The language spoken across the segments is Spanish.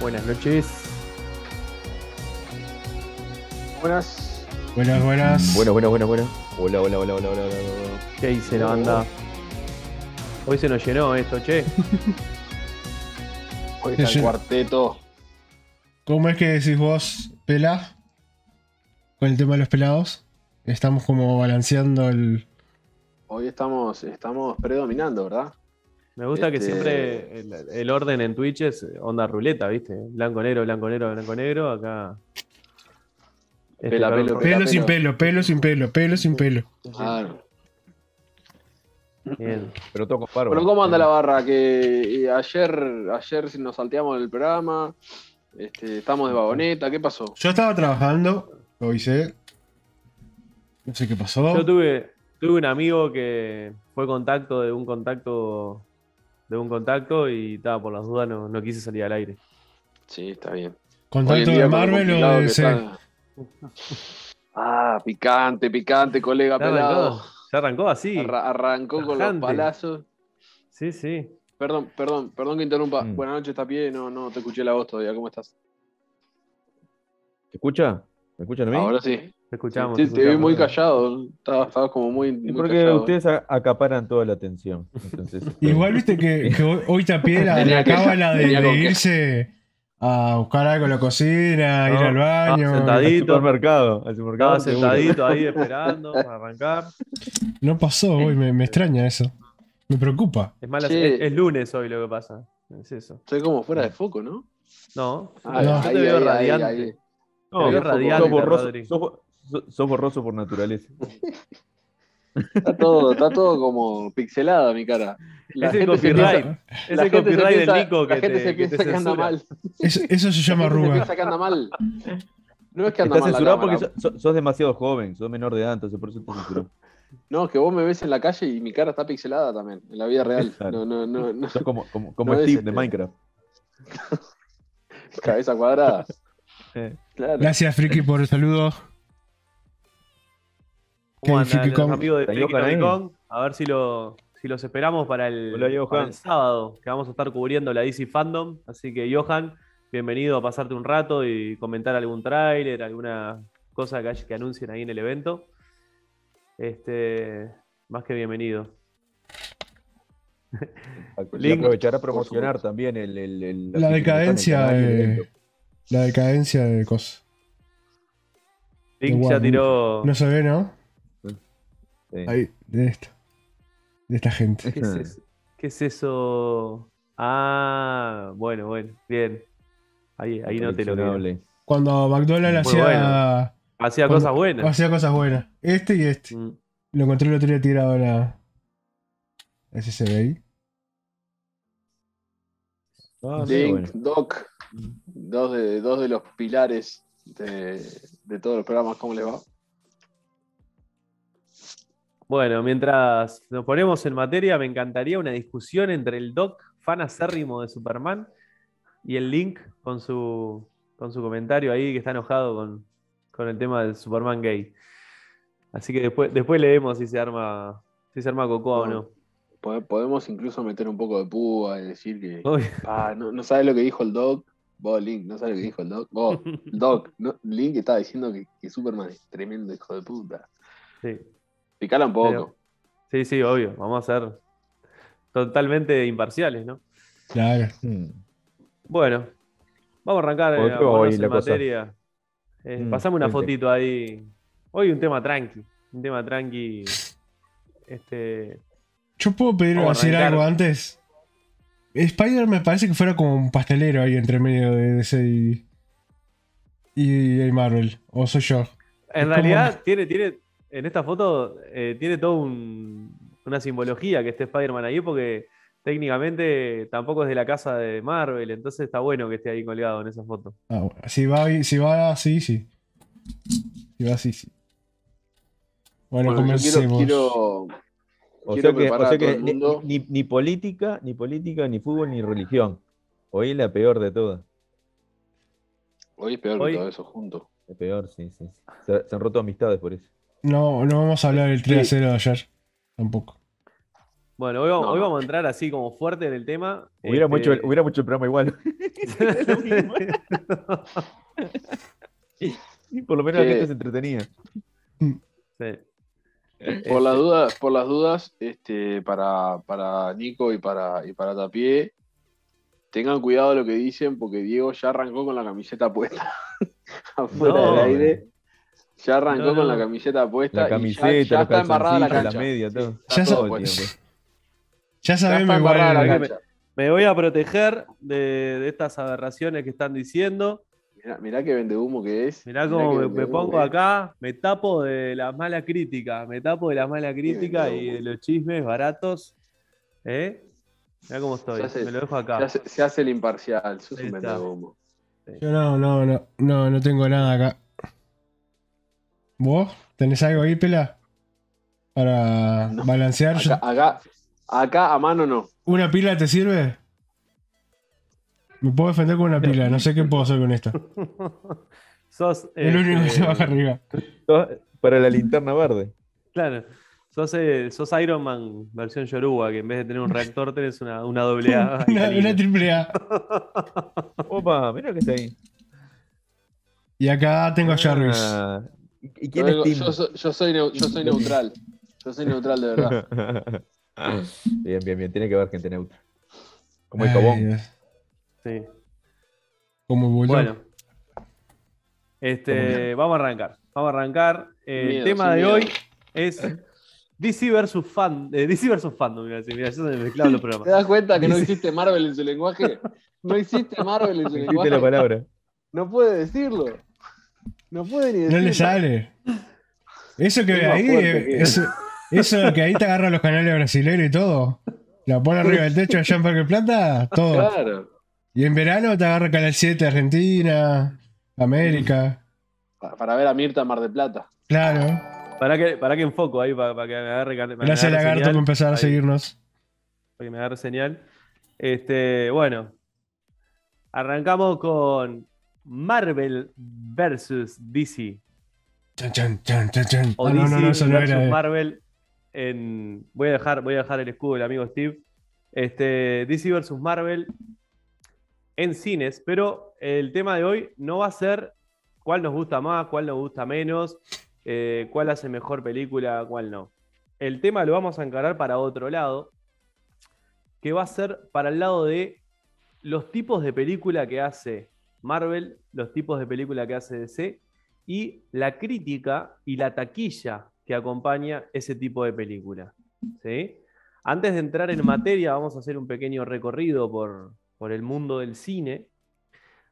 Buenas noches. Buenas. Buenas, buenas. Buenas, buenas, buenas, buenas. Hola, hola, hola, hola, hola, hola. ¿Qué dice la banda? Hoy se nos llenó esto, che. Hoy está el cuarteto. ¿Cómo es que decís vos, pela? Con el tema de los pelados. Estamos como balanceando el. Hoy estamos, estamos predominando, ¿verdad? Me gusta que Este- siempre el, el orden en Twitch es onda ruleta, ¿viste? Blanco, negro, blanco, negro, blanco, negro. Acá. Este, Pela, pelo, sin pelo, pelo sin pelo, pelo sin pelo. Claro. Bien. Pero todo con barba. Bueno, ¿cómo anda la barra? Que eh, ayer, ayer nos salteamos del programa. Este, estamos de vagoneta. ¿Qué pasó? Yo estaba trabajando, lo hice. No sé qué pasó. Yo tuve, tuve un amigo que fue contacto de un contacto de un contacto y estaba por las dudas, no, no quise salir al aire. Sí, está bien. ¿Contacto de Marvel o de que DC? está- Ah, picante, picante, colega ¿Ya pelado. arrancó? ¿Ya arrancó así? Arra- arrancó con los palazos. Sí, sí. Perdón, perdón, perdón que interrumpa. Mm. Buenas noches, está pie. No, no te escuché la voz todavía. ¿Cómo estás? ¿Me escucha? ¿Me escuchan a mí? Ahora sí. Te escuchamos. Sí, te te vi escuchamos. muy callado. Estabas estabas como muy, muy porque callado. ustedes acaparan toda la atención. Entonces, este, Igual viste que, que hoy, hoy tapié la, la cábala de, irse a buscar algo en la cocina, ir No, al baño. ah, al sentadito. supermercado. Al supermercado Estaba sentadito ahí esperando para arrancar. No pasó hoy, me, me extraña eso. Me preocupa. Es más, Che. es, es lunes hoy lo que pasa. Es eso. Estoy como fuera de foco, ¿no? No, Ah, No. yo te veo radiante. ahí. No, Te veo radiante, borroso, Rodri. Sos bo- sos- sos borroso por naturaleza. Está todo, está todo como pixelada mi cara. La Es el gente se copyright. piensa- Es el copyright piensa- del Nico que La gente te, se piensa que, anda mal. Eso, eso se La llama gente se arruga. piensa que anda mal. No es que anda mal censurado porque sos, sos demasiado joven, sos menor de edad, entonces por eso te censuró. No, es que vos me ves en la calle y mi cara está pixelada también, en la vida real. No, no, no, no. Sos como, como, como No Steve este. de Minecraft. Cabeza cuadrada. Eh. Claro. Gracias, Friki, por el saludo. ¿Cómo ¿Qué andan los amigos de. A ver si, lo, si los esperamos para el, Hola, Johan. para el sábado, que vamos a estar cubriendo la DC Fandom. Así que, Johan, bienvenido a pasarte un rato y comentar algún tráiler, alguna cosa que, hay- que anuncien ahí en el evento. Este, más que bienvenido. Y Link. aprovechar a promocionar también el, el- el- La decadencia de-. La decadencia de cosas. Link ya tiró. No se ve, ¿no? Sí. Ahí, de esto. De esta gente. ¿Qué es eso? ¿Qué es eso? Ah, bueno, bueno, bien. Ahí, ahí no te lo. Coleccionable. Cuando McDonald's Muy hacía, Hacía Cuando- cosas buenas. hacía cosas buenas. Este y este. Mm. Lo encontré el otro día tirado la. Ese se ve ahí. Ah, Link, bueno. Doc, dos de, dos de los pilares de, de todos los programas, ¿cómo les va? Bueno, mientras nos ponemos en materia, me encantaría una discusión entre el Doc, fan acérrimo de Superman, y el Link con su, con su comentario ahí que está enojado con, con el tema del Superman gay. Así que después, después leemos si se arma, si se arma cocoa o no. Pode- Podemos incluso meter un poco de púa y decir que. Ah, no, no sabes lo que dijo el Doc. Vos, Link, no sabes lo que dijo el Doc. Vos, Doc, no, Link estaba diciendo que, que Superman es tremendo hijo de puta. sí. Picala un poco. Pero- sí, sí, obvio. Vamos a ser totalmente imparciales, ¿no? Claro. Hmm. Bueno, vamos a arrancar eh, a en materia. Eh, Mm, pasame una fotito ahí. Hoy un tema tranqui. Un tema tranqui. Este. Yo puedo pedir arrancar. algo antes. Spider me parece que fuera como un pastelero ahí entre medio de DC y, y, y Marvel. O soy yo. En realidad, tiene, tiene. En esta foto eh, tiene toda un- una simbología que esté Spider-Man ahí, porque técnicamente tampoco es de la casa de Marvel, entonces está bueno que esté ahí colgado en esa foto. Ah, bueno. Si va, si va así, sí. Si va así, sí. Bueno, Bueno, quiero, comencemos. quiero, O quiero sea que, o sea que ni, mundo. ni- ni política, ni política, ni fútbol, ni religión. Hoy es la peor de todas. Hoy es peor Hoy- que todo eso junto. La peor, sí, sí. sí. Se, se han roto amistades por eso. No, no vamos a hablar del 3 a 0 de ayer. Tampoco. Bueno, hoy, vamos- No, hoy no. vamos a entrar así como fuerte en el tema. Hubiéramos, Este, hecho, el- hubiéramos hecho el programa igual. Y por lo menos la gente se entretenía. sí. Por las Este, dudas, por las dudas, este, para, para Nico y para, y para Tapié, tengan cuidado lo que dicen, porque Diego ya arrancó con la camiseta puesta. Afuera No, del aire. Ya arrancó No, con la camiseta puesta. La y ya- camiseta, ya, los está embarrada la cancha. la media, todo. Está Ya todo. Ya sabemos embarrada la igual. cancha. Me voy a proteger de, de estas aberraciones que están diciendo. Mirá, mirá qué vende humo que es. Mirá Mirá cómo me, pongo es. acá, me tapo de las malas críticas, me tapo de las malas críticas y de los chismes baratos. ¿Eh? Mirá cómo estoy, hace- me lo dejo Se acá. hace, se hace el imparcial. Sos un está. vende humo. Yo no, no, no, no, no tengo nada acá. ¿Vos? ¿Tenés algo ahí, Pela? Para No. balancear. Yo- Acá, acá, acá a mano no. ¿Una pila te sirve? Me puedo defender con una pila, no sé qué puedo hacer con esta. Sos, El único que este, se baja arriba. Todo Para la linterna verde. Claro, sos, el- sos Iron Man versión Yoruba, que en vez de tener un reactor tenés una, una doble A. Una, una triple A. Opa, mira que está ahí. Y acá tengo a Jarvis. Ah, ¿Y y Yo, quién vengo- es Tim? yo soy, yo soy neu- yo soy neutral. Yo soy neutral de verdad. bien, bien, bien. Tiene que haber gente neutra. Como el cobón. Sí. Como el. Bueno, este, vamos a arrancar. Vamos a arrancar. Eh, Miedo, el tema de miedo. hoy es DC versus fan, eh, DC versus fandom. Mira, sí, mira, yo se me mezclaban los ¿Te programas. das cuenta que no existe Marvel en su lenguaje? No existe Marvel en su lenguaje. la palabra. No puede decirlo. No puede ni No decirlo. le sale. Eso que ahí, que- eso, eso que ahí te agarra los canales brasileños y todo. La pone arriba del techo allá en Parque Plata, todo. Claro. Y en verano te agarra Canal 7 Argentina, América. Pa- Para ver a Mirta en Mar del Plata. Claro. ¿Para que, para que enfoco ahí? Para, para que me agarre, Gracias, agarre Lagarto, señal. por empezar a Ahí, seguirnos. Para que me agarre señal. Este, bueno. Arrancamos con Marvel versus DC. Chan, chan, chan, chan, chan. O no, DC no, no, eso no versus era. Marvel en. Voy a dejar, voy a dejar el escudo del amigo Steve. Este, DC versus Marvel en cines, pero el tema de hoy no va a ser cuál nos gusta más, cuál nos gusta menos, eh, cuál hace mejor película, cuál no. El tema lo vamos a encarar para otro lado, que va a ser para el lado de los tipos de película que hace Marvel, los tipos de película que hace DC y la crítica y la taquilla que acompaña ese tipo de película. ¿sí? Antes de entrar en materia, vamos a hacer un pequeño recorrido por, por el mundo del cine.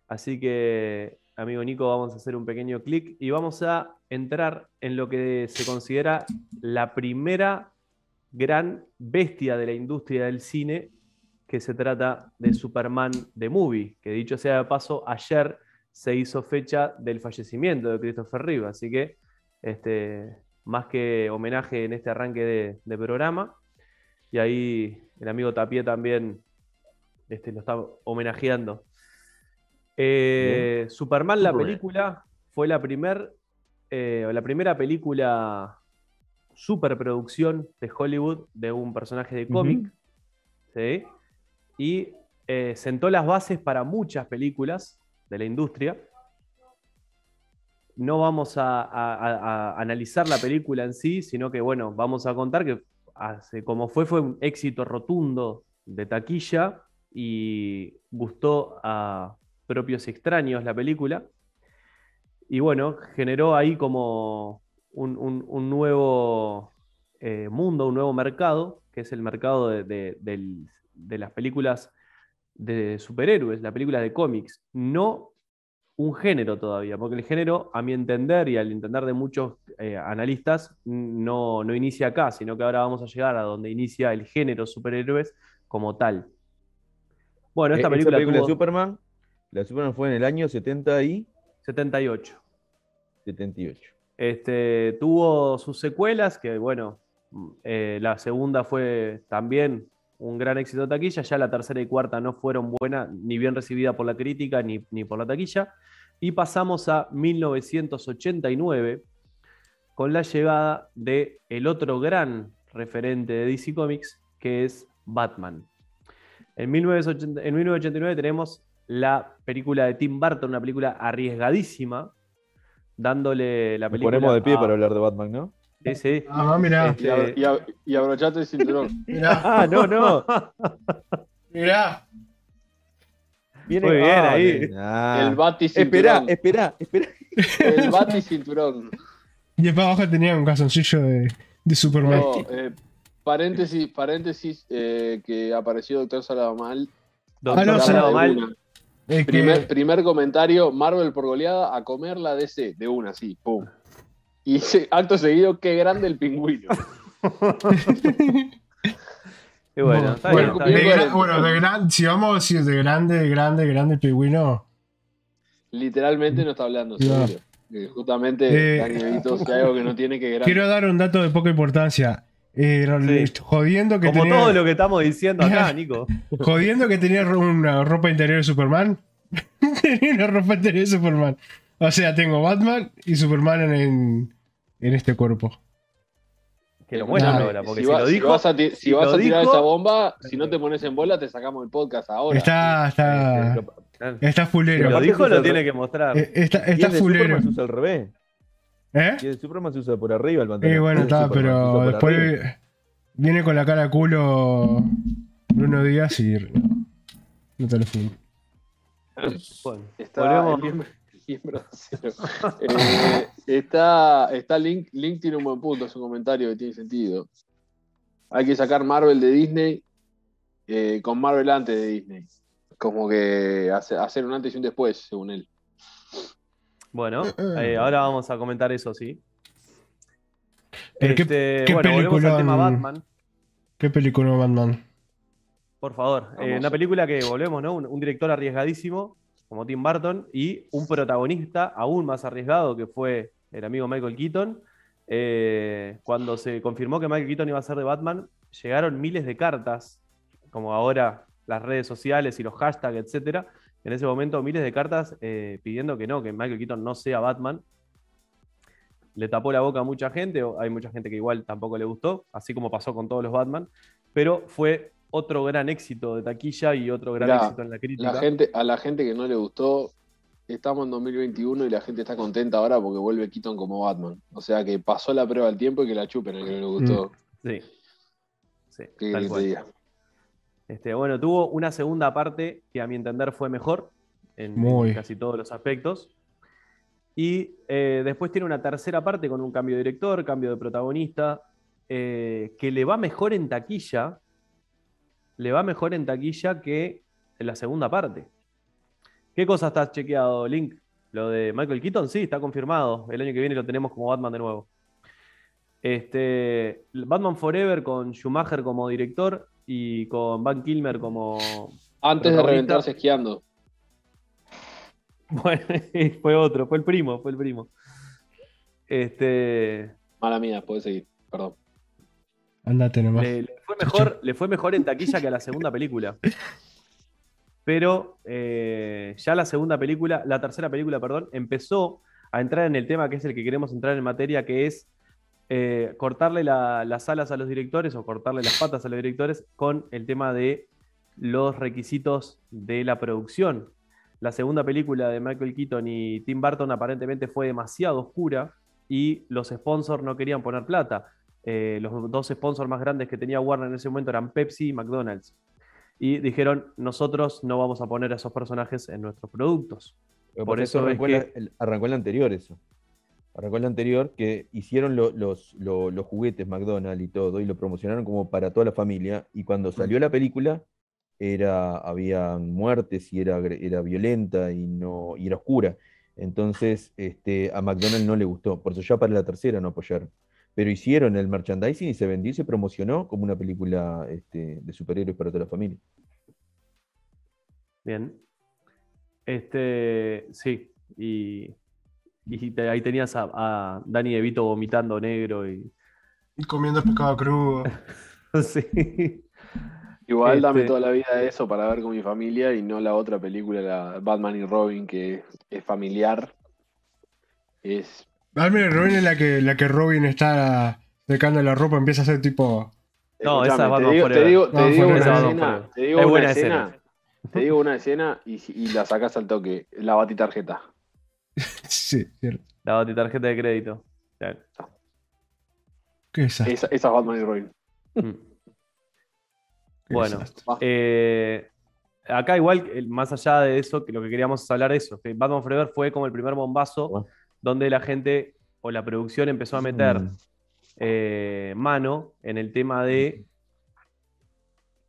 Así que, amigo Nico, vamos a hacer un pequeño clic y vamos a entrar en lo que se considera la primera gran bestia de la industria del cine, que se trata de Superman The Movie, que dicho sea de paso, ayer se hizo fecha del fallecimiento de Christopher Reeve, así que este, más que homenaje en este arranque de, de programa, y ahí el amigo Tapie también este, lo está homenajeando. Eh, Superman, la película, fue la, primer, eh, la primera película superproducción de Hollywood de un personaje de cómic. ¿sí? Y eh, sentó las bases para muchas películas de la industria. No vamos a, analizar la película en sí, sino que, bueno, vamos a contar que como fue, fue un éxito rotundo de taquilla y gustó a propios extraños la película. Y bueno, generó ahí como un, nuevo eh, mundo, un nuevo mercado, que es el mercado de- del- de las películas de superhéroes, las películas de cómics, no un género todavía, porque el género, a mi entender y al entender de muchos eh, analistas, no, no inicia acá, sino que ahora vamos a llegar a donde inicia el género superhéroes como tal. Bueno, esta Eh, película, película de Superman, la Superman fue en el año 70 y 78. 78. Este, tuvo sus secuelas, que bueno, eh, la segunda fue también un gran éxito de taquilla, ya la tercera y cuarta no fueron buenas, ni bien recibidas por la crítica ni, ni por la taquilla. Y pasamos a 1989 con la llegada de el otro gran referente de DC Comics, que es Batman. En, 1980 en 1989 tenemos la película de Tim Burton, una película arriesgadísima, dándole la Nos película. ponemos de pie a- para hablar de Batman, ¿no? Sí, sí. Ah, mirá, Este, Y, ab- y ab- y abrochate el cinturón. mirá, Ah, no, no. mirá. Viene Muy bien, ah, ahí. Ah. El bati Esperá, cinturón. esperá, esperá. El bati cinturón. Y después abajo tenía un calzoncillo de, de Superman. No, eh, paréntesis, paréntesis eh, que apareció Doctor Salamal. Doctor Ah, no, Salado se- Mal. una. Es que- Primer, primer comentario, Marvel por goleada a comer la DC, de una, sí, pum. Y acto seguido, qué grande el pingüino. Y bueno, está bueno, bien, está bueno, de gran- si vamos a decir de grande, grande, grande el pingüino, Literalmente no está hablando, No. Que justamente, Eh, si hay algo que no tiene que grande. quiero dar un dato de poca importancia. Eh, Sí. Jodiendo que Como tenía, todo lo que estamos diciendo acá, Nico. jodiendo que tenía una ropa interior de Superman. tenía una ropa interior de Superman. O sea, tengo Batman y Superman en, en, este cuerpo. Que lo muestran Nah, ahora, porque si, si, va- lo si vas a, ti- si si vas lo a tirar dijo- esa bomba, si no te pones en bola, te sacamos el podcast ahora. Está, está, está Si fulero. lo aparte dijo, lo tiene que mostrar. Eh, Está, está fulero. Superman se usa al revés. ¿Eh? Y el Superman se usa por arriba el pantalón. Eh, bueno, de está, pero después arriba. viene con la cara de culo Bruno Díaz y no, no te lo fumo. Bueno, Está volvemos. Eh, está, está Link, Link tiene un buen punto, es un comentario que tiene sentido. Hay que sacar Marvel de Disney eh, con Marvel antes de Disney. Como que hace- hacer un antes y un después, según él. Bueno, eh, ahora vamos a comentar eso, sí. Pero qué- Este, qué bueno, volvemos al tema Batman. ¿Qué película Batman? Por favor, Eh, una película que volvemos, ¿no? Un, un director arriesgadísimo, como Tim Burton, y un protagonista aún más arriesgado, que fue el amigo Michael Keaton. Eh, cuando se confirmó que Michael Keaton iba a ser de Batman, llegaron miles de cartas, como ahora las redes sociales y los hashtags, etcétera. En ese momento, miles de cartas eh, pidiendo que no, que Michael Keaton no sea Batman. Le tapó la boca a mucha gente, hay mucha gente que igual tampoco le gustó, así como pasó con todos los Batman, pero fue otro gran éxito de taquilla y otro gran Mirá, éxito en la crítica. La gente, a la gente que no le gustó, estamos en 2021 y la gente está contenta ahora porque vuelve Keaton como Batman. O sea que pasó la prueba del tiempo y que la chupen al que no le gustó. Sí. Sí, ¿Qué tal cual. Este, bueno, tuvo una segunda parte que a mi entender fue mejor en, en Muy. casi todos los aspectos. Y eh, después tiene una tercera parte con un cambio de director, cambio de protagonista, eh, que le va mejor en taquilla, le va mejor en taquilla que en la segunda parte. ¿Qué cosa estás chequeado, Link? Lo de Michael Keaton, sí, está confirmado. El año que viene lo tenemos como Batman de nuevo. Este, Batman Forever con Schumacher como director y con Van Kilmer como. Antes de reventarse esquiando. Bueno, fue otro, fue el primo, fue el primo. Este, Mala mía, podés seguir. Perdón. Andate nomás. le, le fue mejor, le fue mejor en taquilla que a la segunda película. Pero eh, ya la segunda película, la tercera película, perdón, empezó a entrar en el tema que es el que queremos entrar en materia, que es eh, cortarle la- las alas a los directores o cortarle las patas a los directores con el tema de los requisitos de la producción. La segunda película de Michael Keaton y Tim Burton aparentemente fue demasiado oscura y los sponsors no querían poner plata. Eh, los dos sponsors más grandes que tenía Warner en ese momento eran Pepsi y McDonald's. Y dijeron, nosotros no vamos a poner a esos personajes en nuestros productos. Por eso es arrancó, que- el- arrancó anterior eso. Arrancó en la anterior que hicieron lo- los, lo- los juguetes McDonald's y todo y lo promocionaron como para toda la familia y cuando salió la película era, había muertes y era, era violenta y, no, y era oscura. Entonces este, a McDonald's no le gustó, por eso ya para la tercera no apoyaron. Pero hicieron el merchandising y se vendió y se promocionó como una película este, de superhéroes para toda la familia. Bien. Este, sí. Y, y te- ahí tenías a, a Danny DeVito vomitando negro y. Y comiendo pescado crudo. sí. Igual dame Este- toda la vida eso para ver con mi familia y no la otra película, la Batman y Robin, que es familiar. Es Batman y Robin es la que, la que Robin está secando la ropa, empieza a hacer tipo No, esa es Batman te digo, Forever. te digo, te digo una escena, te digo Es una buena escena, escena. te digo una escena y, y la sacás al toque, la batitarjeta. Sí, cierto. La tarjeta de crédito. Claro. ¿Qué es? Esa, esa es Batman y Robin. Mm. Bueno, Va. eh, acá igual, el- más allá de eso, que lo que queríamos hablar de eso, que Batman Forever fue como el primer bombazo Bueno. Donde la gente o la producción empezó a meter Mm. eh, mano en el tema de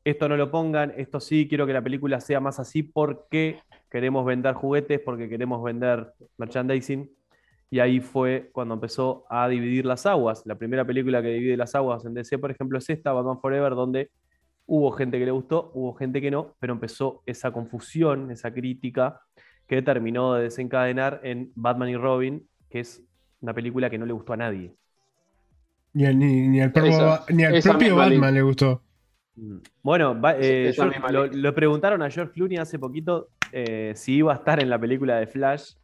esto no lo pongan, esto sí, quiero que la película sea más así porque queremos vender juguetes, porque queremos vender merchandising. Y ahí fue cuando empezó a dividir las aguas. La primera película que divide las aguas en DC, por ejemplo, es esta, Batman Forever, donde hubo gente que le gustó, hubo gente que no, pero empezó esa confusión, esa crítica que terminó de desencadenar en Batman y Robin, que es una película que no le gustó a nadie. Ni, al- ni, ni al, propio Esa- Ba- ni al esa propio misma Batman le gustó. Bueno, va- eh, George- lo, preguntaron a George Clooney hace poquito eh, si iba a estar en la película de Flash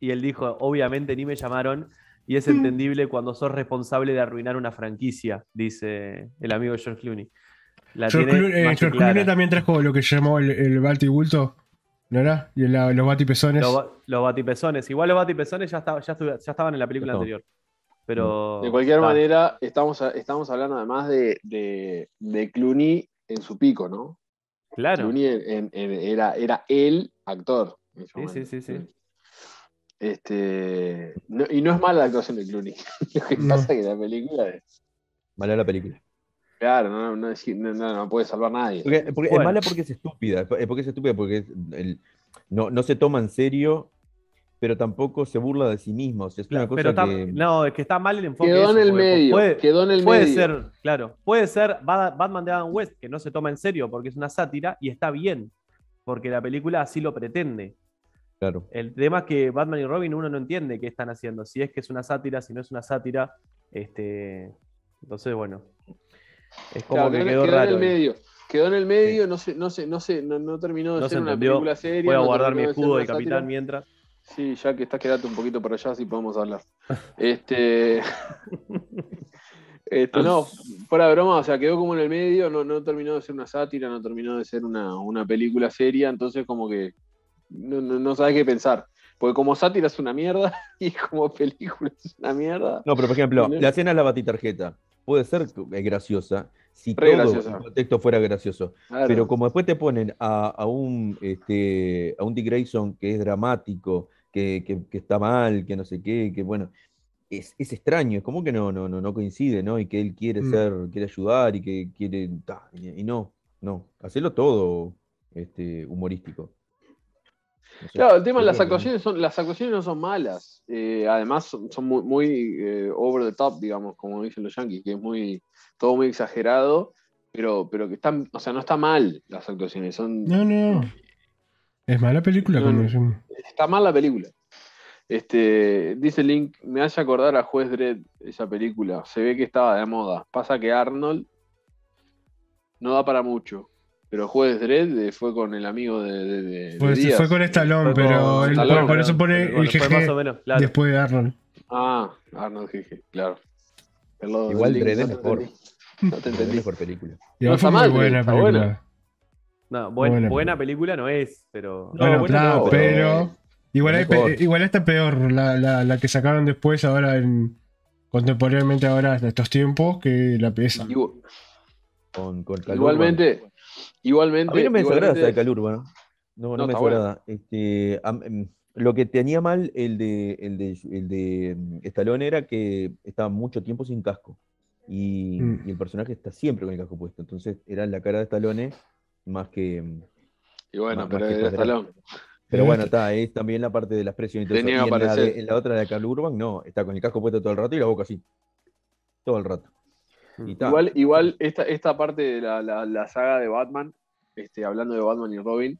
y él dijo, obviamente ni me llamaron y es entendible cuando sos responsable de arruinar una franquicia, dice el amigo George Clooney. La George tiene Clooney, eh, George. Clooney también trajo lo que llamó el, el Baltibulto, ¿no era? Y la- los batipezones. Los, los batipezones, igual los batipezones ya, ya, estaban en la película anterior. Pero De cualquier está. manera, estamos, hablando además de, de, de Clooney en su pico, ¿no? Claro. Clooney en- en- era, era el actor. Sí, momento. sí, sí, sí. Este, no- y no es mala la actuación de Clooney. Lo que No. pasa es que la película es. Mala la película. Claro, no, no, es- no- no- no puede salvar a nadie. Porque, porque Bueno. Es mala porque es estúpida. Es porque es estúpida porque es el- no, no se toma en serio, pero tampoco se burla de sí misma. O sea, es una cosa Pero está- que. no, es que está mal el enfoque. Quedó eso, en el medio. puede- quedó en el Puede medio. ser, claro, puede ser Ba- Batman de Adam West, que no se toma en serio porque es una sátira y está bien, porque la película así lo pretende. Claro. El tema es que Batman y Robin uno no entiende qué están haciendo, si es que es una sátira, si no es una sátira, este, entonces bueno, es como Claro, que quedó, quedó quedó raro. en el medio. Quedó en el medio, no, se, no, se, no, se, no, no terminó de No se ser una película seria. Voy a guardar mi de escudo de una capitán sátira. mientras. Sí, ya que estás, quedate un poquito para allá, así podemos hablar. Este. este, no, fuera de broma, o sea, quedó como en el medio, no, no terminó de ser una sátira, no terminó de ser una, una película seria, entonces como que no, no, no sabes qué pensar. Porque como sátira es una mierda y como película es una mierda. No, pero por ejemplo, la escena de la batitarjeta puede ser graciosa si Re todo graciosa. el contexto fuera gracioso. Claro. Pero como después te ponen a, a un este, a un Dick Grayson que es dramático, que, que- que está mal, que no sé qué, que bueno, es, es extraño, es como que no, no, no, no coincide, ¿no? Y que él quiere Mm. ser, quiere ayudar y que quiere. y no, no, hacerlo todo este, humorístico. Claro, el tema de las actuaciones son, las actuaciones no son malas. Eh, además son, son muy, muy, eh, over the top, digamos, como dicen los yankees, que es muy, todo muy exagerado, pero, pero que están, o sea, no está mal las actuaciones, son, No, no. Es mala película, No, como no. decimos. está mal la película. Este, dice Link, me hace acordar a Juez Dredd esa película. Se ve que estaba de moda. Pasa que Arnold no da para mucho. Pero Juez Dredd eh, fue con el amigo de, de, de- de Fue, Díaz. fue con Stallone, Fue pero con él- Stallone, por, por eso pone Bueno, el fue más o GG menos, claro. después de Arnold. Ah, Arnold Gigi, claro. Perdón, Igual Dredd es no te mejor. entendí. No te entendí. mejor película. Y No fue está muy mal, buena película. buena. No, buen- Buena buena película no es, pero. No, bueno, claro, no, pero. Igual, hay igual está peor la, la, la que sacaron después, ahora en. Contemporáneamente, ahora en estos tiempos, que la pieza. Con, con. Igualmente, igualmente. A mí no me desagrada igualmente- esa de Calurba, ¿no? No, no, No, me desagrada. Este, em, lo que tenía mal el de, el de, el de mm, Stallone era que estaba mucho tiempo sin casco. Y, Mm. y el personaje está siempre con el casco puesto. Entonces era la cara de Stallone más que. mm, Y bueno, Más- pero más que Stallone. Stallone. Pero bueno, está, es también la parte de la expresión y todo eso. Tenía Y que en la, de- aparecer. en la otra de Carl Urban, no, está con el casco puesto todo el rato y la boca así. Todo el rato. Y. Igual, igual esta, esta parte de la, la- la saga de Batman, este, hablando de Batman y Robin,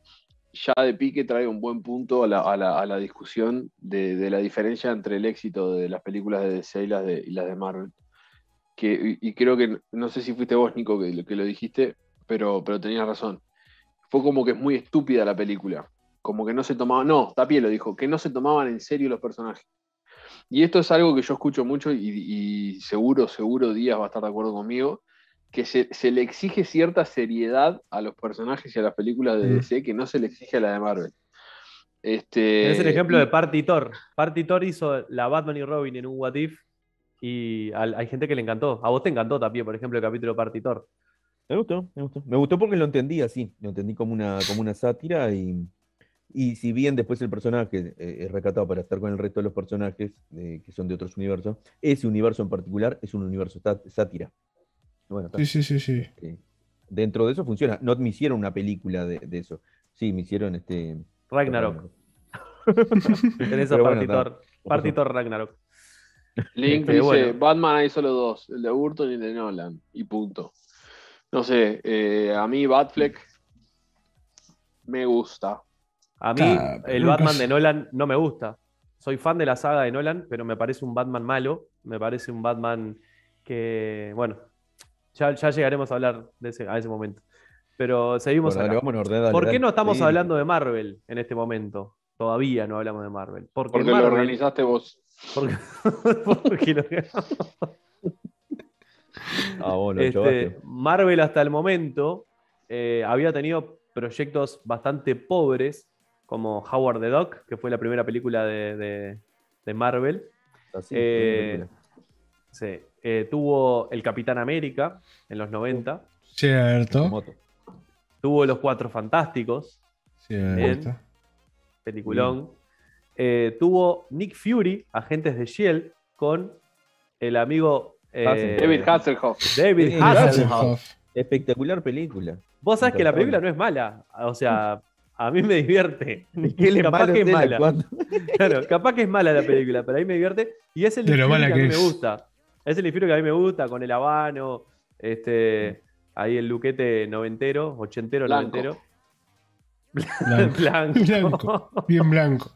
ya de pique trae un buen punto a la, a la- a la discusión de, de la diferencia entre el éxito de las películas de DC y las de, y las de Marvel. Que, y, y creo que, no sé si fuiste vos, Nico, que, lo- que lo dijiste, pero, pero tenías razón. Fue como que es muy estúpida la película. Como que no se tomaban, no, Tapie lo dijo, que no se tomaban en serio los personajes. Y esto es algo que yo escucho mucho y, y seguro, seguro Díaz va a estar de acuerdo conmigo, que se, se le exige cierta seriedad a los personajes y a las películas de Mm. DC que no se le exige a la de Marvel. Este, Es el ejemplo y- de Party Thor. Party Thor hizo la Batman y Robin en un What If y al- hay gente que le encantó. A vos te encantó también, por ejemplo, el capítulo de Party Thor. Me gustó, me gustó. Me gustó porque lo entendí así, lo entendí como una, como una sátira y, y si bien después el personaje eh, es recatado para estar con el resto de los personajes eh, que son de otros universos, ese universo en particular es un universo sá- sátira. Bueno. Sí, sí, sí, sí. Eh, dentro de eso funciona. No me hicieron una película de, de eso. Sí, me hicieron este. Ragnarok. A Pero bueno. Party Thor Ragnarok. Link Este, dice, bueno. Batman hay solo dos, el de Burton y el de Nolan, y punto. No sé, eh, a mí Batfleck me gusta. A mí, el Batman de Nolan no me gusta. Soy fan de la saga de Nolan, pero me parece un Batman malo. Me parece un Batman que, bueno, ya, ya llegaremos a hablar de ese, a ese momento. Pero seguimos Bueno, acá. orden, dale, ¿Por qué no estamos Sí. hablando de Marvel en este momento? Todavía no hablamos de Marvel. Porque, Porque lo Marvel, organizaste vos. porque- porque lo- Ah, vos lo Este. Marvel hasta el momento eh, había tenido proyectos bastante pobres, como Howard the Duck, que fue la primera película de, de- de Marvel. Así, eh, película. Sí. Eh, tuvo El Capitán América en los 90. Cierto. Tuvo Los Cuatro Fantásticos, Cierto. peliculón. Eh, tuvo Nick Fury, Agentes de Shield, con el amigo eh. David Hasselhoff. David Hasselhoff. Espectacular película. Vos sabés que la película no es mala. O sea, a mí me divierte. ¿Qué le Capaz que es mala. cuando- Claro, capaz que es mala la película, pero a mí me divierte. Y es el De que a mí me es. gusta. Es el Fury que a mí me gusta, con el habano, este, ahí el luquete noventero, ochentero, Blanco. noventero. Blanco. Blanco. Blanco. Bien blanco.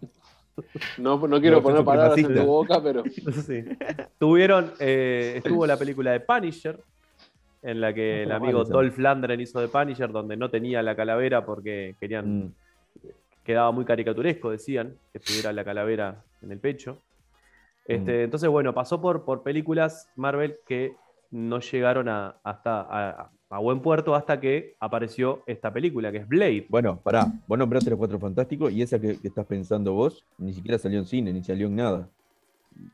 No, no quiero No, poner palabras en tu boca, pero Sí. Tuvieron, eh, estuvo la película de Punisher, en la que el amigo esa. Dolph Lundgren hizo de Punisher, donde no tenía la calavera porque querían Mm. quedaba muy caricaturesco, decían, que tuviera la calavera en el pecho. Este, Mm. Entonces, bueno, pasó por, por películas Marvel que no llegaron a, hasta, a, a buen puerto hasta que apareció esta película, que es Blade. Bueno, pará, vos nombraste los cuatro fantásticos y esa que, que estás pensando vos ni siquiera salió en cine, ni salió en nada.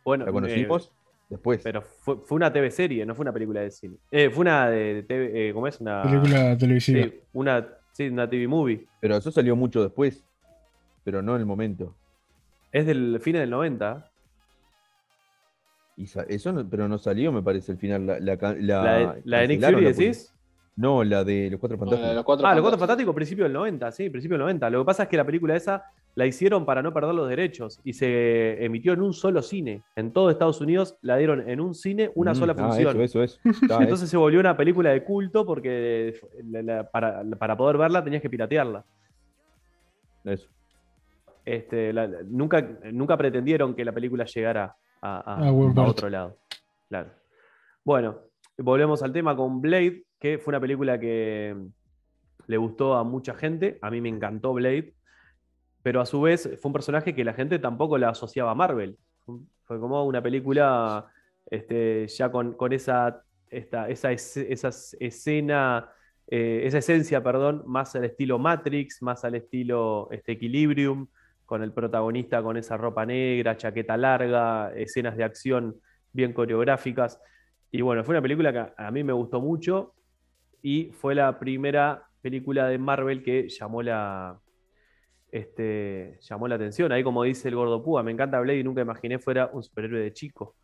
Bueno, La eh, conocimos después. pero fue, fue una TV serie, no fue una película de cine. Eh, fue una de TV, eh, ¿cómo es? Una, Película televisiva. sí, una, sí, una TV movie. Pero eso salió mucho después, pero no en el momento. Es del fin del 90. Y eso no- pero no salió, me parece, al final. La, la, la- La, de- la de Nick Fury, decís. No, la de los cuatro fantásticos. los cuatro Ah, Los Cuatro fantásticos. Fantásticos, principio del 90, sí, principio del 90. Lo que pasa es que la película esa la hicieron para no perder los derechos y se emitió en un solo cine. En todo Estados Unidos la dieron en un cine una Mm, sola ah, función. eso, eso, eso. Ah, Entonces se volvió una película de culto porque la- la- para, para poder verla tenías que piratearla. eso. Este, la- nunca, nunca pretendieron que la película llegara a, a- otro lado. Claro. Bueno, volvemos al tema con Blade, que fue una película que le gustó a mucha gente. A mí me encantó Blade, pero a su vez fue un personaje que la gente tampoco la asociaba a Marvel. Fue como una película este, ya con, con esa, esta, esa, es- esa escena, eh, esa esencia, perdón, más al estilo Matrix, más al estilo este, Equilibrium, con el protagonista con esa ropa negra, chaqueta larga, escenas de acción bien coreográficas. Y bueno, fue una película que a- mí me gustó mucho y fue la primera película de Marvel que llamó la, este, llamó la atención. Ahí, como dice el gordo Púa, me encanta Blade y nunca imaginé fuera un superhéroe de chico.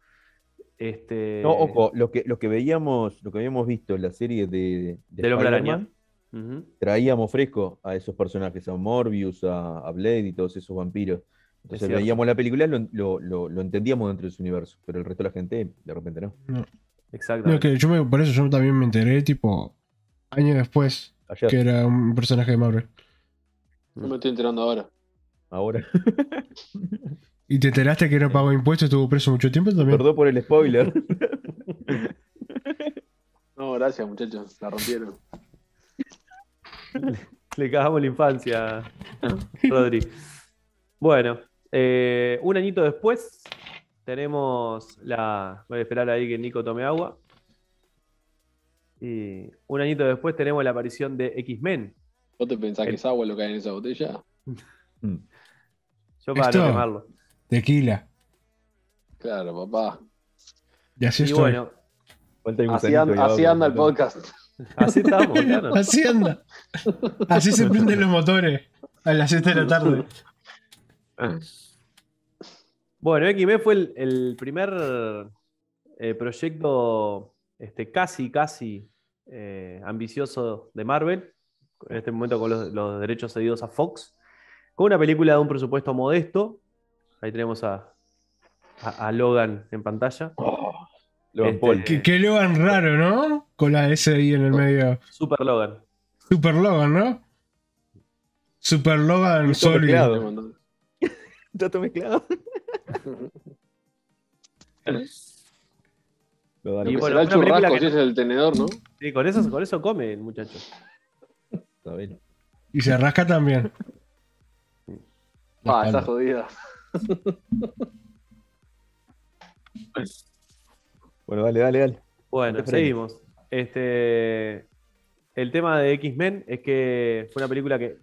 Este, No, ojo, lo que, lo que veíamos, lo que habíamos visto en la serie de, de Del Hombre traíamos fresco a esos personajes, a Morbius, a, a Blade y todos esos vampiros. Entonces veíamos la película y lo, lo- lo- lo entendíamos dentro de su universo, pero el resto de la gente de repente no. No. Exactamente. No, que yo me- por eso yo también me enteré, tipo, años después, Ayer, que era un personaje de Marvel. No me estoy enterando ahora. ahora. ¿Y te enteraste que no pagó impuestos, estuvo preso mucho tiempo también? Perdón por el spoiler. No, gracias, muchachos. La rompieron. Le cagamos la infancia, Rodri. Bueno, eh, un añito después tenemos la. Voy a esperar ahí que Nico tome agua. Y un añito después tenemos la aparición de X-Men. ¿Vos te pensás que es agua lo que hay en esa botella? Mm. Yo para Esto- no quemarlo. Tequila. Claro, papá. Y así Y estoy. bueno, Así, anda- así el podcast. así estamos, claro. Así anda. Así se prenden los motores a las 7 de la tarde. Bueno, X-Men fue el, el primer eh, proyecto este, casi, casi eh, ambicioso de Marvel, en este momento con los, los derechos cedidos a Fox, con una película de un presupuesto modesto. Ahí tenemos a, a- a Logan en pantalla. Logan Este, Paul. Que, que Logan raro, ¿no? Con la S ahí en el medio. Super Logan. Super Logan, ¿no? Super Logan sólido. todo mezclado. Y bueno, el una película churrasco, que- si es el tenedor, ¿no? Sí, con eso, con eso come el muchacho. Está bien. Y se rasca también. Ah, está jodida. Bueno, dale, dale, dale. Bueno, seguimos. Este, el tema de X-Men es que fue una película que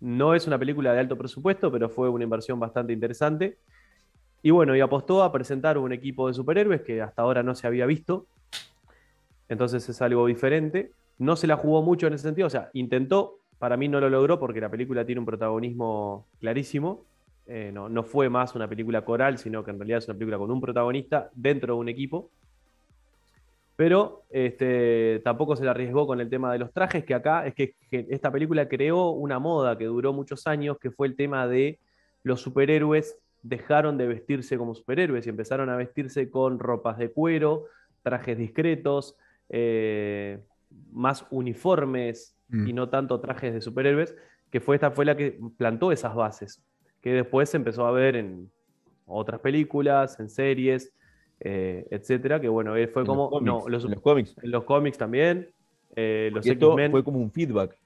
no es una película de alto presupuesto, pero fue una inversión bastante interesante. Y bueno, y apostó a presentar un equipo de superhéroes que hasta ahora no se había visto. Entonces es algo diferente. No se la jugó mucho en ese sentido, o sea, intentó, para mí no lo logró porque la película tiene un protagonismo clarísimo. Eh, no, no fue más una película coral, sino que en realidad es una película con un protagonista dentro de un equipo pero este, tampoco se le arriesgó con el tema de los trajes, que acá es que, que esta película creó una moda que duró muchos años, que fue el tema de los superhéroes dejaron de vestirse como superhéroes y empezaron a vestirse con ropas de cuero, trajes discretos, eh, más uniformes Mm. y no tanto trajes de superhéroes, que fue esta fue la que plantó esas bases, que después se empezó a ver en otras películas, en series, eh, etcétera, que bueno, eh, fue En como, los cómics, no, los, en los cómics. en los cómics también, eh, los esto fue como un feedback.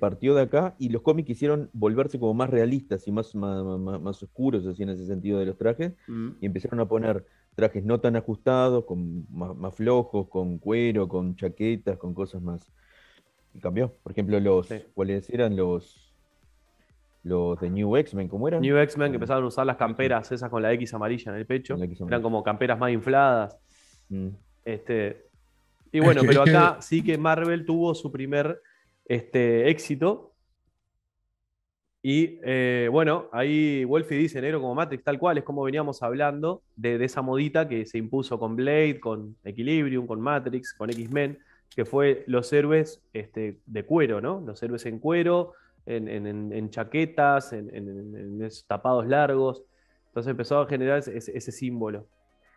Partió de acá y los cómics quisieron volverse como más realistas y más, más, más- más oscuros así en ese sentido de los trajes Mm. y empezaron a poner trajes no tan ajustados, con más, más flojos, con cuero, con chaquetas, con cosas más. Y cambió. Por ejemplo, los Sí. ¿cuáles eran los los de New X-Men? ¿Cómo eran? New X-Men que empezaron a usar las camperas esas con la X amarilla en el pecho, eran como camperas más infladas. Mm. Este, y bueno, pero acá sí que Marvel tuvo su primer este, éxito. Y eh, bueno, ahí Wolfie dice negro como Matrix, tal cual, es como veníamos hablando de, de esa modita que se impuso con Blade, con Equilibrium, con Matrix, con X-Men, que fue los héroes este, de cuero, ¿no? Los héroes en cuero, en, en- chaquetas, en, esos tapados largos. Entonces empezó a generar ese, símbolo.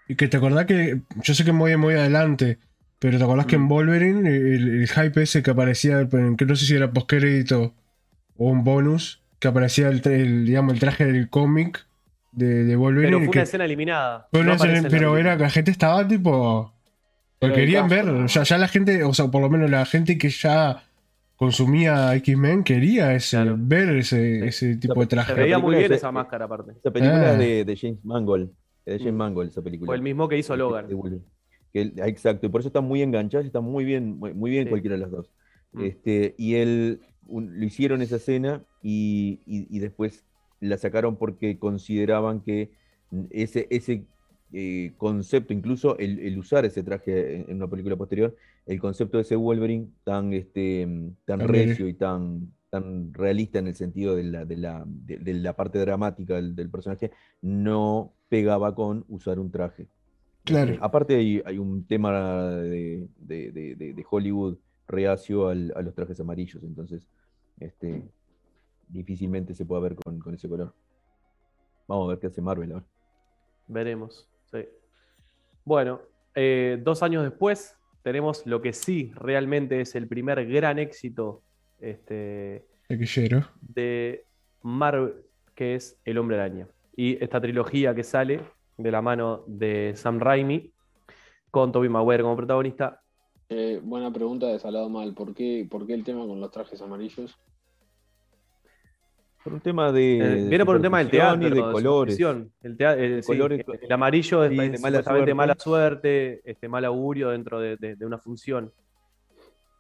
Y que te acordás que. Yo sé que muy, muy adelante. Pero te acordás que en Mm. Wolverine, el, el hype ese que aparecía, que no sé si era postcrédito o un bonus, que aparecía el, digamos, el traje del cómic de, de Wolverine. Pero fue que- una escena eliminada. fue una no escena- aparece en la pero era que la gente estaba tipo. Porque querían ver, ¿no? ya, ya la gente, o sea, por lo menos la gente que ya consumía X-Men quería ese, Claro. ver ese, Sí. ese tipo de Se traje. veía muy bien es- esa máscara aparte. Esa película Ah. es de, de James Mangold. de James Mm. Mangold esa película. Fue el mismo que hizo Logan. de Wolverine. Que exacto, y por eso están muy enganchadas, están muy bien, muy, muy bien Sí. cualquiera de las dos. Mm. Este, y él un- lo hicieron esa escena y, y- y después la sacaron porque consideraban que ese, ese eh, concepto, incluso el, el usar ese traje en, en una película posterior, el concepto de ese Wolverine tan, este, tan Tan recio y tan, tan realista en el sentido de la, de la, de- de la parte dramática del, del personaje, no pegaba con usar un traje. Claro. Eh, aparte hay, hay un tema de- de Hollywood reacio al- a los trajes amarillos, entonces este, difícilmente se puede ver con, con ese color. Vamos a ver qué hace Marvel ahora. Veremos. sí. Bueno, eh, dos años después tenemos lo que sí realmente es el primer gran éxito este, de Marvel, que es El Hombre Araña. Y esta trilogía que sale de la mano de Sam Raimi, con Tobey Maguire como protagonista, Eh, buena pregunta de Salado Mal. ¿Por qué, ¿Por qué el tema con los trajes amarillos? Por un tema de. Eh, de viene por un tema del teatro, y de de colores. El, tea- el- sí, colores- el- el amarillo es, Sí, de mala suerte. mala suerte, este, mal augurio dentro de, de- de una función.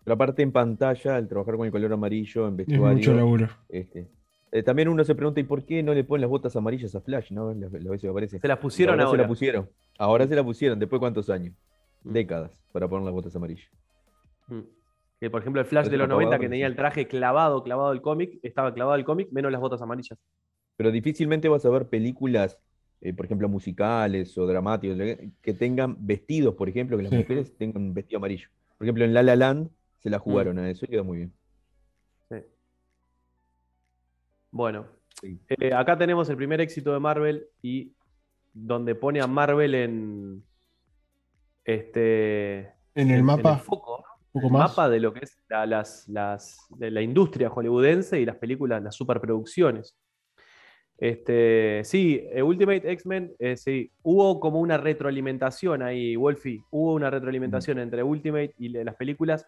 Pero aparte en pantalla, al trabajar con el color amarillo, en Es mucho vestuario, laburo. este, eh, también uno se pregunta, ¿y por qué no le ponen las botas amarillas a Flash? ¿no? Las, las veces que aparece. Se las pusieron ahora. ahora. se la pusieron. Ahora se la pusieron, después de cuántos años? Mm. Décadas para poner las botas amarillas. Mm. Que por ejemplo el Flash Es de los acabado, 90 que tenía el traje clavado, clavado el cómic, estaba clavado el cómic, menos las botas amarillas. Pero difícilmente vas a ver películas, eh, por ejemplo, musicales o dramáticas, que tengan vestidos, por ejemplo, que las Sí. mujeres tengan un vestido amarillo. Por ejemplo, en La La Land se Mm. la jugaron a eso y quedó muy bien. Sí. Bueno, Sí. eh, acá tenemos el primer éxito de Marvel y donde pone a Marvel en este En el en- en mapa, foco, ¿no? un poco más. mapa de lo que es la, las, las- de la industria hollywoodense y las películas, las superproducciones. Este, sí, eh, Ultimate X-Men, eh, sí, hubo como una retroalimentación ahí, Wolfie, hubo una retroalimentación entre Ultimate y las películas,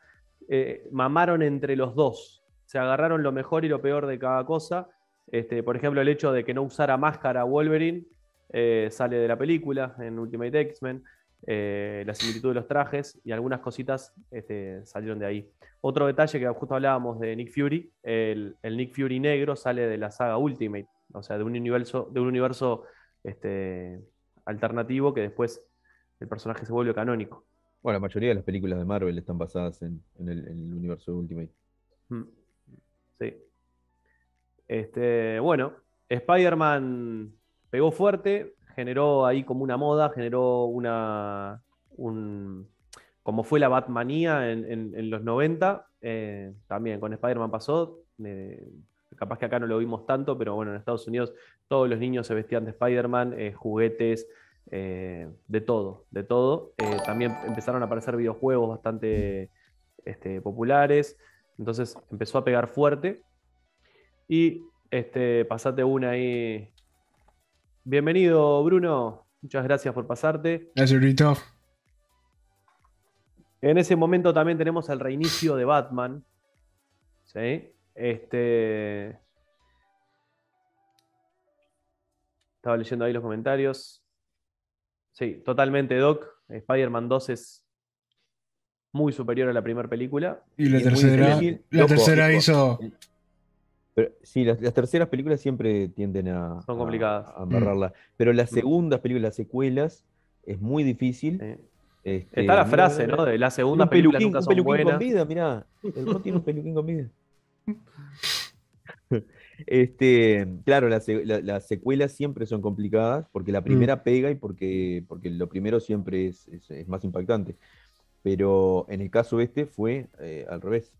eh, mamaron entre los dos, se agarraron lo mejor y lo peor de cada cosa. Este, por ejemplo, el hecho de que no usara máscara Wolverine eh, sale de la película en Ultimate X-Men eh, la similitud de los trajes y algunas cositas este, salieron de ahí. Otro detalle que justo hablábamos de Nick Fury, el, el Nick Fury negro sale de la saga Ultimate, o sea, de un universo, de un universo este, alternativo que después el personaje se vuelve canónico. Bueno, la mayoría de las películas de Marvel están basadas en, en el, en el universo de Ultimate. Mm. Sí. Este, bueno, Spider-Man pegó fuerte, generó ahí como una moda, generó una. un- como fue la Batmanía en, en- los 90, eh, también con Spider-Man pasó. eh, capaz que acá no lo vimos tanto, pero bueno, en Estados Unidos todos los niños se vestían de Spider-Man, eh, juguetes, de todo, de todo. También empezaron a aparecer videojuegos bastante este, populares. Entonces empezó a pegar fuerte. Y este, pasate una ahí. Bienvenido, Bruno. Muchas gracias por pasarte. Gracias, Rito. En ese momento también tenemos el reinicio de Batman. ¿Sí? Este. Estaba leyendo ahí los comentarios. Sí, totalmente, Doc. Spider-Man 2 es muy superior a la primera película. Y la Y tercera, la Loco, tercera hizo. Pero, sí, las, las terceras películas siempre tienden a, Son complicadas. a embarrarla. Pero las Mm. segundas películas, las secuelas, es muy difícil. ¿sí? Este, Está la frase, mira, ¿no? De las Tiene segundas un películas peluquín, nunca un son peluquín buenas. con vida, mirá. El Ron tiene un peluquín con vida. Este, claro, las, se- la- las secuelas siempre son complicadas porque la primera pega y porque, porque lo primero siempre es, es- es más impactante. Pero en el caso este fue eh, al revés.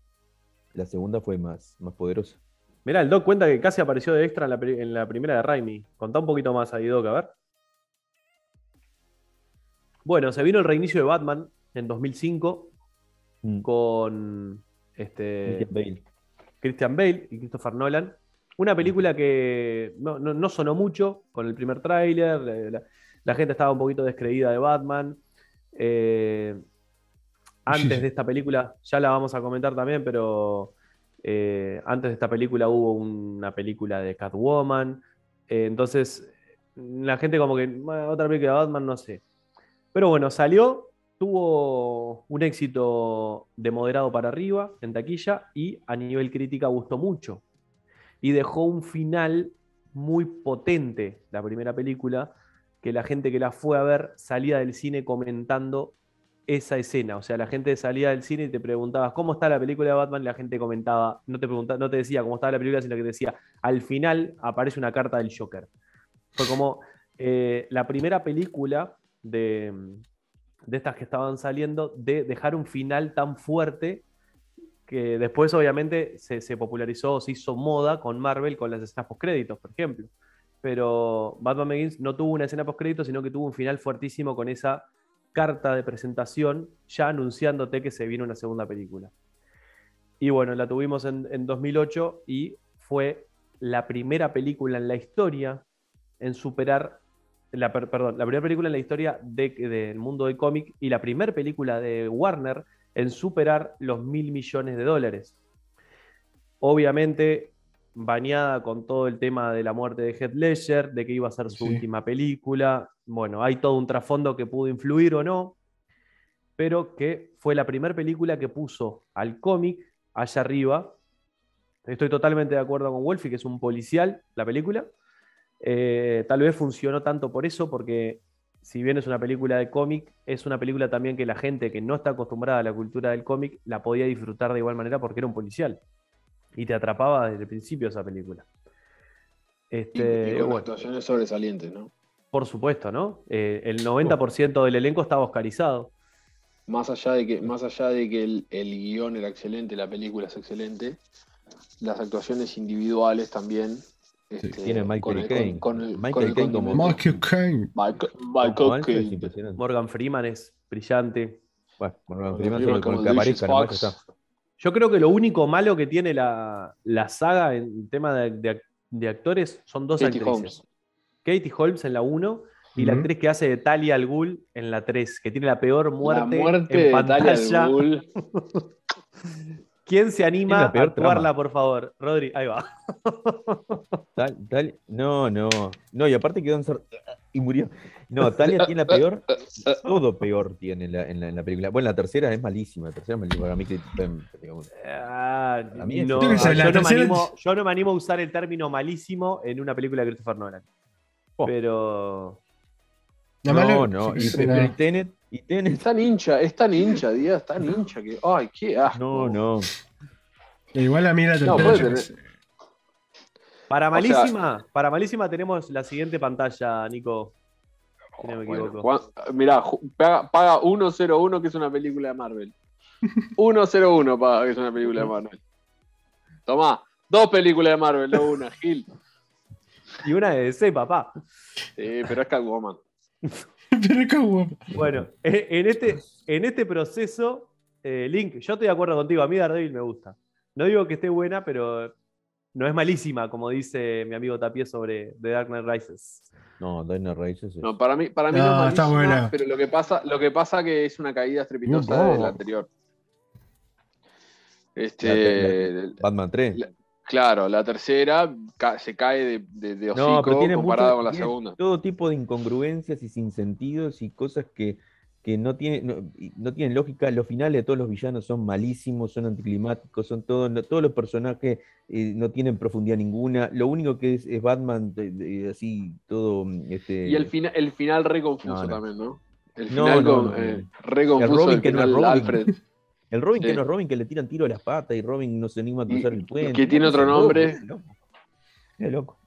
La segunda fue más, más poderosa. Mirá, el Doc cuenta que casi apareció de extra en la, pri- en la primera de Raimi. Contá un poquito más ahí, Doc, a ver. Bueno, se vino el reinicio de Batman en 2005 Mm. con este, Christian Bale. Christian Bale y Christopher Nolan. Una película que no, no- no sonó mucho con el primer tráiler. La, la- la gente estaba un poquito descreída de Batman. Eh, antes de esta película, ya la vamos a comentar también, pero eh, antes de esta película hubo una película de Catwoman. Eh, entonces, la gente como que, "Bueno, otra película de Batman, no sé. Pero bueno, salió, tuvo un éxito de moderado para arriba en taquilla y a nivel crítica gustó mucho. Y dejó un final muy potente, la primera película, que la gente que la fue a ver salía del cine comentando esa escena. O sea, la gente salía del cine y te preguntabas cómo está la película de Batman, y la gente comentaba, no te preguntaba, no te decía cómo estaba la película, sino que te decía, al final aparece una carta del Joker. Fue como eh, la primera película de, de estas que estaban saliendo de dejar un final tan fuerte que después obviamente se, se popularizó, se hizo moda con Marvel con las escenas post-créditos, por ejemplo. Pero Batman Begins no tuvo una escena post-créditos, sino que tuvo un final fuertísimo con esa carta de presentación ya anunciándote que se viene una segunda película. Y bueno, la tuvimos en, en 2008 y fue la primera película en la historia en superar, la, per- perdón, la primera película en la historia de- del mundo del cómic y la primera película de Warner en superar los mil millones de dólares. Obviamente, bañada con todo el tema de la muerte de Heath Ledger, de que iba a ser su Sí. última película. Bueno, hay todo un trasfondo que pudo influir o no. pero que fue la primera película que puso al cómic allá arriba. Estoy totalmente de acuerdo con Wolfie, que es un policial la película. Eh, tal vez funcionó tanto por eso, porque si bien es una película de cómic, es una película también que la gente que no está acostumbrada a la cultura del cómic la podía disfrutar de igual manera porque era un policial. Y te atrapaba desde el principio esa película. Este, y, y con bueno, actuaciones sobresalientes, ¿no? Por supuesto, ¿no? Eh, el 90% del elenco estaba oscarizado. Más allá de que, más allá de que el, el guion era excelente, la película es excelente, las actuaciones individuales también. este, Tiene Michael con el- Caine. Michael Caine como- Michael Caine. Michael, Caine. Morgan Freeman es brillante. Bueno, Morgan Freeman Freeman con como que aparezca, nomás está. Yo creo que lo único malo que tiene la, la saga en tema de, de- de actores son dos Katie actrices. Holmes. Katie Holmes en la 1 y la actriz que hace de Talia al Ghul en la 3, que tiene la peor muerte, la muerte en de Talia pantalla. al Ghul. ¿Quién se anima a actuarla, trama. por favor? Rodri, ahí va. Tal, tal, no, no. No, y aparte quedó en sor- y murió. No, Talia tiene la peor. Todo peor tiene en la, en la, en la película. Bueno, la tercera es malísima. La tercera es malísima. Para mí, que- digamos, Ah, A mí es- no, Yo no me animo, yo no me animo a usar el término malísimo en una película de Christopher Nolan. Oh. Pero no, mala- no. Y, pero no. y Tenet, y Tenet, Es tan hincha, es tan hincha, Díaz, tan hincha que. ¡Ay, qué asco! no, no. Igual a mí la No, para O sea- malísima, para malísima tenemos la siguiente pantalla, Nico. Si no me equivoco. Mirá, paga, paga 101 que es una película de Marvel. 101 paga que es una película de Marvel. Tomá, dos películas de Marvel, no una, Gil. Y una de DC, papá. Sí, pero es Catwoman. Pero es guapo. Bueno, e- en este, en este proceso, eh, Link, yo estoy de acuerdo contigo. A mí Daredevil me gusta. No digo que esté buena, pero no es malísima, como dice mi amigo Tapie sobre The Dark Knight Rises. No, Diner Races. es- No, para mí, para mí No, no, es está malísima, buena. pero lo que pasa, lo que pasa que es una caída estrepitosa No, no. de la anterior. Este, Batman 3. La- claro, la tercera ca- se cae de, de, de hocico No, pero tiene comparada mucho- con la tiene segunda. Todo tipo de incongruencias y sinsentidos y cosas que, que no, tienen, no, y no tienen lógica. Los finales de todos los villanos son malísimos, son anticlimáticos, son todos, no- todos los personajes eh, no tienen profundidad ninguna. Lo único que es, es Batman de- de- así, todo. mm, Este, Y el, fina- el final re confuso también, ¿no? El final no, con- eh, re confuso Robin el que no es final Robin. Alfred. el Robin que no es Robin, que le tiran tiro a las patas y Robin no se anima a cruzar el puente. que tiene otro nombre. Es loco. Es loco.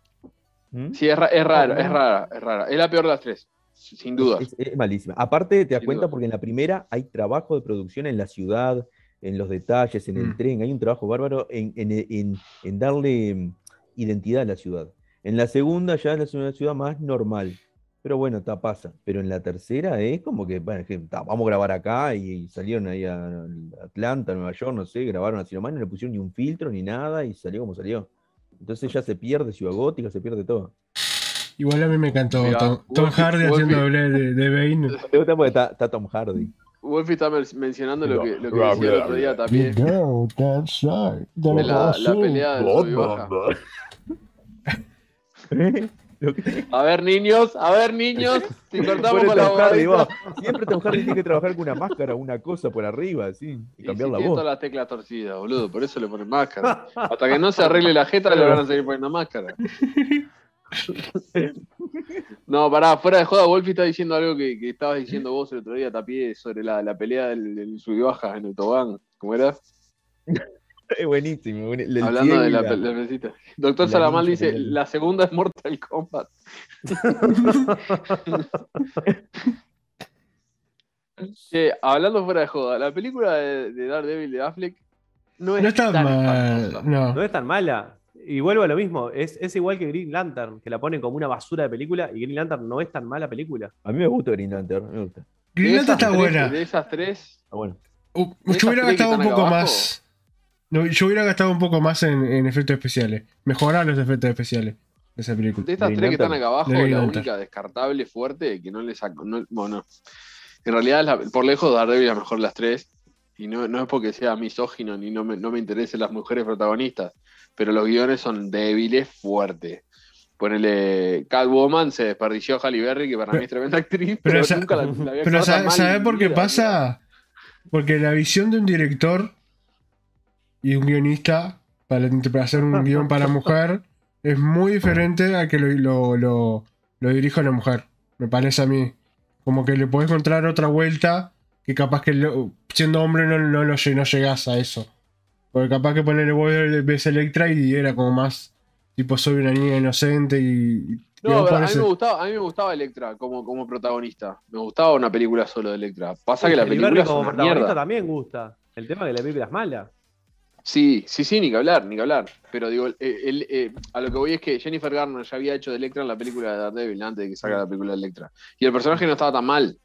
¿Mm? Sí, es, ra- es raro, es rara, es rara. Es la peor de las tres, sin duda. Es, es malísima. Aparte, te das Sin cuenta duda. porque en la primera hay trabajo de producción en la ciudad, en los detalles, en el Mm. tren. Hay un trabajo bárbaro en, en- en- en darle mm, identidad a la ciudad. En la segunda ya es una ciudad más normal. Pero bueno, está pasa. Pero en la tercera es como que, bueno, que, ta, vamos a grabar acá y, salieron ahí a Atlanta, Nueva York, no sé, grabaron así nomás, no le pusieron ni un filtro ni nada y salió como salió. Entonces ya se pierde Ciudad Gótica, se pierde todo. Igual a mí me encantó Tom, Tom Wolfie- Hardy Wolfie- haciendo doble de, de Bane. Me gusta porque está, está Tom Hardy. Wolfie está men- mencionando lo que, lo que decía el otro día también. go that side. de la, la pelea del sub A ver, niños, a ver, niños, si cortamos con la va. Siempre Tom Hardy tiene que trabajar con una máscara, una cosa por arriba, así, y Y cambiar si la voz. todas las teclas torcidas, boludo, por eso le ponen máscara. Hasta que no se arregle la jeta le van a seguir poniendo máscara. No, pará, fuera de joda, Wolfie está diciendo algo que, que estabas diciendo vos el otro día, Tapié, sobre la, la pelea del, del sub y baja en el tobán. ¿Cómo era? Es buenísimo. el Hablando de la, la- pe- la mesita. Doctor la Salamal dice, la segunda es Mortal Kombat. Che, hablando fuera de joda, la película de, de Daredevil de Affleck no es No tan mal. No. No es tan mala. Y vuelvo a lo mismo. Es, es igual que Green Lantern, que la ponen como una basura de película. Y Green Lantern no es tan mala película. A mí me gusta Green Lantern, me gusta. Green Lantern está tres- buena. De esas tres, Está bueno. Uh, hubiera gastado un poco abajo. más. No, yo hubiera gastado un poco más en, en efectos especiales. Mejorar los efectos especiales de esa película. de estas tres que están acá abajo, la única descartable fuerte que no le saco. No, bueno, en realidad, la- por lejos, Daredevil es la mejor de las tres. Y no, no es porque sea misógino ni no me, no me interesen las mujeres protagonistas. Pero los guiones son débiles, fuertes. Ponele Catwoman, se desperdició a Halle Berry, que para mí es tremenda actriz, pero, pero nunca la, la había Pero ¿sabes por qué pasa? porque la visión de un director y un guionista para, para hacer un guion para mujer es muy diferente a que lo, lo, lo, lo dirija una mujer, me parece a mí. Como que le podés encontrar otra vuelta que capaz que lo- siendo hombre no, no, lle- no llegás a eso. Porque capaz que ponerle vos ves Electra y era como más tipo soy una niña inocente y... y No, vos a mí, me gustaba, a mí me gustaba Electra como, como protagonista. Me gustaba una película solo de Electra. Pasa que la película es como una protagonista mierda. también gusta. El tema es que la película es mala. Sí, sí, sí, ni que hablar, ni que hablar. Pero digo, el- el- eh, a lo que voy es que Jennifer Garner ya había hecho de Electra en la película de Daredevil antes de que salga la película de Electra. Y el personaje no estaba tan mal.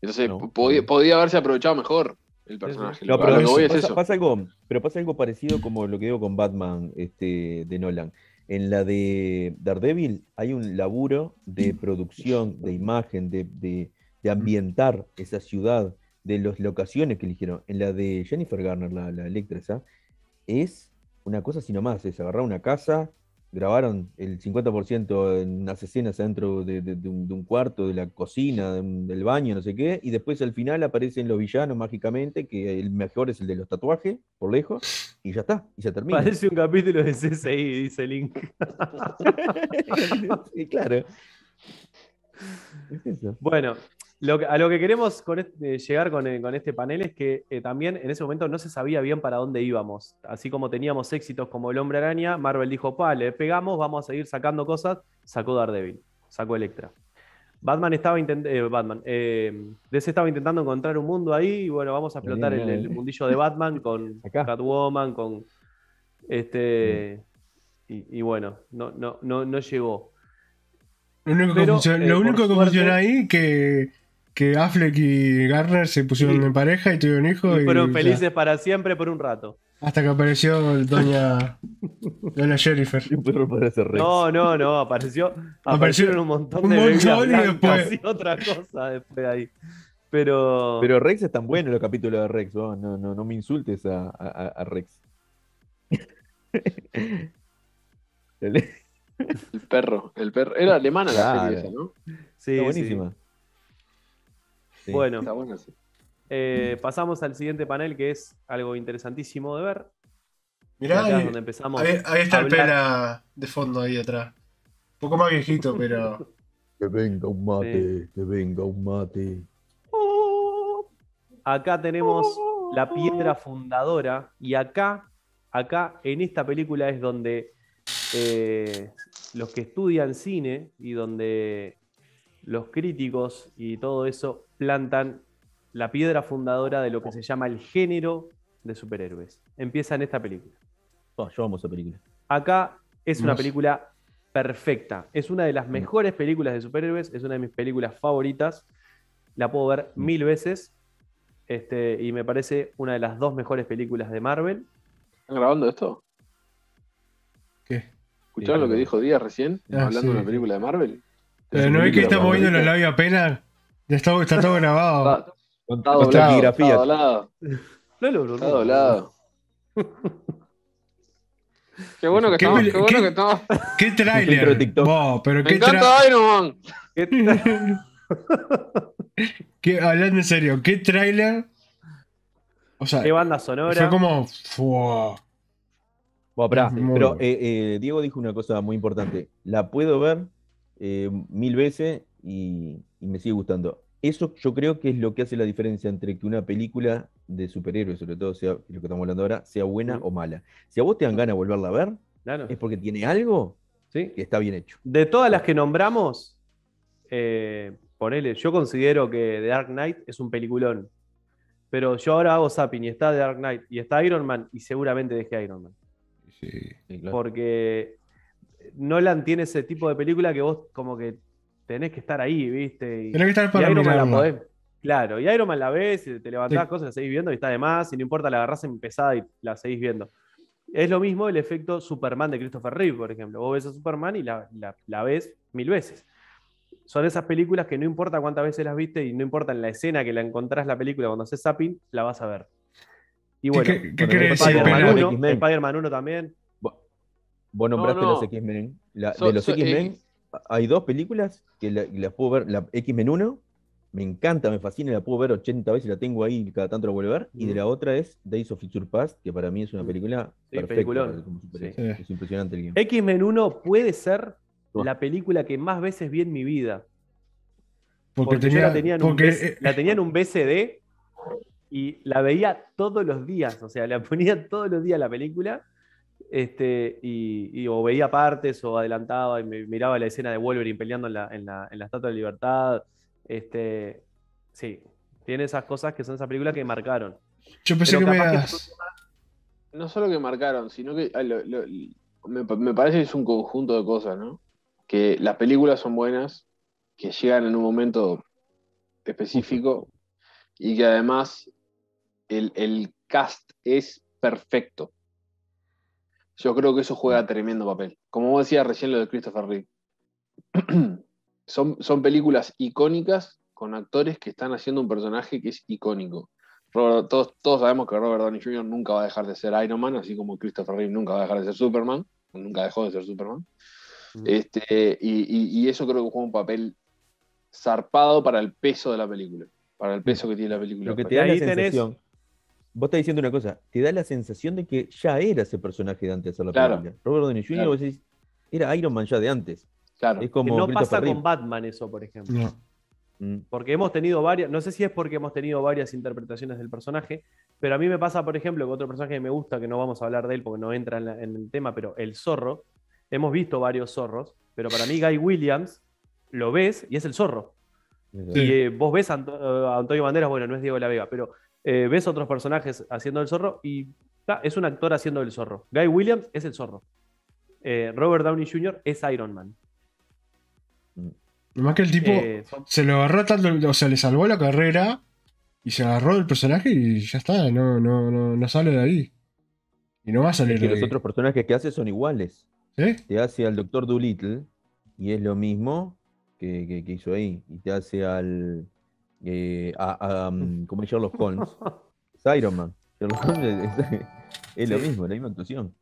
Entonces No. podía, podía haberse aprovechado mejor el personaje. No, pero lo que voy es pasa, eso. pasa algo, pero pasa algo parecido como lo que digo con Batman este, de Nolan. En la de Daredevil hay un laburo de producción, de imagen, de, de- de ambientar esa ciudad, de las locaciones que eligieron. En la de Jennifer Garner, la, la Electra esa, es una cosa así nomás, es agarrar una casa, grabaron el 50% en unas escenas adentro de, de- de un, de un cuarto, de la cocina, del baño, no sé qué, y después al final aparecen los villanos mágicamente, que el mejor es el de los tatuajes, por lejos, y ya está, y se termina. Parece un capítulo de CSI, dice Link. Sí, claro. Es eso. Bueno, lo que- a lo que queremos con este- llegar con, eh, con este panel es que eh, también en ese momento no se sabía bien para dónde íbamos. Así como teníamos éxitos como El Hombre Araña, Marvel dijo, pa, le pegamos, vamos a seguir sacando cosas. Sacó Daredevil, sacó Electra. Batman estaba intentando, Batman, eh, DC estaba intentando encontrar un mundo ahí y bueno, vamos a explotar el, mundillo de Batman con Acá. Catwoman, con este y, y bueno, no, no, no, no llegó. Lo único que, funciona- eh, lo por único que suerte- funciona ahí que, que Affleck y Garner se pusieron Sí. en pareja y tuvieron hijos. Y y fueron ya. felices para siempre por un rato. Hasta que apareció doña, doña Jennifer. No, no, no, apareció, aparecieron un montón un de montón y después- y otra cosa después de ahí. Pero, Pero Rex es tan bueno los capítulos de Rex, vos, no, no, no me insultes a, a- a Rex. El perro, el perro. Era alemana la serie esa, ¿no? sí, buenísima. Sí. Bueno, Está buena, sí. eh, pasamos al siguiente panel que es algo interesantísimo de ver. Mirá, Acá es ahí, donde empezamos. ahí- ahí está el pela de fondo ahí atrás. Un poco más viejito, pero. Que venga un mate, que venga un mate. Acá tenemos la piedra fundadora y acá, acá en esta película es donde eh, los que estudian cine y donde los críticos y todo eso plantan la piedra fundadora de lo que se llama el género de superhéroes. Empieza en esta película. Oh, yo amo esa película. Acá es una película perfecta. Es una de las mejores películas de superhéroes. Es una de mis películas favoritas. La puedo ver mil veces. Este, y me parece una de las dos mejores películas de Marvel. ¿Están grabando esto? ¿Qué? ¿Escucharon Sí, lo que dijo Díaz recién? Ah, hablando sí. de una película de Marvel. Pero no es que está moviendo los labios apenas. Ya está, está todo grabado. Está, doblado, está doblado. No lo Está doblado. Qué bueno que ¿Qué estamos, peli- qué bueno qué- que estamos. ¿Qué? TikTok. Vos, pero Me qué encanta tra- Iron Man. qué- Hablando en serio, ¿qué tráiler? O sea, Qué banda sonora. fue como. Fua. Bueno, pará, pero eh, eh, Diego dijo una cosa muy importante. La puedo ver eh, mil veces y, y me sigue gustando. Eso yo creo que es lo que hace la diferencia entre que una película de superhéroes, sobre todo sea lo que estamos hablando ahora, sea buena o mala. Si a vos te dan ganas de volverla a ver, Claro. es porque tiene algo ¿Sí? que está bien hecho. De todas las que nombramos, eh, ponele, yo considero que The Dark Knight es un peliculón. Pero yo ahora hago zapping y está The Dark Knight y está Iron Man y seguramente dejé Iron Man. Sí, claro. Porque Nolan tiene ese tipo de película que vos como que tenés que estar ahí, ¿viste? Y, Tenés que estar y para Iron Man la podés. Claro, y Iron Man la ves, y te levantás Sí. cosas, la seguís viendo y está de más, y no importa, la agarrás empezada y la seguís viendo. Es lo mismo el efecto Superman de Christopher Reeve, por ejemplo. Vos ves a Superman y la, la- la ves mil veces. Son esas películas que no importa cuántas veces las viste y no importa en la escena que la encontrás la película cuando haces zapping, la vas a ver. Y ¿Qué- bueno, qué- qué bueno, querés decir, Spider-Man Pela? 1, X-Men. Spider-Man 1 también. Vos, nombraste no. los X-Men. De los so- X-Men eh, hay dos películas que la- las puedo ver. La X-Men 1 me encanta, me fascina, la puedo ver 80 veces, la tengo ahí, cada tanto la vuelvo a ver. Y de la otra es Days of Future Past, que para mí es una película Sí, perfecta. Sí. Es impresionante el guion. X-Men 1 puede ser la película que más veces vi en mi vida. Porque, Porque, tenía. yo la tenía, en un porque, BC eh, la tenía en un BCD y la veía todos los días. O sea, la ponía todos los días la película. Este, y, y o veía partes o adelantaba y me miraba la escena de Wolverine peleando en la, en la, en la Estatua de la Libertad. Este, sí, tiene esas cosas que son esas películas que marcaron. yo pensé Pero que me que No solo que marcaron, sino que ah, lo- lo- me, me parece que es un conjunto de cosas, ¿no? Que las películas son buenas, que llegan en un momento específico y que además el, el cast es perfecto. Yo creo que eso juega tremendo papel. Como vos decías recién lo de Christopher Reeve. son, son películas icónicas con actores que están haciendo un personaje que es icónico. Robert- todos, todos sabemos que Robert Downey Jr. nunca va a dejar de ser Iron Man, así como Christopher Reeve nunca va a dejar de ser Superman, nunca dejó de ser Superman. Este, y, y- y eso creo que juega un papel zarpado para el peso de la película, para el peso que tiene la película. Lo que te da la ahí tenés-. Vos estás diciendo una cosa, te da la sensación de que ya era ese personaje de antes hacer la Claro. película. Robert Downey Jr. Claro. vos decís, era Iron Man ya de antes. Claro. Es Que como no pasa Reeve. con Batman eso, por ejemplo. No. Mm. Porque hemos tenido varias, no sé si es porque hemos tenido varias interpretaciones del personaje, pero a mí me pasa, por ejemplo, que otro personaje que me gusta, que no vamos a hablar de él porque no entra en, la- en el tema, pero el zorro, hemos visto varios zorros, pero para mí Guy Williams lo ves y es el zorro. Sí. Y eh, vos ves a, Anto- a Antonio Banderas, bueno, no es Diego La Vega, pero eh, ves otros personajes haciendo el zorro y ta, es un actor haciendo el zorro. Guy Williams es el zorro. Eh, Robert Downey Jr. es Iron Man. Nomás que el tipo Eh, son- se lo agarró tanto, o sea, le salvó la carrera y se agarró del personaje y ya está, no, no, no, no sale de ahí. Y no va a salir Es que de los ahí. otros personajes que hace son iguales. ¿Sí? Te hace al Doctor Dolittle y es lo mismo que, que- que hizo ahí. Y te hace al. Eh, a, a, um, como es Sherlock Holmes. Es Iron Man. Sherlock Holmes es, es lo Sí. mismo, la misma actuación.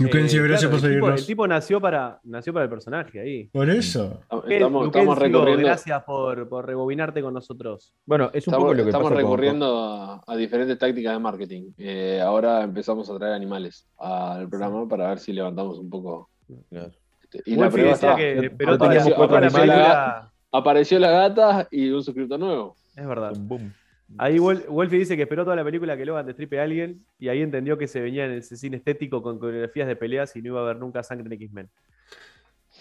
Luquencio, Eh, gracias claro, por el tipo, seguirnos. el tipo nació para, nació para el personaje ahí. Por eso. Estamos, estamos, recorriendo, Gracias por, por rebobinarte con nosotros. Bueno, es un estamos, poco lo que estamos pasa con- recorriendo a, a diferentes tácticas de marketing. Eh, ahora empezamos a traer animales al programa para ver si levantamos un poco. Claro. este, Y la Wolfie prueba decía está. que No esperó toda, la, Apareció la gata y un suscriptor nuevo. Es verdad. Boom. Ahí Wol- Wolfie dice que esperó toda la película que Logan destripe a alguien y ahí entendió que se venía en ese cine estético con coreografías de peleas y no iba a haber nunca sangre en X-Men.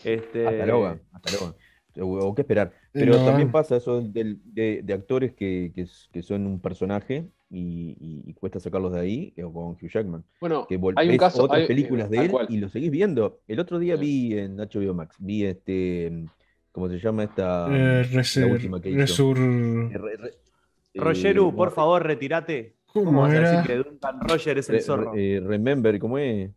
Este, Hasta Logan, hasta Logan. O, o qué esperar. Pero también pasa eso de, de actores que, que s- que son un personaje y, y- y cuesta sacarlos de ahí, o con Hugh Jackman. Bueno, Que hay un caso. otras hay- películas de tal él cual. y lo seguís viendo. El otro día Sí. vi en HBO Max, vi este, ¿cómo se llama esta? Eh, la última que hizo. Resur- Eh, re- re- Rogeru, eh, por no, favor, retírate. ¿Cómo ¿Cómo vas a era? decir que Duncan Roger es el zorro? eh, Remember, ¿cómo es?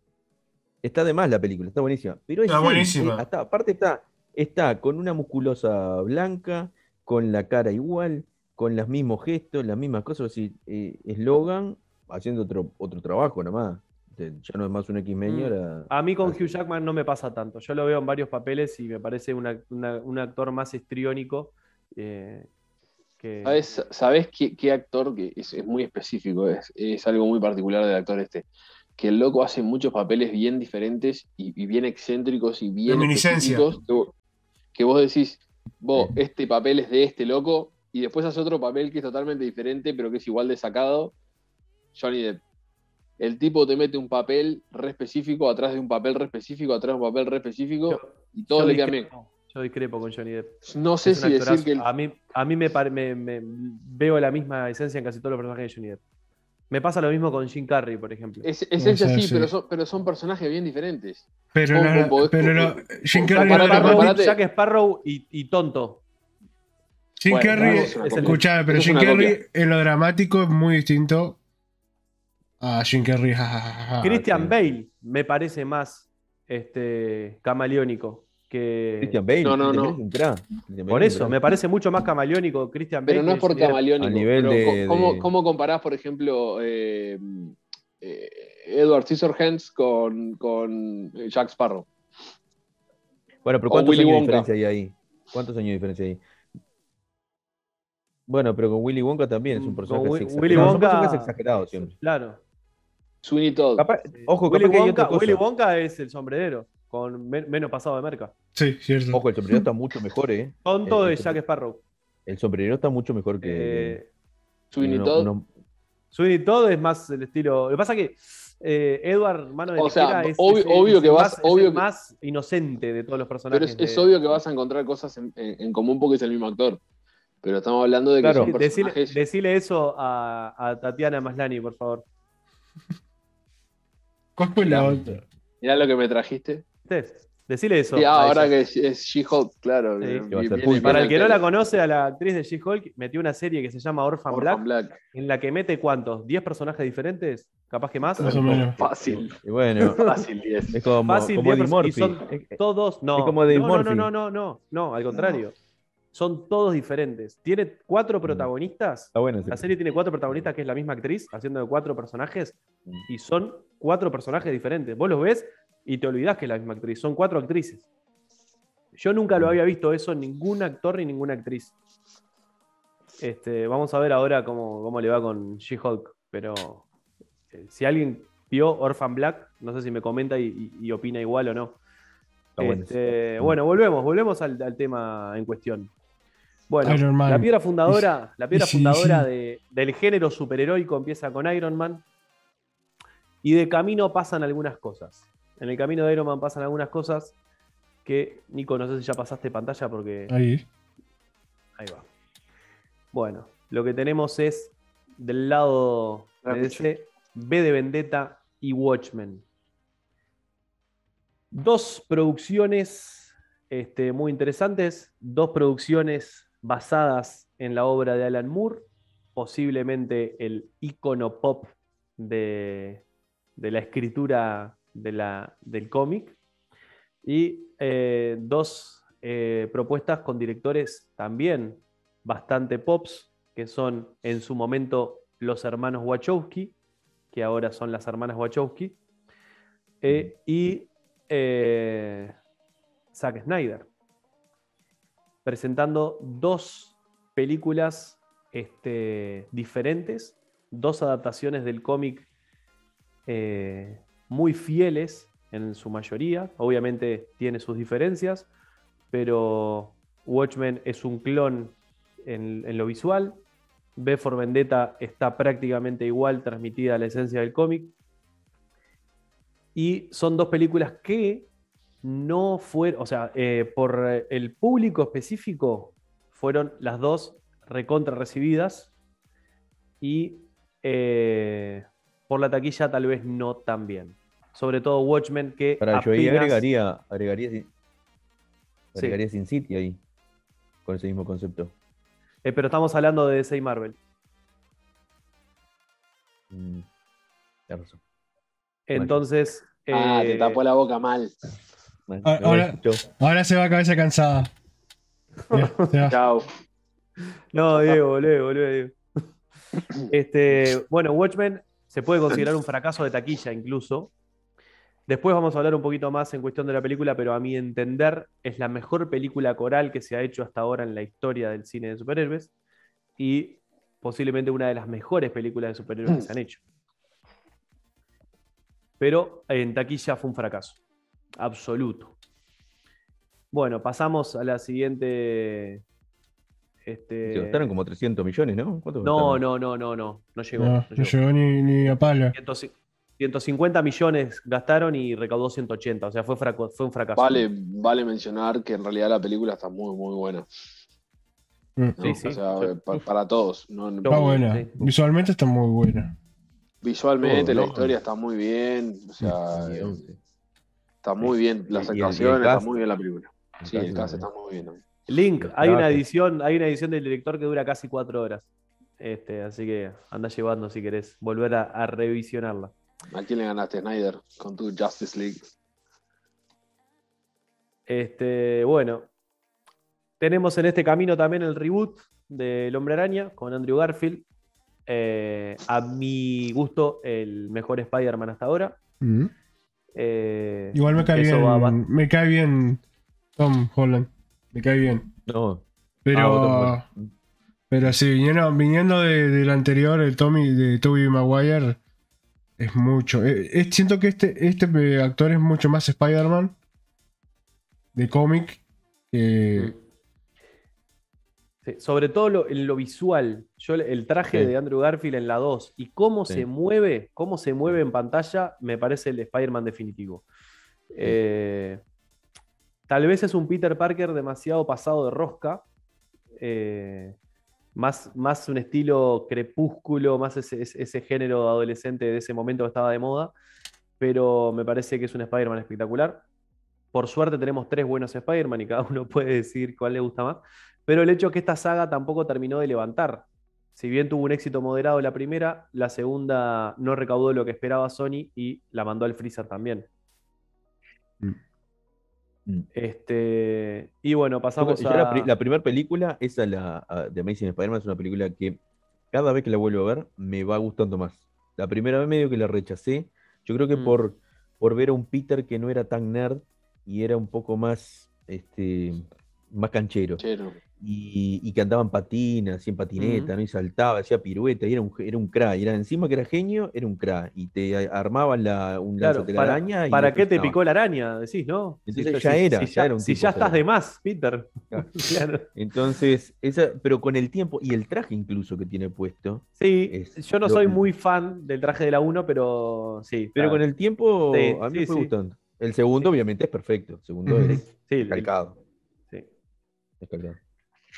Está de más la película, está buenísima. Pero es Está buenísima. eh, hasta- aparte está, está con una musculosa blanca, con la cara igual, con los mismos gestos, las mismas cosas. eh, es Logan haciendo otro, otro trabajo nomás. Este, Ya no es más un X-Men, Mm. A mí con Así. Hugh Jackman no me pasa tanto. Yo lo veo en varios papeles y me parece una- una- un actor más histriónico. eh, que... ¿Sabes, sabés qué, qué actor que es, es muy específico? Es, es algo muy particular del actor este. Que el loco hace muchos papeles bien diferentes y, y bien excéntricos y bien específicos. Que, vos- que vos decís, vos, este papel es de este loco, y después hace otro papel que es totalmente diferente, pero que es igual de sacado. Johnny Depp. El tipo te mete un papel re específico, atrás de un papel re específico, atrás de un papel re específico, Yo- y todo yo le queda bien. Yo discrepo con Johnny Depp. No sé Es si decir que el A mí, a mí me, pare- me- me- veo la misma esencia en casi todos los personajes de Johnny Depp. Me pasa lo mismo con Jim Carrey, por ejemplo. Es, esencia sí, sí. Pero, son, pero son personajes bien diferentes. Pero, ¿Cómo la- podés- pero no, Jim Carrey, no. Jack Sparrow y, y tonto. Jim Bueno, Carrey, es pero Jim Carrey copia. en lo dramático es muy distinto a Jim Carrey. ja, ja, ja, ja. Christian sí. Bale me parece más este, camaleónico que. Christian Bale, No, no, no. Por eso, me parece mucho más camaleónico Christian Bale. Pero no es por camaleónico. A nivel pero de- ¿cómo, de- cómo comparás, por ejemplo, eh, eh, Edward Scissorhands con, con eh, Jack Sparrow? Bueno, pero ¿cuántos años de diferencia hay ahí? ¿Cuántos años de diferencia hay? Bueno, pero con Willy Wonka también es un Con personaje exagerado. Willy No, son Wonka- personajes exagerados siempre. Claro. Sweeney Todd. Capaz- ojo, Willy capaz Wonka. Willy es el sombrerero, con men- menos pasado de merca. Sí, cierto. Ojo, el sombrero está mucho mejor, ¿eh? Tonto El- de el- Jack Sparrow. El sombrero está mucho mejor que. Eh, Sweeney uno- Todd. uno- Sweeney Todd es más el estilo. Lo que pasa es que eh, Edward, mano de O sea, es, obvio- es es que vas- más, es obvio que- más inocente de todos los Pero personajes. es, es de- obvio que vas a encontrar cosas en, en- en común porque es el mismo actor. Pero estamos hablando de que Claro. son decile, personajes. decile eso a, a Tatiana Maslani, por favor. ¿Cuál fue la otra? Mirá lo que me trajiste. Decile eso. Sí, a ahora que es, She-Hulk, claro. Sí. Que Para el que no la conoce, a la actriz de She-Hulk metió una serie que se llama Orphan, Orphan Black, Black. en la que mete cuántos? ¿10 personajes diferentes? ¿Capaz que más? Más o menos. Fácil. Y bueno, Fácil 10. es como, Fácil, como 10 Eddie perso- y Murphy. son todos, no, es como Eddie no, no, no, no, no, no, no, al contrario. Son todos diferentes. Tiene cuatro protagonistas. Está bueno. ese- La serie tiene cuatro protagonistas, que es la misma actriz, haciendo de cuatro personajes, Mm. y son cuatro personajes diferentes. Vos los ves y te olvidás que es la misma actriz. Son cuatro actrices. Yo nunca lo Mm. había visto eso en ningún actor ni ninguna actriz. Este, vamos a ver ahora cómo, cómo le va con She-Hulk. Pero eh, si alguien vio Orphan Black, no sé si me comenta y, y- y opina igual o no. Este, bueno, volvemos, volvemos al, al tema en cuestión. Bueno, Iron Man. la piedra fundadora, la piedra sí, fundadora sí. de- del género superheroico empieza con Iron Man. Y de camino pasan algunas cosas. En el camino de Iron Man pasan algunas cosas que, Nico, no sé si ya pasaste pantalla porque Ahí. ahí va. Bueno, lo que tenemos es del lado de DC, B de Vendetta y Watchmen. Dos producciones este, muy interesantes, dos producciones basadas en la obra de Alan Moore, posiblemente el icono pop de, la escritura del cómic, y eh, dos eh, propuestas con directores también bastante pops, que son en su momento los hermanos Wachowski, que ahora son las hermanas Wachowski, eh, y Zack Snyder, presentando dos películas este, diferentes, dos adaptaciones del cómic eh, muy fieles en su mayoría, obviamente tiene sus diferencias, pero Watchmen es un clon en, lo visual, V for Vendetta está prácticamente igual, transmitida la esencia del cómic. Y son dos películas que no fueron, o sea, eh, por eh, el público específico, fueron las dos recontra recibidas. Y eh, por la taquilla, tal vez no tan bien. Sobre todo Watchmen, que. Para yo ahí agregaría, agregaría, Sin- Sí. agregaría Sin City ahí. Con ese mismo concepto. eh, pero estamos hablando de DC y Marvel. Mm, razón. Entonces. Ah, te tapó la boca mal. Ah, no, ahora- se va cabeza cansada. Ya. Chao. No, Diego, boludo, boludo, Diego. Este, bueno, Watchmen se puede considerar un fracaso de taquilla incluso. Después vamos a hablar un poquito más en cuestión de la película, pero a mi entender es la mejor película coral que se ha hecho hasta ahora en la historia del cine de superhéroes y posiblemente una de las mejores películas de superhéroes que se han hecho. Pero en taquilla fue un fracaso, absoluto. Bueno, pasamos a la siguiente. Este... se gastaron como 300 millones, ¿no? ¿Cuánto No, no, no, no, no. No llegó. No, no no llegó. ni, ni a palo. 100 150 millones gastaron y recaudó 180. O sea, fue, fraco- fue un fracaso. Vale, vale mencionar que en realidad la película está muy, muy buena. Mm. ¿no? Sí, sí. O sea, Sí. para todos. No- no- Está buena. sí. Visualmente está muy buena. visualmente la ¿no? historia está muy bien. O sea. Está muy bien. Las actuaciones, está muy bien la película. El Sí, el está muy bien. Link, hay una edición, hay una edición del director que dura casi cuatro horas. Este, así que anda llevando si querés volver a, a revisionarla. ¿A quién le ganaste, Snyder, con tu Justice League? Este, bueno, tenemos en este camino también el reboot del Hombre Araña con Andrew Garfield. Eh, a mi gusto, el mejor Spider-Man hasta ahora. Mm. Eh, Igual me cae bien. Me cae bien Tom Holland. Me cae bien. No. Pero. Ah. Pero sí, viniendo, viniendo de- del anterior, el Tommy de Tobey Maguire, es mucho. Eh, eh, siento que este, este actor es mucho más Spider-Man de cómic que. Sí, sobre todo lo- en lo visual. Yo el- traje Sí. de Andrew Garfield en la 2 y cómo Sí. se mueve, cómo se mueve en pantalla, me parece el Spider-Man definitivo. Eh, tal vez es un Peter Parker demasiado pasado de rosca. eh, más, más un estilo crepúsculo, más ese, ese- ese género adolescente de ese momento que estaba de moda. Pero me parece que es un Spider-Man espectacular. Por suerte tenemos tres buenos Spider-Man y cada uno puede decir cuál le gusta más. Pero el hecho es que esta saga tampoco terminó de levantar. Si bien tuvo un éxito moderado la primera, la segunda no recaudó lo que esperaba Sony y la mandó al freezer también. Mm. Este, y bueno, pasamos Yo a. la, pri- la primera película, esa la, a- de Amazing Spider-Man, es una película que cada vez que la vuelvo a ver me va gustando más. La primera vez medio que la rechacé, yo creo que Mm. por, por ver a un Peter que no era tan nerd y era un poco más, este, más canchero. Chero. Y, y que andaba en patina, así en patineta. ¿no? Y saltaba, hacía pirueta, y era un, era un cra. Y era encima que era genio, era un cra. Y te armaban la, un Claro, para, y ¿para qué te picó la araña? Decís, ¿no? Entonces ya era, si ya era un si tipo ya estás de más, Peter. Claro. Claro. Entonces, esa, pero con el tiempo y el traje incluso que tiene puesto, Sí, yo no lo- soy muy fan del traje de la 1, pero sí. pero con el tiempo Sí, a mí sí, me fue sí. gustando. El segundo, obviamente, es perfecto. El segundo es Sí, el- calcado. Sí.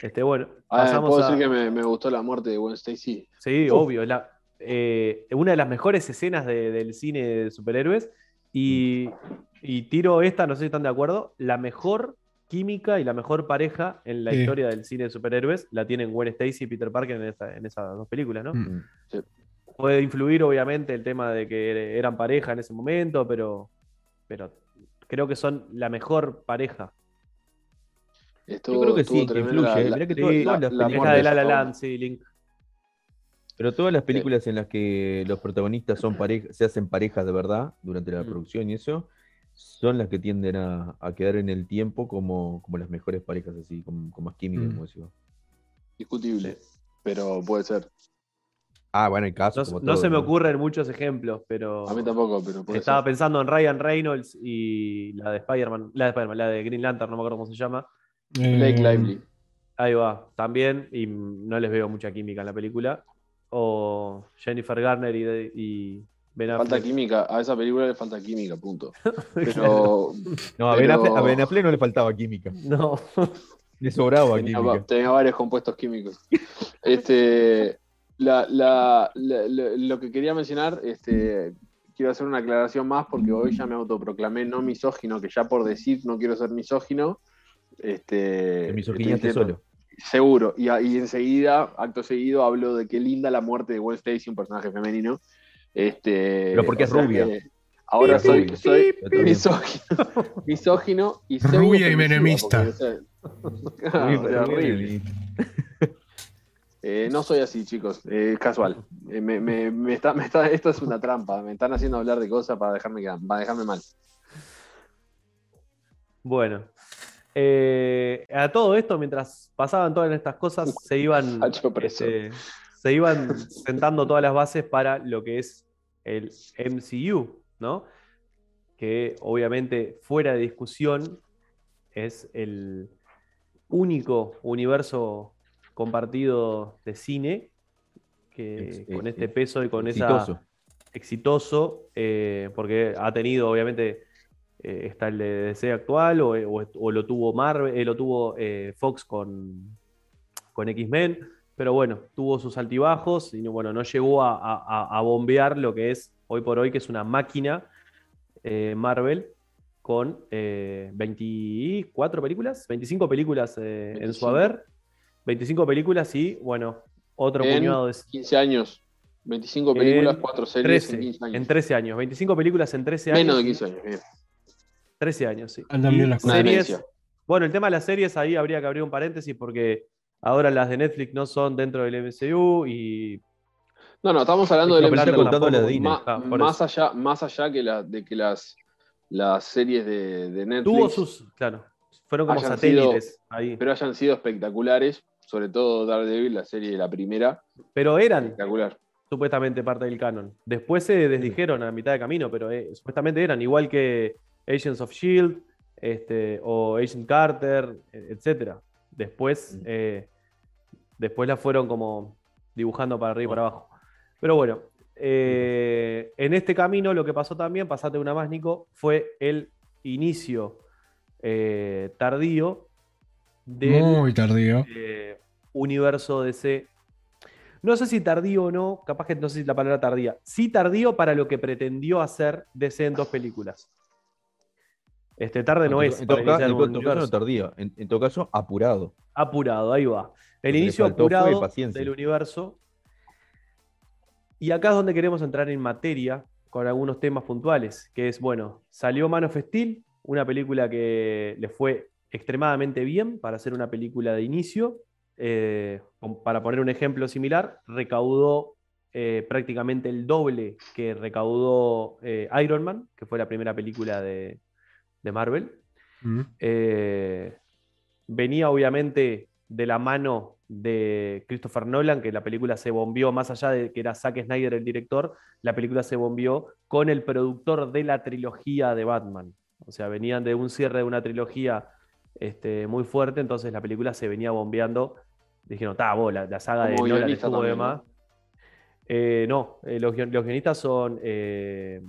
Este, bueno, Ah, pasamos puedo a... decir que me, me gustó la muerte de Gwen Stacy. Sí, Uf. obvio. la- eh, una de las mejores escenas de- del cine de superhéroes. Y, y tiro esta, no sé si están de acuerdo. La mejor química y la mejor pareja en la Sí. historia del cine de superhéroes la tienen Gwen Stacy y Peter Parker en, esa- en esas dos películas, ¿no? Mm. Puede influir, obviamente, el tema de que eran pareja en ese momento, pero, pero creo que son la mejor pareja. Estuvo, Yo creo que sí, que influye. la- Mirá que todas- la- todas las la Es películas- la de La La Land, sí, Link. Pero todas las películas en las que los protagonistas son pareja, se hacen parejas de verdad durante la Mm. producción y eso, son las que tienden a, a quedar en el tiempo como, como las mejores parejas así, con, con más química, Mm. como decís vos. discutible, pero puede ser. Ah, bueno, hay casos. No, como no todo, se me ocurren muchos ejemplos, pero A mí tampoco, pero puede estaba ser. pensando en Ryan Reynolds y la de Spider-Man, la de Spider-Man, la de Green Lantern, no me acuerdo cómo se llama. Blake Eh, Lively. Ahí va, también, y no les veo mucha química en la película. O Jennifer Garner y, y Ben Falta química, a esa película le falta química, punto. Pero No, a Ben, Pero- Affleck, a Ben Affleck no le faltaba química. No, Le sobraba tenía, química. tenía varios compuestos químicos. Este, la- la- la- la- lo que quería mencionar, este, quiero hacer una aclaración más porque hoy ya me autoproclamé no misógino, que ya por decir no quiero ser misógino. Este, diciendo- solo. Seguro, y, enseguida, acto seguido, hablo de qué linda la muerte de Gwen Stacy, un personaje femenino. Este, Pero porque es rubia. que Ahora soy, misógino, misógino y Rubia y menemista. ah. Eh, no soy así, chicos, eh, es casual. Eh, me, me- me está, me está- esto es una trampa, me están haciendo hablar de cosas para dejarme, quedar- para dejarme mal. bueno. Eh, a todo esto, mientras pasaban todas estas cosas, se iban, este, se iban sentando todas las bases para lo que es el MCU, ¿no? Que obviamente fuera de discusión es el único universo compartido de cine que con este peso y con esa Exitoso. exitoso, eh, porque ha tenido, obviamente, eh, está el de DC actual, o, o- o lo tuvo Marvel, eh, lo tuvo eh, Fox con, con X-Men, pero bueno, tuvo sus altibajos y no- bueno, no llegó a, a- a- bombear lo que es hoy por hoy, que es una máquina eh, Marvel con eh, 24 películas, 25 películas eh, en su 25. haber, 25 películas y bueno, otro En puñado de... 15 años, 25 películas, En 4 series 13, en 15 años. en 13 años. 25 películas en 13 años. Menos de 15 años, bien. 13 años, sí. Andan bien Y las series, bueno, el tema de las series, ahí habría que abrir un paréntesis porque ahora las de Netflix no son dentro del MCU y No, no, estamos hablando del MCU. Contando la de Ah, más, eso. allá, más allá que la, de que las, las series de, de Netflix Tuvo sus, claro, Fueron como satélites ahí. pero hayan sido espectaculares, sobre todo Daredevil, la serie de la primera, Pero eran espectacular. supuestamente parte del canon. Después se desdijeron a mitad de camino, pero eh, supuestamente eran igual que Agents of Shield este, o Agent Carter, e- etcétera. Después, eh, después la fueron como dibujando para arriba y para abajo. Pero bueno, eh, en este camino lo que pasó también, pasate una más, Nico, fue el inicio eh, tardío del Muy tardío. eh, universo DC. No sé si tardío o no, capaz que no sé si la palabra tardía. Sí tardío para lo que pretendió hacer DC en dos películas. Este tarde no en, es. en todo, en caso no tardía, en, en todo caso apurado. Apurado, ahí va. El inicio apurado del universo. Y acá es donde queremos entrar en materia con algunos temas puntuales, que es, bueno, salió Man of Steel, una película que le fue extremadamente bien para hacer una película de inicio. Eh, para poner un ejemplo similar, recaudó eh, prácticamente el doble que recaudó eh, Iron Man, que fue la primera película de, de Marvel. Mm. Eh, venía obviamente de la mano de Christopher Nolan, que la película se bombió, más allá de que era Zack Snyder el director, la película se bombió con el productor de la trilogía de Batman. O sea, venían de un cierre de una trilogía este, muy fuerte, entonces la película se venía bombeando. Dijeron, está, vos, la, la saga Como de Nolan estuvo de más. Eh, no, eh, los, los guionistas son eh,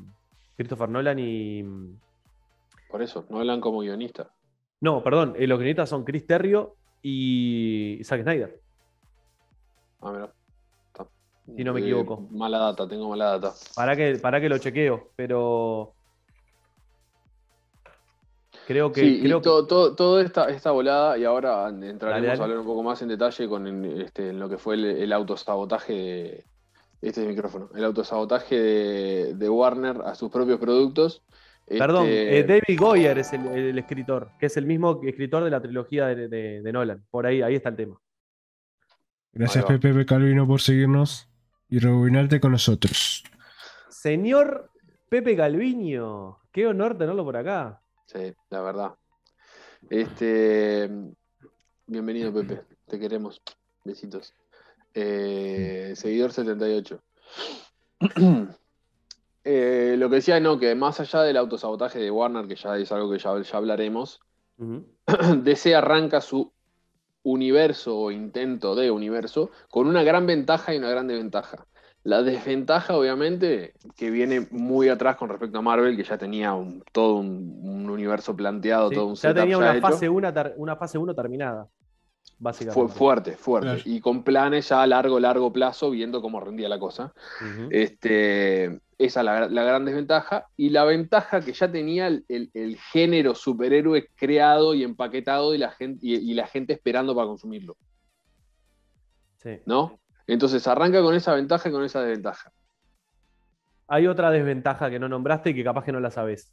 Christopher Nolan y. Por eso, no hablan como guionista. No, perdón, eh, los guionistas son Chris Terrio y Zack Snyder. Ah, mira. Está. Si no me Eh, equivoco. Mala data, tengo mala data. Para que, para que lo chequeo, pero. Creo que. sí, creo y que- todo, todo, toda esta, esta volada, y ahora entraremos Dale, dale. a hablar un poco más en detalle con en, este, en lo que fue el, el autosabotaje de. Este es el micrófono. El autosabotaje de, de Warner a sus propios productos. Perdón, Este, eh, David Goyer es el, el escritor, que es el mismo escritor de la trilogía de, de- de Nolan. Por ahí, ahí está el tema. Gracias. Pepe Calvino, por seguirnos y rebobinarte con nosotros. Señor Pepe Calviño, qué honor tenerlo por acá. Sí, la verdad. Este, bienvenido, Pepe. Te queremos. Besitos. Eh, seguidor 78. Eh, lo que decía, no, que más allá del autosabotaje de Warner, que ya es algo que ya, ya hablaremos, Ujú. DC arranca su universo o intento de universo con una gran ventaja y una gran desventaja. La desventaja, obviamente, que viene muy atrás con respecto a Marvel, que ya tenía un- todo un, un universo planteado, Sí, todo un ya setup tenía ya una hecho. fase 1 una fase uno terminada, básicamente. Fue fuerte, fuerte. Claro. Y con planes ya a largo, largo plazo, viendo cómo rendía la cosa. Este, esa es la, la gran desventaja. Y la ventaja que ya tenía el, el- el género superhéroe creado y empaquetado y la gente, y, y la gente esperando para consumirlo. Sí. ¿No? Entonces arranca con esa ventaja y con esa desventaja. Hay otra desventaja que no nombraste y que capaz que no la sabes.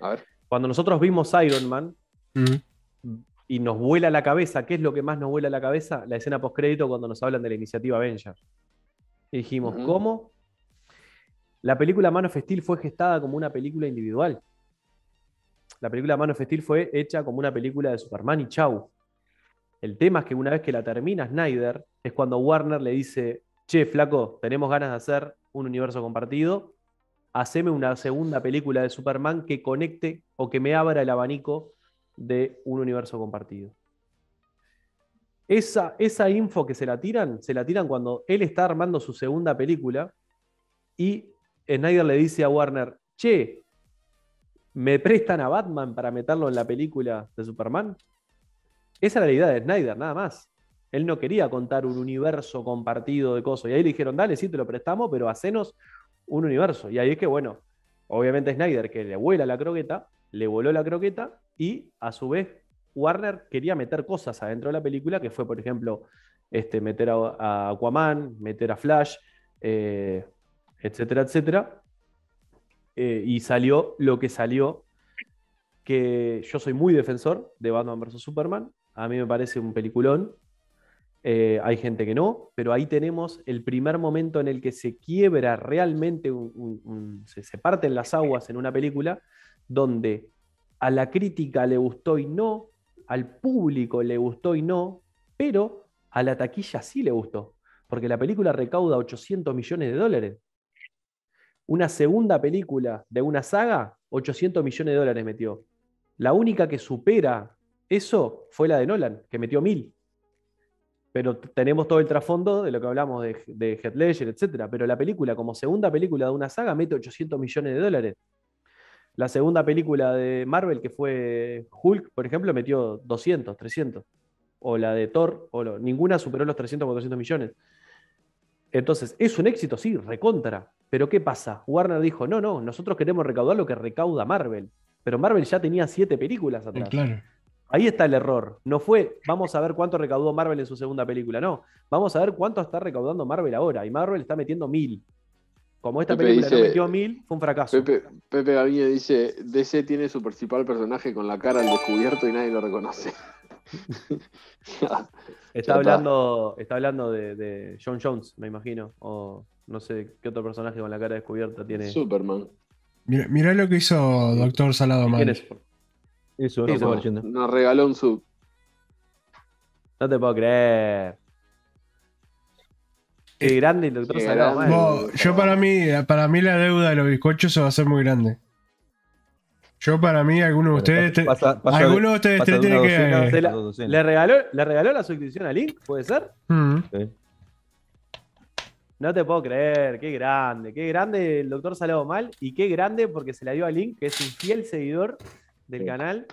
A ver. Cuando nosotros vimos Iron Man Mm. y nos vuela la cabeza, ¿qué es lo que más nos vuela la cabeza? La escena postcrédito cuando nos hablan de la iniciativa Avenger. Y dijimos. ¿cómo? La película Man of Steel fue gestada como una película individual. La película Man of Steel fue hecha como una película de Superman y chau. El tema es que una vez que la termina Snyder, es cuando Warner le dice, che, flaco, tenemos ganas de hacer un universo compartido, haceme una segunda película de Superman que conecte o que me abra el abanico de un universo compartido. Esa, esa info que se la tiran, se la tiran cuando él está armando su segunda película y Snyder le dice a Warner, che, ¿me prestan a Batman para meterlo en la película de Superman? Esa era la idea de Snyder, nada más. Él no quería contar un universo compartido de cosas. Y ahí le dijeron, dale, sí, te lo prestamos, pero hacenos un universo. Y ahí es que, bueno, obviamente Snyder, que le vuela la croqueta, le voló la croqueta y a su vez Warner quería meter cosas adentro de la película, que fue, por ejemplo, este, meter a, a Aquaman, meter a Flash, eh, etcétera, etcétera. Eh, y salió lo que salió, que yo soy muy defensor de Batman vs. Superman. A mí me parece un peliculón. Eh, hay gente que no, pero ahí tenemos el primer momento en el que se quiebra realmente, se, se parten las aguas en una película donde a la crítica le gustó y no, al público le gustó y no, pero a la taquilla sí le gustó, porque la película recauda 800 millones de dólares. Una segunda película de una saga, 800 millones de dólares metió. La única que supera eso fue la de Nolan, que metió 1000. Pero tenemos todo el trasfondo de lo que hablamos de, de Heath Ledger, etc. Pero la película, como segunda película de una saga, mete 800 millones de dólares. La segunda película de Marvel, que fue Hulk, por ejemplo, metió 200, 300. O la de Thor, o lo- ninguna superó los 300 o 400 millones. Entonces, ¿es un éxito? Sí, recontra. Pero ¿qué pasa? Warner dijo, no, no, nosotros queremos recaudar lo que recauda Marvel. Pero Marvel ya tenía siete películas Eh, atrás. Claro. Ahí está el error. No fue, vamos a ver cuánto recaudó Marvel en su segunda película. No, vamos a ver cuánto está recaudando Marvel ahora. Y Marvel está metiendo mil. Como esta Pepe película no dice- metió mil, fue un fracaso. Pepe, Pepe Gaviño dice, DC tiene su principal personaje con la cara al descubierto y nadie lo reconoce. Está hablando, está hablando de, de John Jones, me imagino. O no sé qué otro personaje con la cara descubierta tiene. Superman. Mira, mirá lo que hizo Doctor Salado ¿Quién Mal. es? Eso, no. Nos regaló un sub. No te puedo creer. Qué grande el doctor Salado. Vos, yo para mí, para mí la deuda de los bizcochos se va a hacer muy grande. Yo para mí, alguno de ustedes, te- Pasa- pasa de- alguno de ustedes tres tiene que. Se la-. ¿Le regaló, ¿Le regaló la suscripción a Link? ¿Puede ser? Mm. Sí. No te puedo creer, qué grande, qué grande el doctor Salado Mal y qué grande porque se la dio a Link, que es un fiel seguidor del Sí. canal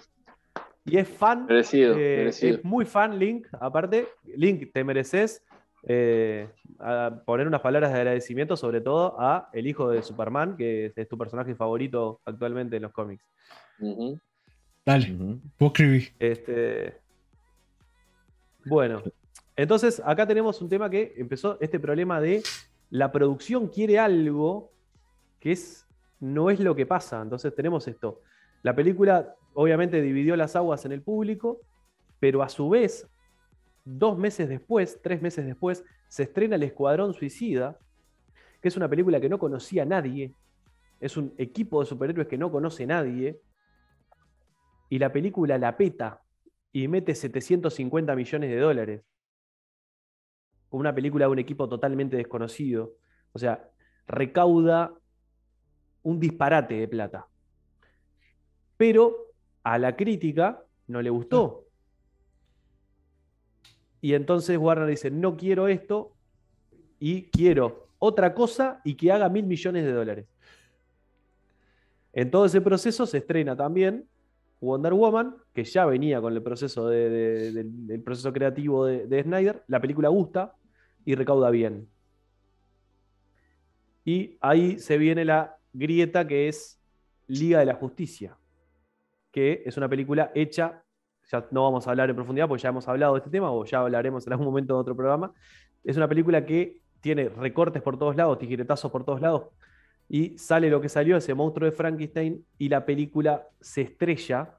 y es fan, Merecido, eh, merecido. es muy fan Link, aparte, Link, te mereces eh, a poner unas palabras de agradecimiento sobre todo a el hijo de Superman, que es, es tu personaje favorito actualmente en los cómics. Ujú. Dale, Ujú. vos escribí. Este, bueno, entonces acá tenemos un tema que empezó este problema de la producción quiere algo que es, no es lo que pasa. Entonces tenemos esto. La película obviamente dividió las aguas en el público, pero a su vez, dos meses después, tres meses después, se estrena El Escuadrón Suicida, que es una película que no conocía a nadie. Es un equipo de superhéroes que no conoce nadie y la película la peta y mete 750 millones de dólares. Una película de un equipo totalmente desconocido. O sea, recauda un disparate de plata. Pero a la crítica no le gustó. Y entonces Warner dice, no quiero esto y quiero otra cosa y que haga mil millones de dólares. En todo ese proceso se estrena también Wonder Woman, que ya venía con el proceso, de- de- del, proceso creativo de Snyder. La película gusta y recauda bien. Y ahí se viene la grieta que es Liga de la Justicia, que es una película hecha, ya no vamos a hablar en profundidad porque ya hemos hablado de este tema o ya hablaremos en algún momento en otro programa. Es una película que tiene recortes por todos lados, tijeretazos por todos lados, y sale lo que salió, ese monstruo de Frankenstein, y la película se estrella.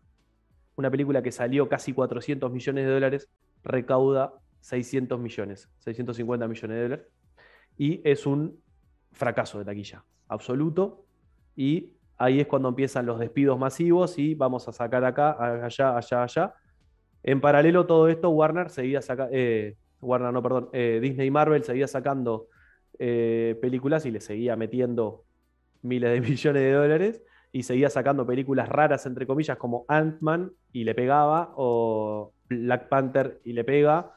Una película que salió casi 400 millones de dólares, recauda 600 millones, 650 millones de dólares, y es un fracaso de taquilla, absoluto. Y ahí es cuando empiezan los despidos masivos y vamos a sacar acá, allá, allá, allá. En paralelo todo esto, Warner seguía sacando, Warner no, perdón, eh, Disney y Marvel seguía sacando eh, películas y le seguía metiendo miles de millones de dólares y seguía sacando películas raras, entre comillas, como Ant-Man y le pegaba, o Black Panther y le pega.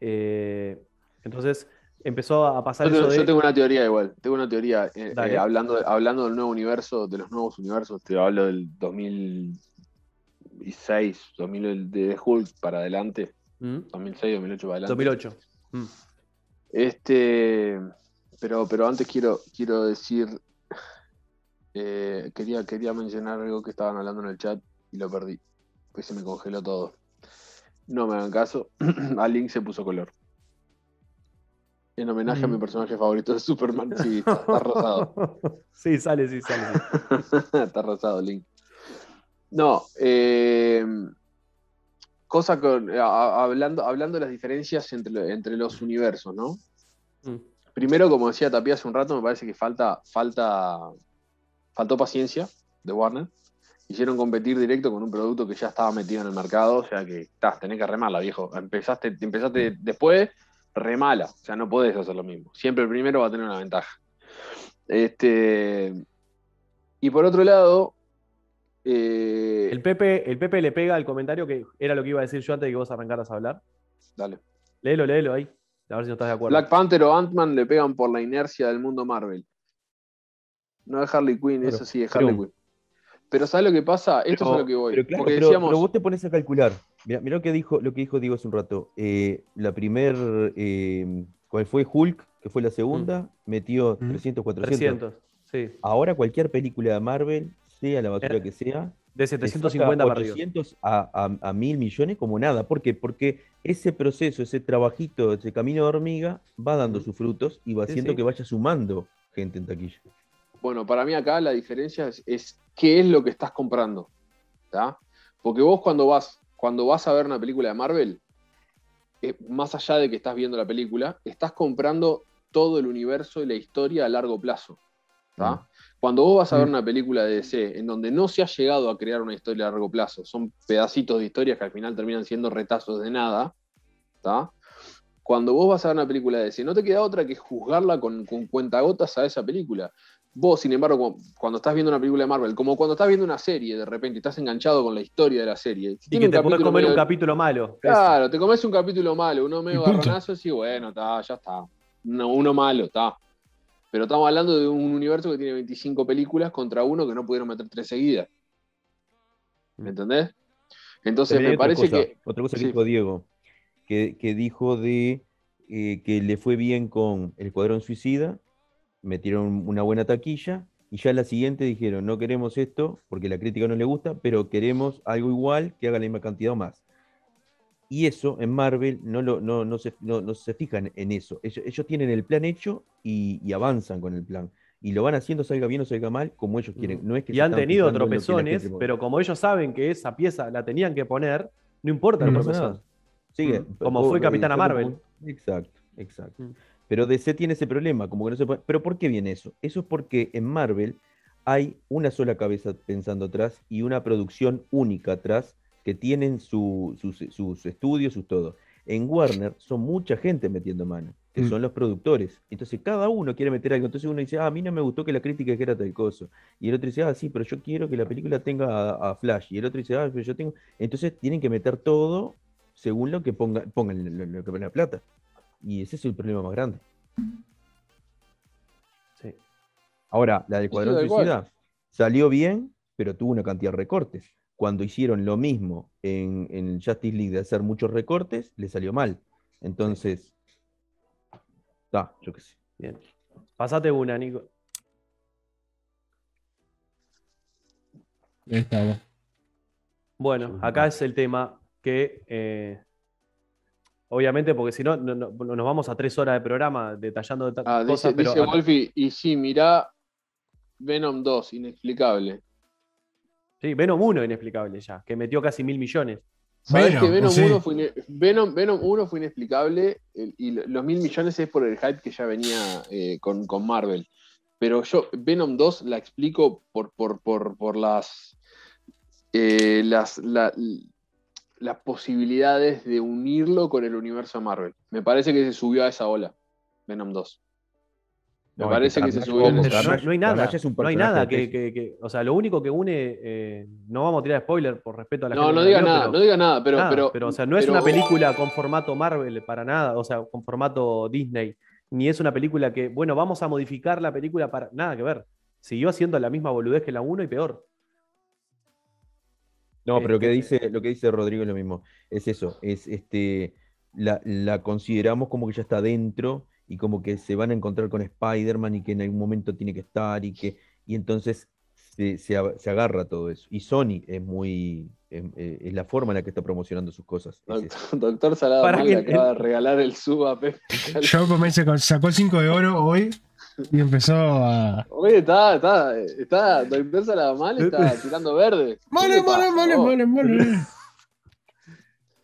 Eh, entonces empezó a pasar Yo, tengo- eso de... yo tengo una teoría igual, tengo una teoría. eh, eh, hablando, hablando del nuevo universo, de los nuevos universos, te hablo del 2006, 2000 de Hulk para adelante, ¿Mm? 2006, 2008 para adelante. 2008. Mm. Este, pero, pero antes quiero, quiero decir, eh, quería, quería mencionar algo que estaban hablando en el chat y lo perdí, pues se me congeló todo. No me hagan caso, a Link se puso color. En homenaje a mi personaje favorito de Superman, sí, está, está rosado. sí, sale, sí, sale. sí. está rosado, Link. No, eh, cosa con. a- hablando, hablando de las diferencias entre, entre los universos, ¿no? Mm. Primero, como decía Tapia hace un rato, me parece que falta, falta, faltó paciencia de Warner. hicieron competir directo con un producto que ya estaba metido en el mercado, o sea que estás, tenés que remarla, viejo. Empezaste, empezaste después, remala, o sea, no podés hacer lo mismo. Siempre el primero va a tener una ventaja. Este, y por otro lado, eh, El Pepe, el Pepe le pega al comentario que era lo que iba a decir yo antes de que vos arrancaras a hablar. dale. Léelo, léelo ahí. A ver si no estás de acuerdo. Black Panther o Ant-Man le pegan por la inercia del mundo Marvel. No es Harley Quinn, eso sí es pero- Harley Quinn. Pero ¿sabes lo que pasa? Esto es a lo que voy. Pero claro, Porque pero- decíamos, pero vos te pones a calcular. Mira, lo que dijo, lo que dijo Diego hace un rato. Eh, la primer, eh, ¿cuál fue Hulk? Que fue la segunda, metió Mm. 300, 400. 300. Sí. Ahora cualquier película de Marvel, sea la basura Eh, que sea, De te 750 saca para arriba. 800 a, a, a mil millones como nada. ¿Por qué? Porque ese proceso, ese trabajito, ese camino de hormiga va dando sus frutos y va Sí, haciendo sí. que vaya sumando gente en taquilla. bueno, para mí acá la diferencia es, es qué es lo que estás comprando. ¿tá? Porque vos cuando vas, cuando vas a ver una película de Marvel, eh, más allá de que estás viendo la película, estás comprando todo el universo y la historia a largo plazo. Mm. Cuando vos vas a ver Mm. una película de DC en donde no se ha llegado a crear una historia a largo plazo, son pedacitos de historias que al final terminan siendo retazos de nada, ¿tá? Cuando vos vas a ver una película de DC, no te queda otra que juzgarla con, con cuentagotas a esa película. Vos, sin embargo, cu- cuando estás viendo una película de Marvel, como cuando estás viendo una serie, de repente estás enganchado con la historia de la serie. Si Y que te podés comer un capítulo malo. Claro, te comes un capítulo malo, uno medio garronazo, y bueno, está, ya está. Uno, uno malo, está. Pero estamos hablando de un universo que tiene 25 películas contra uno que no pudieron meter tres seguidas. ¿Me entendés? Entonces me parece cosa, que. Otra cosa que sí. dijo Diego, que, que dijo de eh, que le fue bien con El Escuadrón Suicida, metieron una buena taquilla, y ya la siguiente dijeron, no queremos esto, porque la crítica no le gusta, pero queremos algo igual que haga la misma cantidad o más. Y eso en Marvel no, lo, no, no, se, no, no se fijan en eso. Ellos, ellos tienen el plan hecho y, y avanzan con el plan. Y lo van haciendo, salga bien o salga mal, como ellos quieren. No es que Y han tenido tropezones, pero como ellos saben que esa pieza la tenían que poner, no importa el tropezón. Sigue. Mm, como fue Capitana Marvel. Exacto, exacto. Mm. Pero DC tiene ese problema, como que no se puede- Pero ¿por qué viene eso? Eso es porque en Marvel hay una sola cabeza pensando atrás y una producción única atrás que tienen su- sus, sus estudios, sus todo. En Warner son mucha gente metiendo mano, que Mm. son los productores. Entonces cada uno quiere meter algo. Entonces uno dice, ah, a mí no me gustó que la crítica dijera tal cosa. Y el otro dice, ah, sí, pero yo quiero que la película tenga a, a Flash. Y el otro dice, ah, pero yo tengo. Entonces tienen que meter todo según lo que ponga, pongan lo, lo que ponga la plata. Y ese es el problema más grande. Sí. Ahora, la del Cuadrón cual. Suicida salió bien, pero tuvo una cantidad de recortes. Cuando hicieron lo mismo en, en Justice League de hacer muchos recortes, le salió mal. Entonces, está, yo qué sé. Bien. Pasate una, Nico. Ahí estamos. Bueno, acá es el tema que, eh, obviamente, porque si no, no- no- nos vamos a tres horas de programa detallando de Ah, dice, cosas, pero dice acá- Wolfi, y sí, mirá Venom 2, inexplicable. sí, Venom 1 inexplicable ya, que metió casi mil millones. ¿Sabés Venom, que Venom, sí. 1 fue Venom, Venom 1 fue inexplicable y lo- los mil millones es por el hype que ya venía eh, con, con Marvel. Pero yo, Venom 2 la explico por, por, por, por las, eh, las, la- las posibilidades de unirlo con el universo Marvel. Me parece que se subió a esa ola, Venom 2. Me No, parece que se subió en Pero no, hay nada, Carnage es un no hay nada de que, peso. que- que- o sea, lo único que une, eh, no vamos a tirar spoiler por respeto a la No, gente. no diga nada, pero- no diga nada, pero, nada, pero, o sea, no es pero- una película con formato Marvel para nada, o sea, con formato Disney, ni es una película que, bueno, vamos a modificar la película para nada que ver. Siguió haciendo la misma boludez que la 1 y peor. No, pero lo que Este- dice, lo que dice Rodrigo es lo mismo. Es eso, es este, la, la consideramos como que ya está dentro y como que se van a encontrar con Spider-Man y que en algún momento tiene que estar y que, y entonces se, se agarra todo eso. Y Sony es muy, es, eh, es la forma en la que está promocionando sus cosas. Doctor, doctor Salado Para que- acaba de regalar el sub a Pepe. Yo comencé con, sacó el 5 de oro hoy y empezó a. Oye, está, está, está, Doctor Salado Mal está tirando verde. ¿Qué Mole, le mole, mole, mole, mole.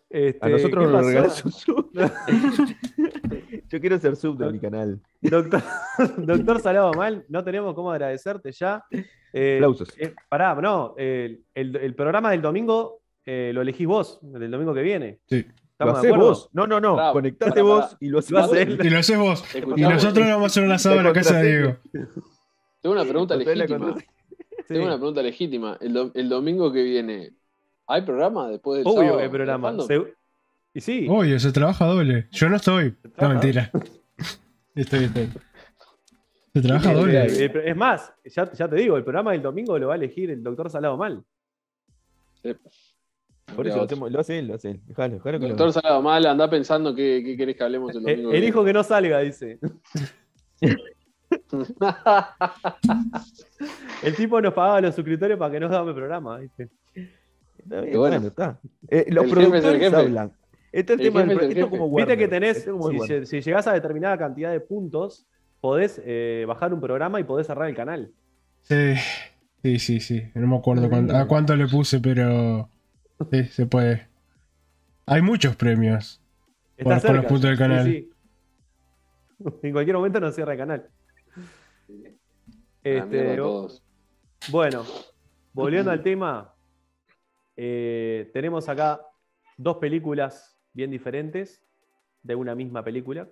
Este, A nosotros ¿qué nos regalas un sub. Yo quiero ser sub de mi canal. Doctor, doctor Salado Mal, no tenemos cómo agradecerte ya. Eh, Aplausos. eh, pará, no, eh, el, el programa del domingo eh, lo elegís vos, el del domingo que viene. Sí. ¿Lo ¿Estamos de haces acuerdo? vos? No, no, no. Pará, Conectate pará, vos y lo haces vos. Y lo haces vos. Y nosotros vamos a hacer un asado en la casa de Diego. Tengo una pregunta legítima. Sí. Tengo una pregunta legítima. El, do- el domingo que viene, ¿hay programa después del Obvio sábado que hay programa. Se- Y sí, Oye, se trabaja doble. Yo no estoy. No, mentira. Estoy, estoy. Se trabaja doble. es más, ya, ya te digo, el programa del domingo lo va a elegir el doctor Salado Mal. Por eso lo, hacemos- lo hace él, lo hace él. Dejalo, dejalo que lo Doctor Salado Mal, anda pensando qué, qué querés que hablemos el Eh, domingo. que elijo que no salga, dice. El tipo nos pagaba los suscriptores para que nos dame programa, ¿viste? Está bien, Y bueno. bueno, está. Eh, los El es el productores jefe. hablan. Este es el, El tema del es el esto como Viste que tenés, como si, si llegás a determinada cantidad de puntos, podés eh, bajar un programa y podés cerrar el canal. Sí, sí, sí, sí. No me acuerdo cuánto- a cuánto le puse, pero sí, se puede. Hay muchos premios. Está Por- los puntos del canal. sí. En cualquier momento nos cierra el canal. Este, todos. bueno, volviendo al tema, eh, tenemos acá dos películas bien diferentes de una misma película.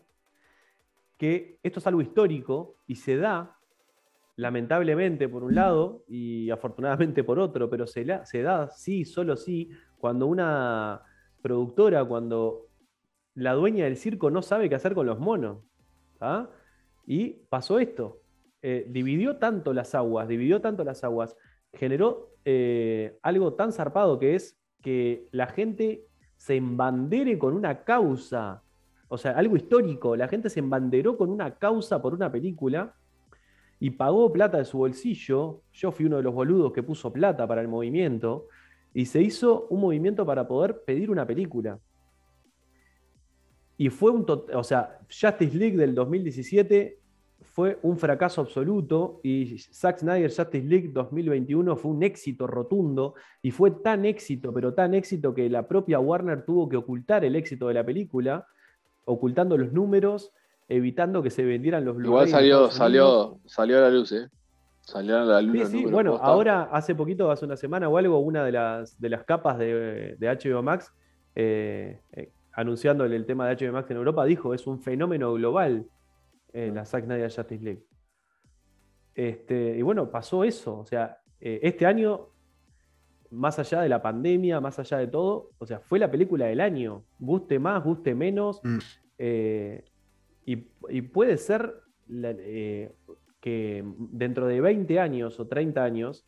Que esto es algo histórico y se da, lamentablemente por un lado y afortunadamente por otro, pero se, da sí, solo sí, cuando una productora, cuando la dueña del circo no sabe qué hacer con los monos. Y pasó esto. Eh, dividió tanto las aguas, dividió tanto las aguas, generó eh, algo tan zarpado que es que la gente se embandere con una causa, o sea, algo histórico, la gente se embanderó con una causa por una película y pagó plata de su bolsillo, yo fui uno de los boludos que puso plata para el movimiento, y se hizo un movimiento para poder pedir una película. Y fue un, tot- o sea, Justice League del 2017 fue un fracaso absoluto y Zack Snyder Justice League 2021 fue un éxito rotundo y fue tan éxito, pero tan éxito que la propia Warner tuvo que ocultar el éxito de la película, ocultando los números, evitando que se vendieran los Igual Blu-ray en salió, salió, salió a la luz, ¿eh? Salió a la luz. Sí, sí, bueno, posta. ahora hace poquito, hace una semana o algo, una de las, de las capas de, de HBO Max, eh, eh, anunciándole el tema de HBO Max en Europa, dijo, es un fenómeno global eh, la Zack Snyder Justice League. Este, y bueno, pasó eso, o sea, eh, este año, más allá de la pandemia, más allá de todo, o sea, fue la película del año, guste más, guste menos, Mm. eh, y, y puede ser la- eh, que dentro de 20 años o 30 años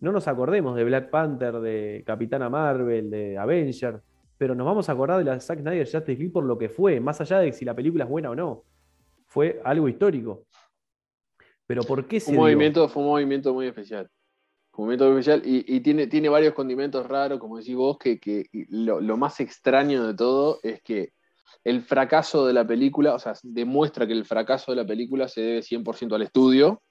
no nos acordemos de Black Panther, de Capitana Marvel, de Avenger, pero nos vamos a acordar de la Zack Snyder Justice League por lo que fue, más allá de si la película es buena o no. Fue algo histórico. Pero ¿por qué se Fue un, dio? movimiento, fue un movimiento muy especial. Fue un movimiento muy especial y, y tiene, tiene varios condimentos raros, como decís vos, que, que lo, lo más extraño de todo es que el fracaso de la película, o sea, demuestra que el fracaso de la película se debe 100% al estudio,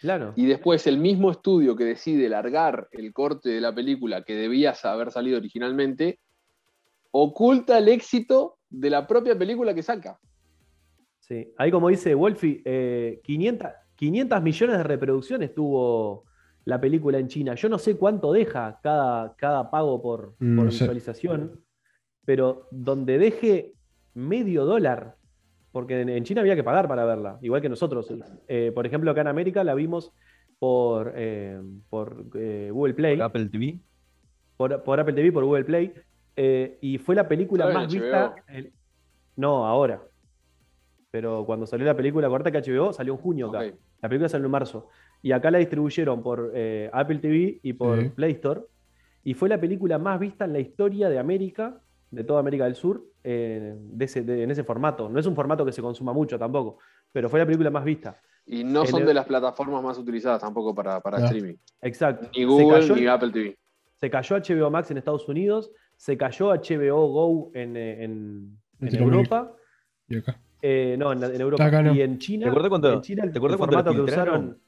Claro. y después el mismo estudio que decide largar el corte de la película que debía haber salido originalmente, oculta el éxito de la propia película que saca. Sí. Ahí como dice Wolfie, eh, 500, 500 millones de reproducciones tuvo la película en China. Yo no sé cuánto deja cada, cada pago por, por No sé. visualización, pero donde deje medio dólar, porque en, en China había que pagar para verla, igual que nosotros. Eh, por ejemplo, acá en América la vimos por, eh, por eh, Google Play, Apple TV. por, por Apple TV, por Google Play, eh, y fue la película más HBO. vista. en- no, ahora. Pero cuando salió la película corta que HBO, salió en junio acá. La película salió en marzo. Y acá la distribuyeron por eh, Apple TV y por Sí. Play Store. Y fue la película más vista en la historia de América, de toda América del Sur, eh, de ese- de- en ese formato. No es un formato que se consuma mucho tampoco, pero fue la película más vista. Y no En son el- de las plataformas más utilizadas tampoco para, para No. streaming. Exacto. Ni Google cayó- ni Apple TV. Se cayó HBO Max en Estados Unidos, se cayó HBO Go en, eh, en- en. Europa. Y acá. Eh, no, en, en Europa. Acá no. Y en China. ¿Te acuerdas cuando- en China el, te acuerdas el cuando la formato que usaron.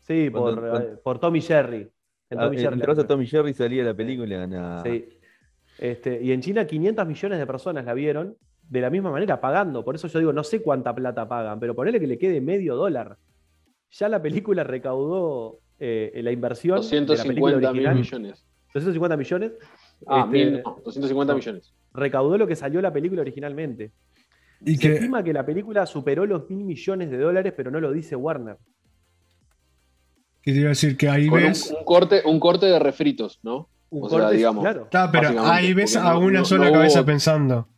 Sí, por, cuando- eh, por Tommy Jerry. En Ah, Tommy Jerry. Tommy Jerry y salía la película. Sí. Este, y en China 500 millones de personas la vieron de la misma manera, pagando. Por eso yo digo, no sé cuánta plata pagan, pero ponele que le quede medio dólar. Ya la película recaudó eh, la inversión. de la película 250 mil millones. 250 millones. Ah, Este, mil no, 250 no. millones. Recaudó lo que salió la película originalmente. Y Se que, estima que la película superó los mil millones de dólares, pero no lo dice Warner. que te iba a decir que ahí Con un, ves. un corte, un corte de refritos, ¿no? Un O sea, digamos, claro. Claro, pero ahí ves a no- una no- sola no cabeza hubo- pensando.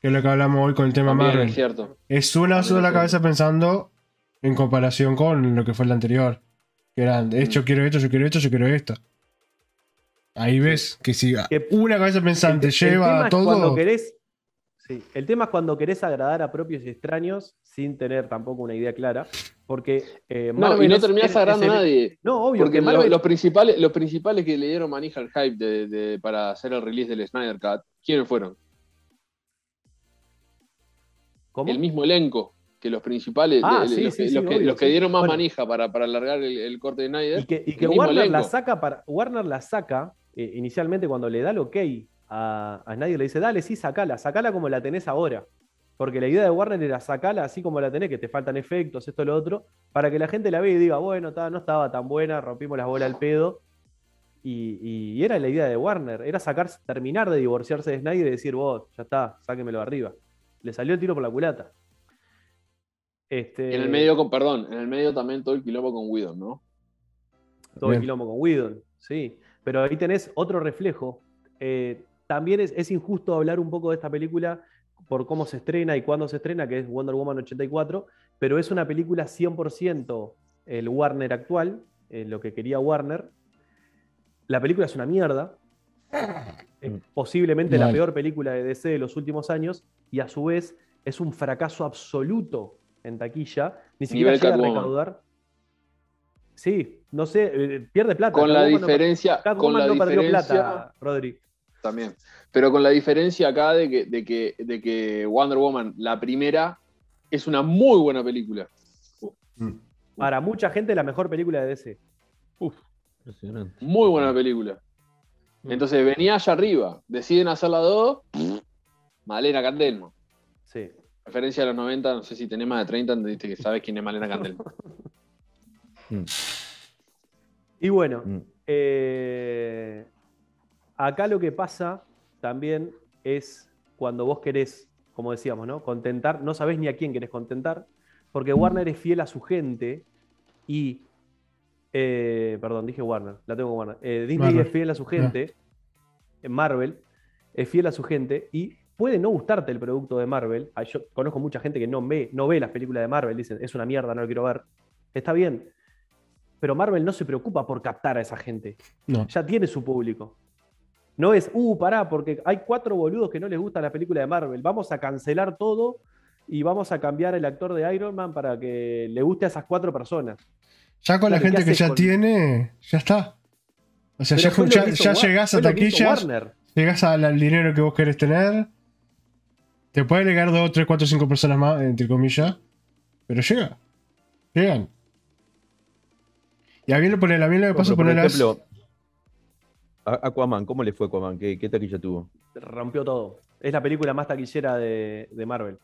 Que es lo que hablamos hoy con el tema También Marvel. es cierto. Es una También sola es cabeza pensando en comparación con lo que fue el anterior. Que eran, Mm. quiero esto, yo quiero esto, yo quiero esto. Ahí ves que si Que- una cabeza pensante El- el tema lleva es Cuando todo. querés, sí, el tema es cuando querés agradar a propios y extraños sin tener tampoco una idea clara. Porque eh, No, y no terminás agradando a nadie. No, obvio, Porque que lo- Marvel. los, principales, los principales que le dieron manija al hype de- de- para hacer el release del Snyder Cut, ¿quiénes fueron? ¿Cómo? El mismo elenco que los principales, Ah, sí, los, sí, que, sí, los que- obvio, los que sí. dieron más Bueno. manija para, para alargar el, el corte de Snyder. Y que, y Warner la saca para. Warner la saca eh, inicialmente cuando le da el ok a, a Snyder, le dice, dale, sí, sacala, sacala como la tenés ahora. Porque la idea de Warner era sacarla así como la tenés, que te faltan efectos, esto, lo otro, para que la gente la vea y diga, bueno, ta, no estaba tan buena, rompimos las bolas al pedo. Y, y era la idea de Warner, era sacar, terminar de divorciarse de Snyder y decir, vos, ya está, sáquemelo arriba. Le salió el tiro por la culata. Este, En el medio, con, perdón, en el medio también todo el quilombo con Whedon, ¿no? todo el quilombo con Whedon, sí. Pero ahí tenés otro reflejo. Eh, también es, es injusto hablar un poco de esta película por cómo se estrena y cuándo se estrena, que es Wonder Woman 84, pero es una película 100% el Warner actual, eh, lo que quería Warner. La película es una mierda. Es posiblemente la peor película de DC de los últimos años y a su vez es un fracaso absoluto en taquilla. Ni siquiera Nivel llega a recaudar. Sí, no sé, eh, pierde plata. Con la Catwoman no- diferencia, con la no diferencia plata, Rodri. También. Pero con la diferencia acá de que, de que, de que Wonder Woman, la primera, es una muy buena película. Para mucha gente, la mejor película de DC. Impresionante. Muy buena película. Mm. Entonces venía allá arriba, deciden hacer la 2, Malena Candelmo. Sí. Referencia a los 90, no sé si tenés más de 30, entendiste que sabes quién es Malena Candelmo. Mm, Y bueno, mm. eh, acá lo que pasa también es cuando vos querés, como decíamos, ¿no? Contentar, no sabés ni a quién querés contentar, porque Warner es fiel a su gente y. eh, perdón, dije Warner, la tengo Warner. Eh, Disney Marvel. es fiel a su gente, en Marvel es fiel a su gente y puede no gustarte el producto de Marvel. Ah, Yo conozco mucha gente que no ve, no ve las películas de Marvel, dicen, es una mierda, no lo quiero ver. Está bien, pero Marvel no se preocupa por captar a esa gente No. ya tiene su público. No es, uh, pará, porque hay cuatro boludos que no les gusta la película de Marvel. Vamos a cancelar todo y vamos a cambiar el actor de Iron Man para que le guste a esas cuatro personas. Ya con la Claro, ¿qué gente que ya con- tiene, ya está. O sea, ya, Pero ya- llegás a taquillas, llegás al, al dinero que vos querés tener. Te puede llegar dos, tres, cuatro, cinco personas más, entre comillas. Pero llega. Llegan. Y a mí lo a mí lo que pasa por ejemplo, Aquaman, ¿cómo le fue Aquaman? ¿Qué, qué taquilla tuvo? Rompió todo. Es la película más taquillera de, de Marvel.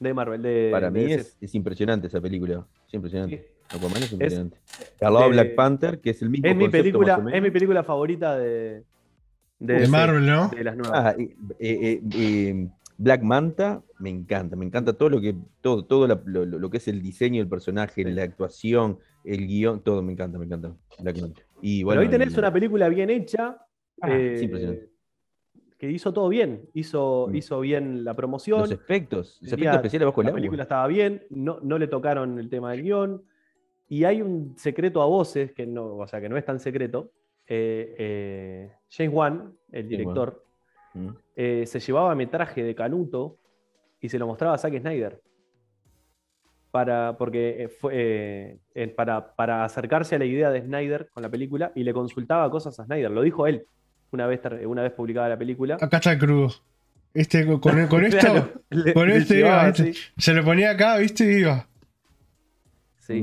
De Marvel, de. Para de mí es, es impresionante esa película. Es impresionante. Sí. Aquaman es impresionante. Al lado Black Panther, que es el mismo Es mi, película, más o menos. es mi película favorita de. de Marvel, ¿no? de las nuevas. Ah, eh, eh, eh, Black Manta me encanta, me encanta todo lo que todo, todo la- lo, lo- lo que es el diseño del personaje, Sí. la actuación, el guion, todo me encanta, me encanta. Black Manta. Y Pero bueno, ahí tenés y- una película bien hecha. Ah, eh, impresionante. que hizo todo bien. Hizo, Mm. hizo bien la promoción. los efectos, los tenía- efectos especiales bajo el la agua. película estaba bien, no, no le tocaron el tema del guion. Y hay un secreto a voces, que no, o sea, que no es tan secreto. eh, eh, James Wan, el director, Mm. se llevaba metraje de Canuto y se lo mostraba a Zack Snyder. Para, porque eh, fue, eh, eh, para, para acercarse a la idea de Snyder con la película y le consultaba cosas a Snyder. Lo dijo él una vez, una vez publicada la película. Acá está el crudo. Este, con, con- esto, le- con le este llevaba iba, este, se lo ponía acá, ¿viste? Y iba. Sí.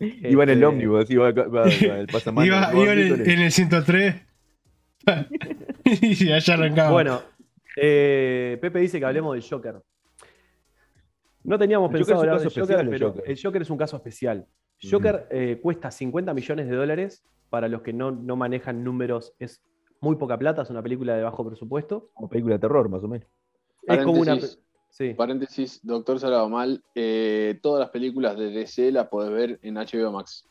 iba en el Este- ómnibus, iba, iba- iba- el pasamano. Iba, en, el, con el- en el 103. y allá arrancaba. Bueno, eh, Pepe dice que hablemos del Joker. No teníamos ¿El Joker pensado es un caso Joker, especial pero Joker? el Joker es un caso especial. Joker eh, cuesta 50 millones de dólares. Para los que no, no manejan números, es muy poca plata. Es una película de bajo presupuesto. Como película de terror, más o menos. Es como una. Paréntesis. Sí. Paréntesis, Doctor Salado Mal, eh, todas las películas de DC las podés ver en HBO Max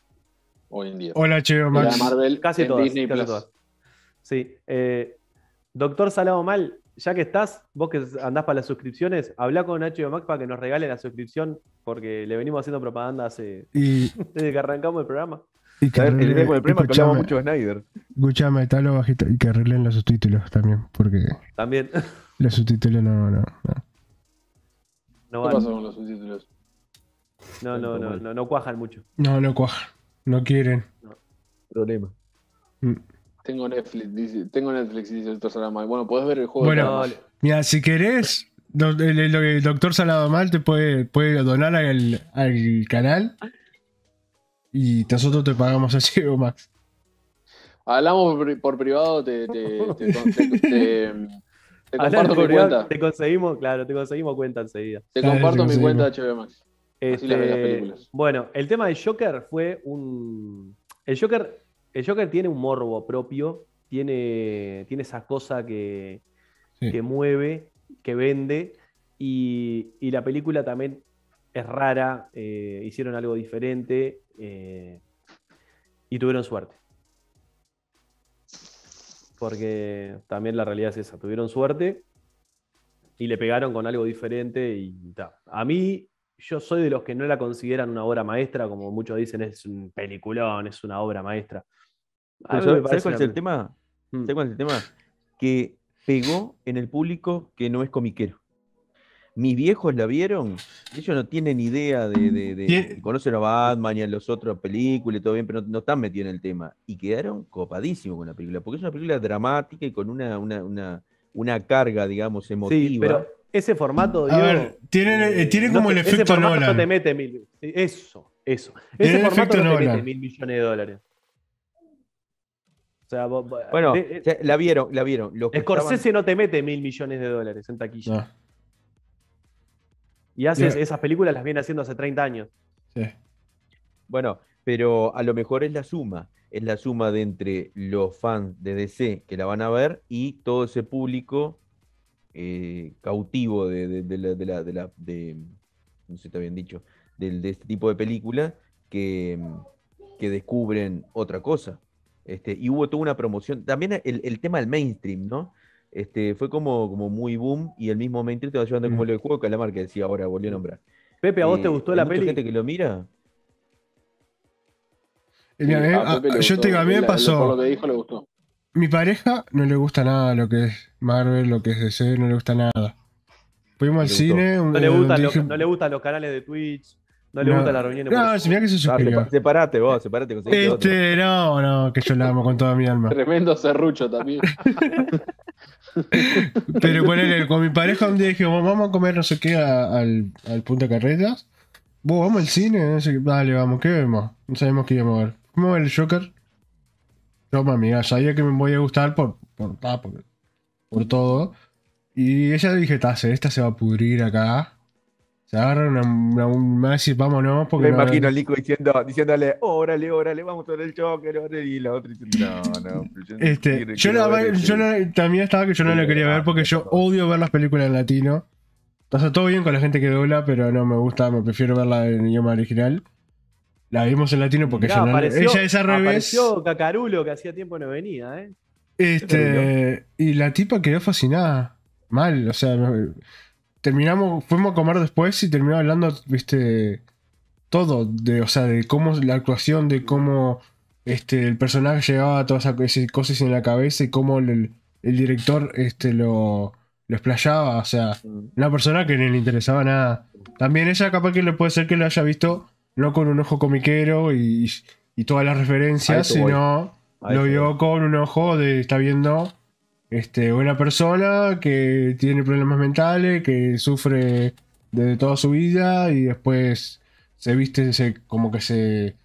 hoy en día. Hola, la de Max. Marvel Casi en todas. Disney casi Plus. todas. Sí. eh, Doctor Salado Mal, ya que estás, vos que andás para las suscripciones, habla con HBO Max para que nos regale la suscripción, porque le venimos haciendo propaganda hace, Y, desde que arrancamos el programa. y que A ver, el arreglen- día con el problema que hablamos mucho de Snyder. escuchame, está lo bajito. Y que arreglen los subtítulos también, porque También. los subtítulos no, no, no. No, ¿Qué pasa con los subtítulos? no, no, no, no, no cuajan mucho. No, no cuaja. No quieren. Problema. Tengo Netflix, dice, tengo Netflix, dice Doctor Salado Mal. Bueno, podés ver el juego Bueno, de. Mira, si querés, el, el- el doctor Salado Mal te puede, puede donar al, al canal y nosotros te pagamos a Cheo Max. Hablamos por, por privado, te, te, te, te- te- te Hablando comparto por mi privado, cuenta. Te conseguimos, claro, te conseguimos cuenta enseguida. Te Dale, comparto te mi cuenta de. HBO Max. Así las las Este, películas. bueno, el tema del Joker fue un. El Joker, el Joker tiene un morbo propio, tiene, tiene esa cosa que, Sí. que mueve, que vende, y, y la película también es rara, eh, hicieron algo diferente eh, y tuvieron suerte. Porque también la realidad es esa, tuvieron suerte y le pegaron con algo diferente y ta. A mí, yo soy de los que no la consideran una obra maestra, como muchos dicen, es un peliculón, es una obra maestra. Pero ¿Sabes, cuál es el tema? Mm. ¿Sabes cuál es el tema? Que pegó en el público que no es comiquero. Mis viejos la vieron, ellos no tienen idea de, de, conocen a Batman y a las otras películas y todo bien, pero no, no están metidos en el tema. Y quedaron copadísimos con la película, porque es una película dramática y con una, una, una, una carga, digamos, emotiva. Sí, pero ese formato, A ver, tienen, eh, tienen no como el ese efecto formato Nolan. no te mete mil. Eso, eso. Tiene Ese formato no te mete mil millones de dólares. O sea, vos- Bueno, de- la vieron, la vieron. Los Scorsese estaban- no te mete mil millones de dólares en taquilla. No, Y hace esas películas las viene haciendo hace 30 años. sí. Bueno, pero a lo mejor es la suma, es la suma de entre los fans de DC que la van a ver y todo ese público eh, cautivo de, de- de la, de la- de la- de- no sé si está bien dicho, del- de, este tipo de película que, que descubren otra cosa. Este, y hubo toda una promoción, también el, el tema del mainstream, ¿no? Este, fue como, como muy boom y el mismo mainstream te va llevando como Mm. lo del juego de Calamar que decía ahora, volvió a nombrar. Pepe, ¿a vos te Eh, gustó la mucha peli? gente que lo mira. Y mira, Sí, a mí- a a- Pepe le yo gustó. te digo, a mí me Por pasó. lo que dijo, le gustó. Mi pareja no le gusta nada lo que es Marvel, lo que es DC, no le gusta nada. Fuimos al gustó. cine. un- No le, eh, dije- no le gustan los canales de Twitch, no le No. gustan las reuniones. No, si mira que se Ah, suscribió. sepa- separate vos, separate, otro. Este, no, no, que yo la amo con toda mi alma. Tremendo serrucho también. Pero ponele, con mi pareja un día dije, vamos a comer no sé qué a- al, al Punta Carretas. Vos, vamos al cine, no sé qué. Dale, vamos, ¿qué vemos? No sabemos qué íbamos a ver. A ver el Joker. Toma, amiga, sabía que me voy a gustar por, por, ah, por, por todo. Y ella dije, "Tase, esta se va a pudrir acá. Se agarra una, una, un- a decir, vámonos, porque Me no- imagino al Nico diciendo, diciéndole, órale, órale, vamos a ver el Joker, órale", y la otra diciendo, no, no, yo, Este, quiero- yo, quiero la, ver yo este". no- también estaba que yo no la quería ver porque yo odio ver las películas en latino. O sea, todo bien con la gente que dobla, pero no me gusta, me prefiero verla en idioma original. La vimos en latino porque Mirá, ella, no- apareció, ella es al revés. apareció Cacarulo, que hacía tiempo no venía, ¿eh? Este, y la tipa quedó fascinada. Mal, o sea, me- terminamos, fuimos a comer después y terminamos hablando, viste, todo, de, o sea, de cómo la actuación, de cómo este, el personaje llevaba a todas esas cosas en la cabeza y cómo el, el director este, lo, lo explayaba, o sea, Mm. una persona que ni le interesaba nada. También ella capaz que le puede ser que lo haya visto no con un ojo comiquero y, y todas las referencias, sino lo vio con un ojo de está viendo este, una persona que tiene problemas mentales, que sufre desde toda su vida y después se viste se, como que se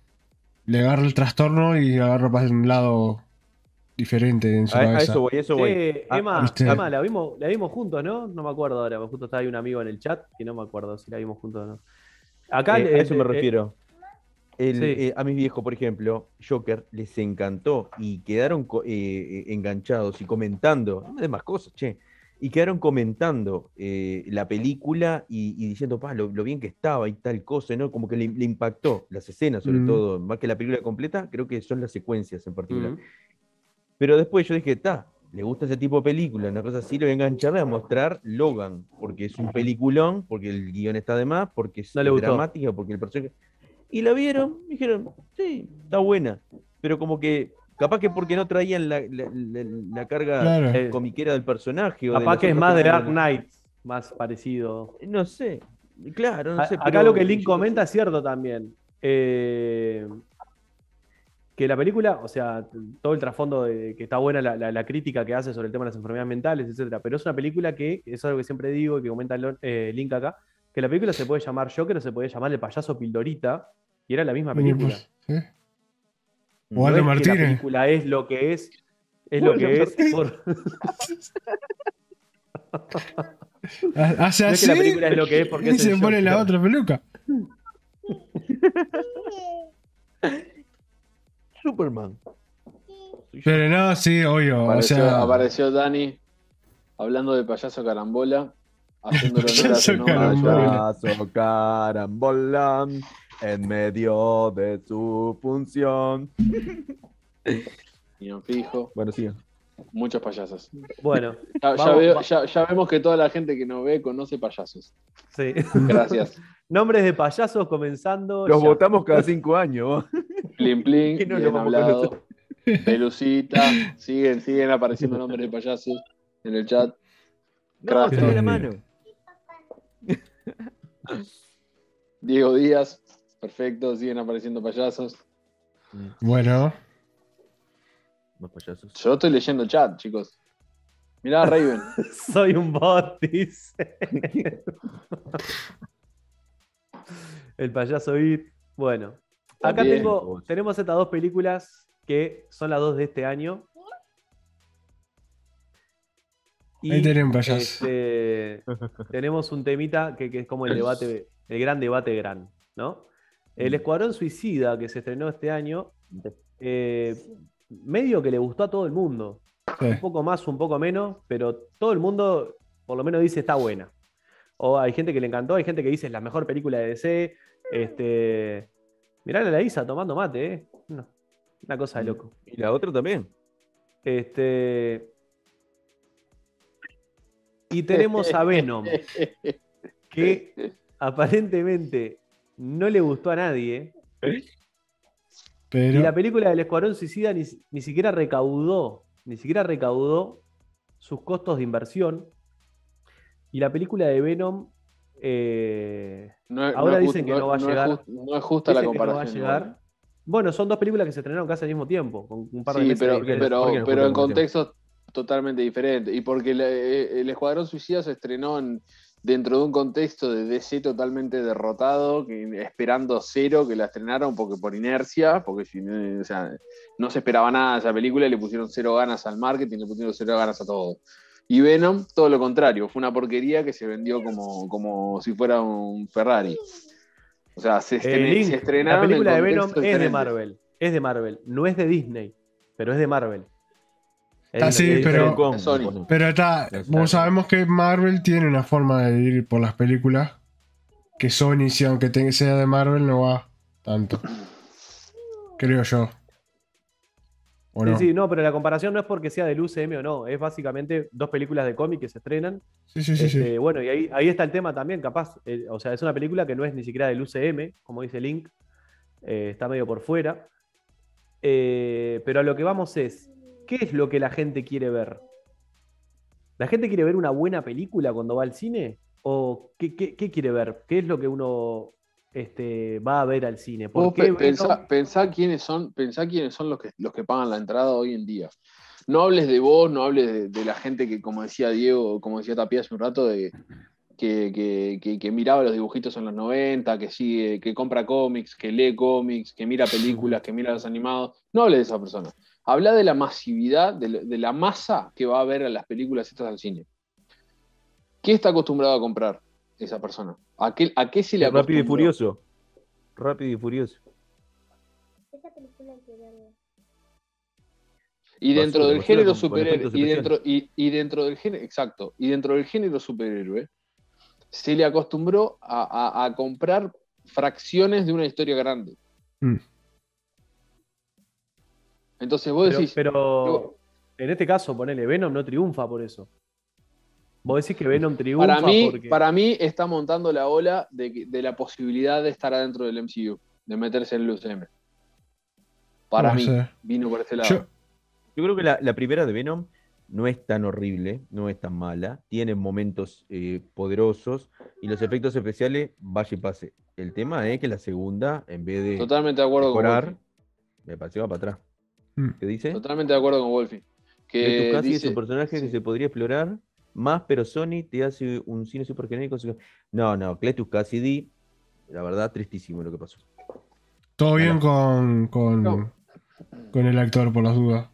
le agarra el trastorno y agarra para un lado diferente en su A, a cabeza. eso voy, a eso voy. Ah, Emma. Emma, la vimos, la vimos juntos, ¿no? No me acuerdo ahora, justo estaba ahí un amigo en el chat y no me acuerdo si la vimos juntos o no. Acá Eh, a eso me eh, refiero. El, sí. eh, a mis viejos, por ejemplo, Joker les encantó y quedaron eh, eh, enganchados y comentando, de más cosas, che, y quedaron comentando eh, la película y, y diciendo, pa, lo, lo bien que estaba y tal cosa, ¿no? Como que le, le impactó las escenas, sobre Mm. todo, más que la película completa, creo que son las secuencias en particular. mm, Pero después yo dije, está, le gusta ese tipo de película, una cosa así, lo voy a enganchar, a mostrar Logan, porque es un peliculón, porque el guion está de más, porque es No dramática, porque el personaje... Y la vieron, y dijeron, sí, está buena, pero como que, capaz que porque no traían la, la- la- la carga Claro. Comiquera del personaje. o Capaz que es más de Dark. Knight, más parecido. No sé, claro, no A- sé. Acá pero lo que Link comenta es cierto también. Eh, que la película, o sea, todo el trasfondo de que está buena la, la- la crítica que hace sobre el tema de las enfermedades mentales, etcétera, pero es una película que, eso es algo que siempre digo y que comenta eh, Link acá, que la película se puede llamar Joker o se puede llamar El payaso Pildorita, y era la misma película. ¿Sí? No O Aldo es que la Martínez. película es lo que es, es lo que es por- Ha- Hace No es así que la película es lo que es porque y es se pone la Joker. otra peluca. Superman. Pero no, sí, obvio. O Apareció, sea, apareció Dani hablando de payaso carambola, haciéndolo nombre. carambola. En medio de su función. Y en fijo, Bueno, sigan. muchos payasos. Bueno, Ya, ya veo- ya- ya vemos que toda la gente que nos ve conoce payasos. sí. Gracias. Nombres de payasos comenzando. Los ya. votamos cada cinco años. Plin Plin, no a hablado. Pelucita, siguen, siguen apareciendo nombres de payasos en el chat. No, la mano. Diego Díaz, perfecto, siguen apareciendo payasos. bueno. Payasos. Yo estoy leyendo el chat, chicos. Mirá, Raven. Soy un bot, dice. El payaso It. Bueno, acá También. tengo, tenemos estas dos películas que son las dos de este año. Y, Ahí tenemos este, tenemos un temita que, que es como el debate, el gran debate gran, ¿no? El Escuadrón Suicida que se estrenó este año, eh, medio que le gustó a todo el mundo. Sí. Un poco más, un poco menos, pero todo el mundo por lo menos dice está buena. O hay gente que le encantó, hay gente que dice es la mejor película de DC. Este, mirá a la Isa tomando mate, ¿eh? No, una cosa de loco. Y la otra también. Este, y tenemos a Venom, que aparentemente no le gustó a nadie. Y la película del Escuadrón Suicida ni, ni siquiera recaudó, ni siquiera recaudó sus costos de inversión. Y la película de Venom, eh, No Ahora no dicen que no va a llegar. no es justa la dicen que no va a comparación. llegar. Bueno, son dos películas que se estrenaron casi al mismo tiempo, con un par de Sí, meses pero, pero, ¿Por qué no pero justa en contextos totalmente diferentes. Y porque el, eh, el Escuadrón Suicida se estrenó en- dentro de un contexto de DC totalmente derrotado, que, esperando cero que la estrenaron porque por inercia, porque no, o sea, no se esperaba nada de esa película y le pusieron cero ganas al marketing, le pusieron cero ganas a todo. Y Venom, todo lo contrario, fue una porquería que se vendió como, como si fuera un Ferrari. O sea, se, estre- Link, se la estrenaron en película de Venom es de. Marvel. Es de Marvel. No es de Disney, pero es de Marvel. Ah, de- sí, pero- Con- Pero está, vos sabemos que Marvel tiene una forma de ir por las películas que Sony, si aunque sea de Marvel, no va tanto. Creo yo. ¿O Sí, no? sí, no, pero la comparación no es porque sea del UCM o no, es básicamente dos películas de cómic que se estrenan. Sí, sí, sí, sí. Este, Bueno, y ahí, ahí está el tema también, capaz. eh, o sea, es una película que no es ni siquiera del UCM, como dice Link, eh, está medio por fuera. Eh, pero a lo que vamos es, ¿qué es lo que la gente quiere ver? ¿La gente quiere ver una buena película cuando va al cine? ¿O qué, qué- qué quiere ver? ¿Qué es lo que uno este, va a ver al cine? ¿Por qué pensá, pensá quiénes son, pensá quiénes son los que, los que pagan la entrada hoy en día. No hables de vos, no hables de, de la gente que, como decía Diego, como decía Tapia hace un rato, de, que, que- que- que miraba los dibujitos en los 90, que sigue, que compra cómics, que lee cómics, que mira películas, que mira los animados. No hables de esa persona. Habla de la masividad, de, la- de la masa que va a ver a las películas estas al cine. ¿Qué está acostumbrado a comprar esa persona? ¿A qué, a qué se le Rápido y furioso. Rápido y furioso. Esa película que. Y dentro del género superhéroe, y dentro, y, y dentro del género, exacto, y dentro del género superhéroe, se le acostumbró a, a- a comprar fracciones de una historia grande. Mm. Entonces vos Pero, decís, pero en este caso, ponele, Venom no triunfa por eso. Vos decís que Venom triunfa para mí, porque. para mí está montando la ola de, la posibilidad de estar adentro del MCU, de meterse en el UCM. Para No mí, sé. vino por ese lado. Yo, Yo creo que la, la primera de Venom no es tan horrible, no es tan mala, tiene momentos eh, poderosos y los efectos especiales, vaya y pase. El tema es que la segunda, en vez de Totalmente de acuerdo con mejorar, me va para atrás. Mm. ¿Qué dice? Totalmente de acuerdo con Wolfie. Que casi es dice- un personaje que se podría explorar más, pero Sony te hace un cine super genérico. No, no, Cletus Cassidy, la verdad, tristísimo lo que pasó. todo bien con, con, No. con el actor, por las dudas.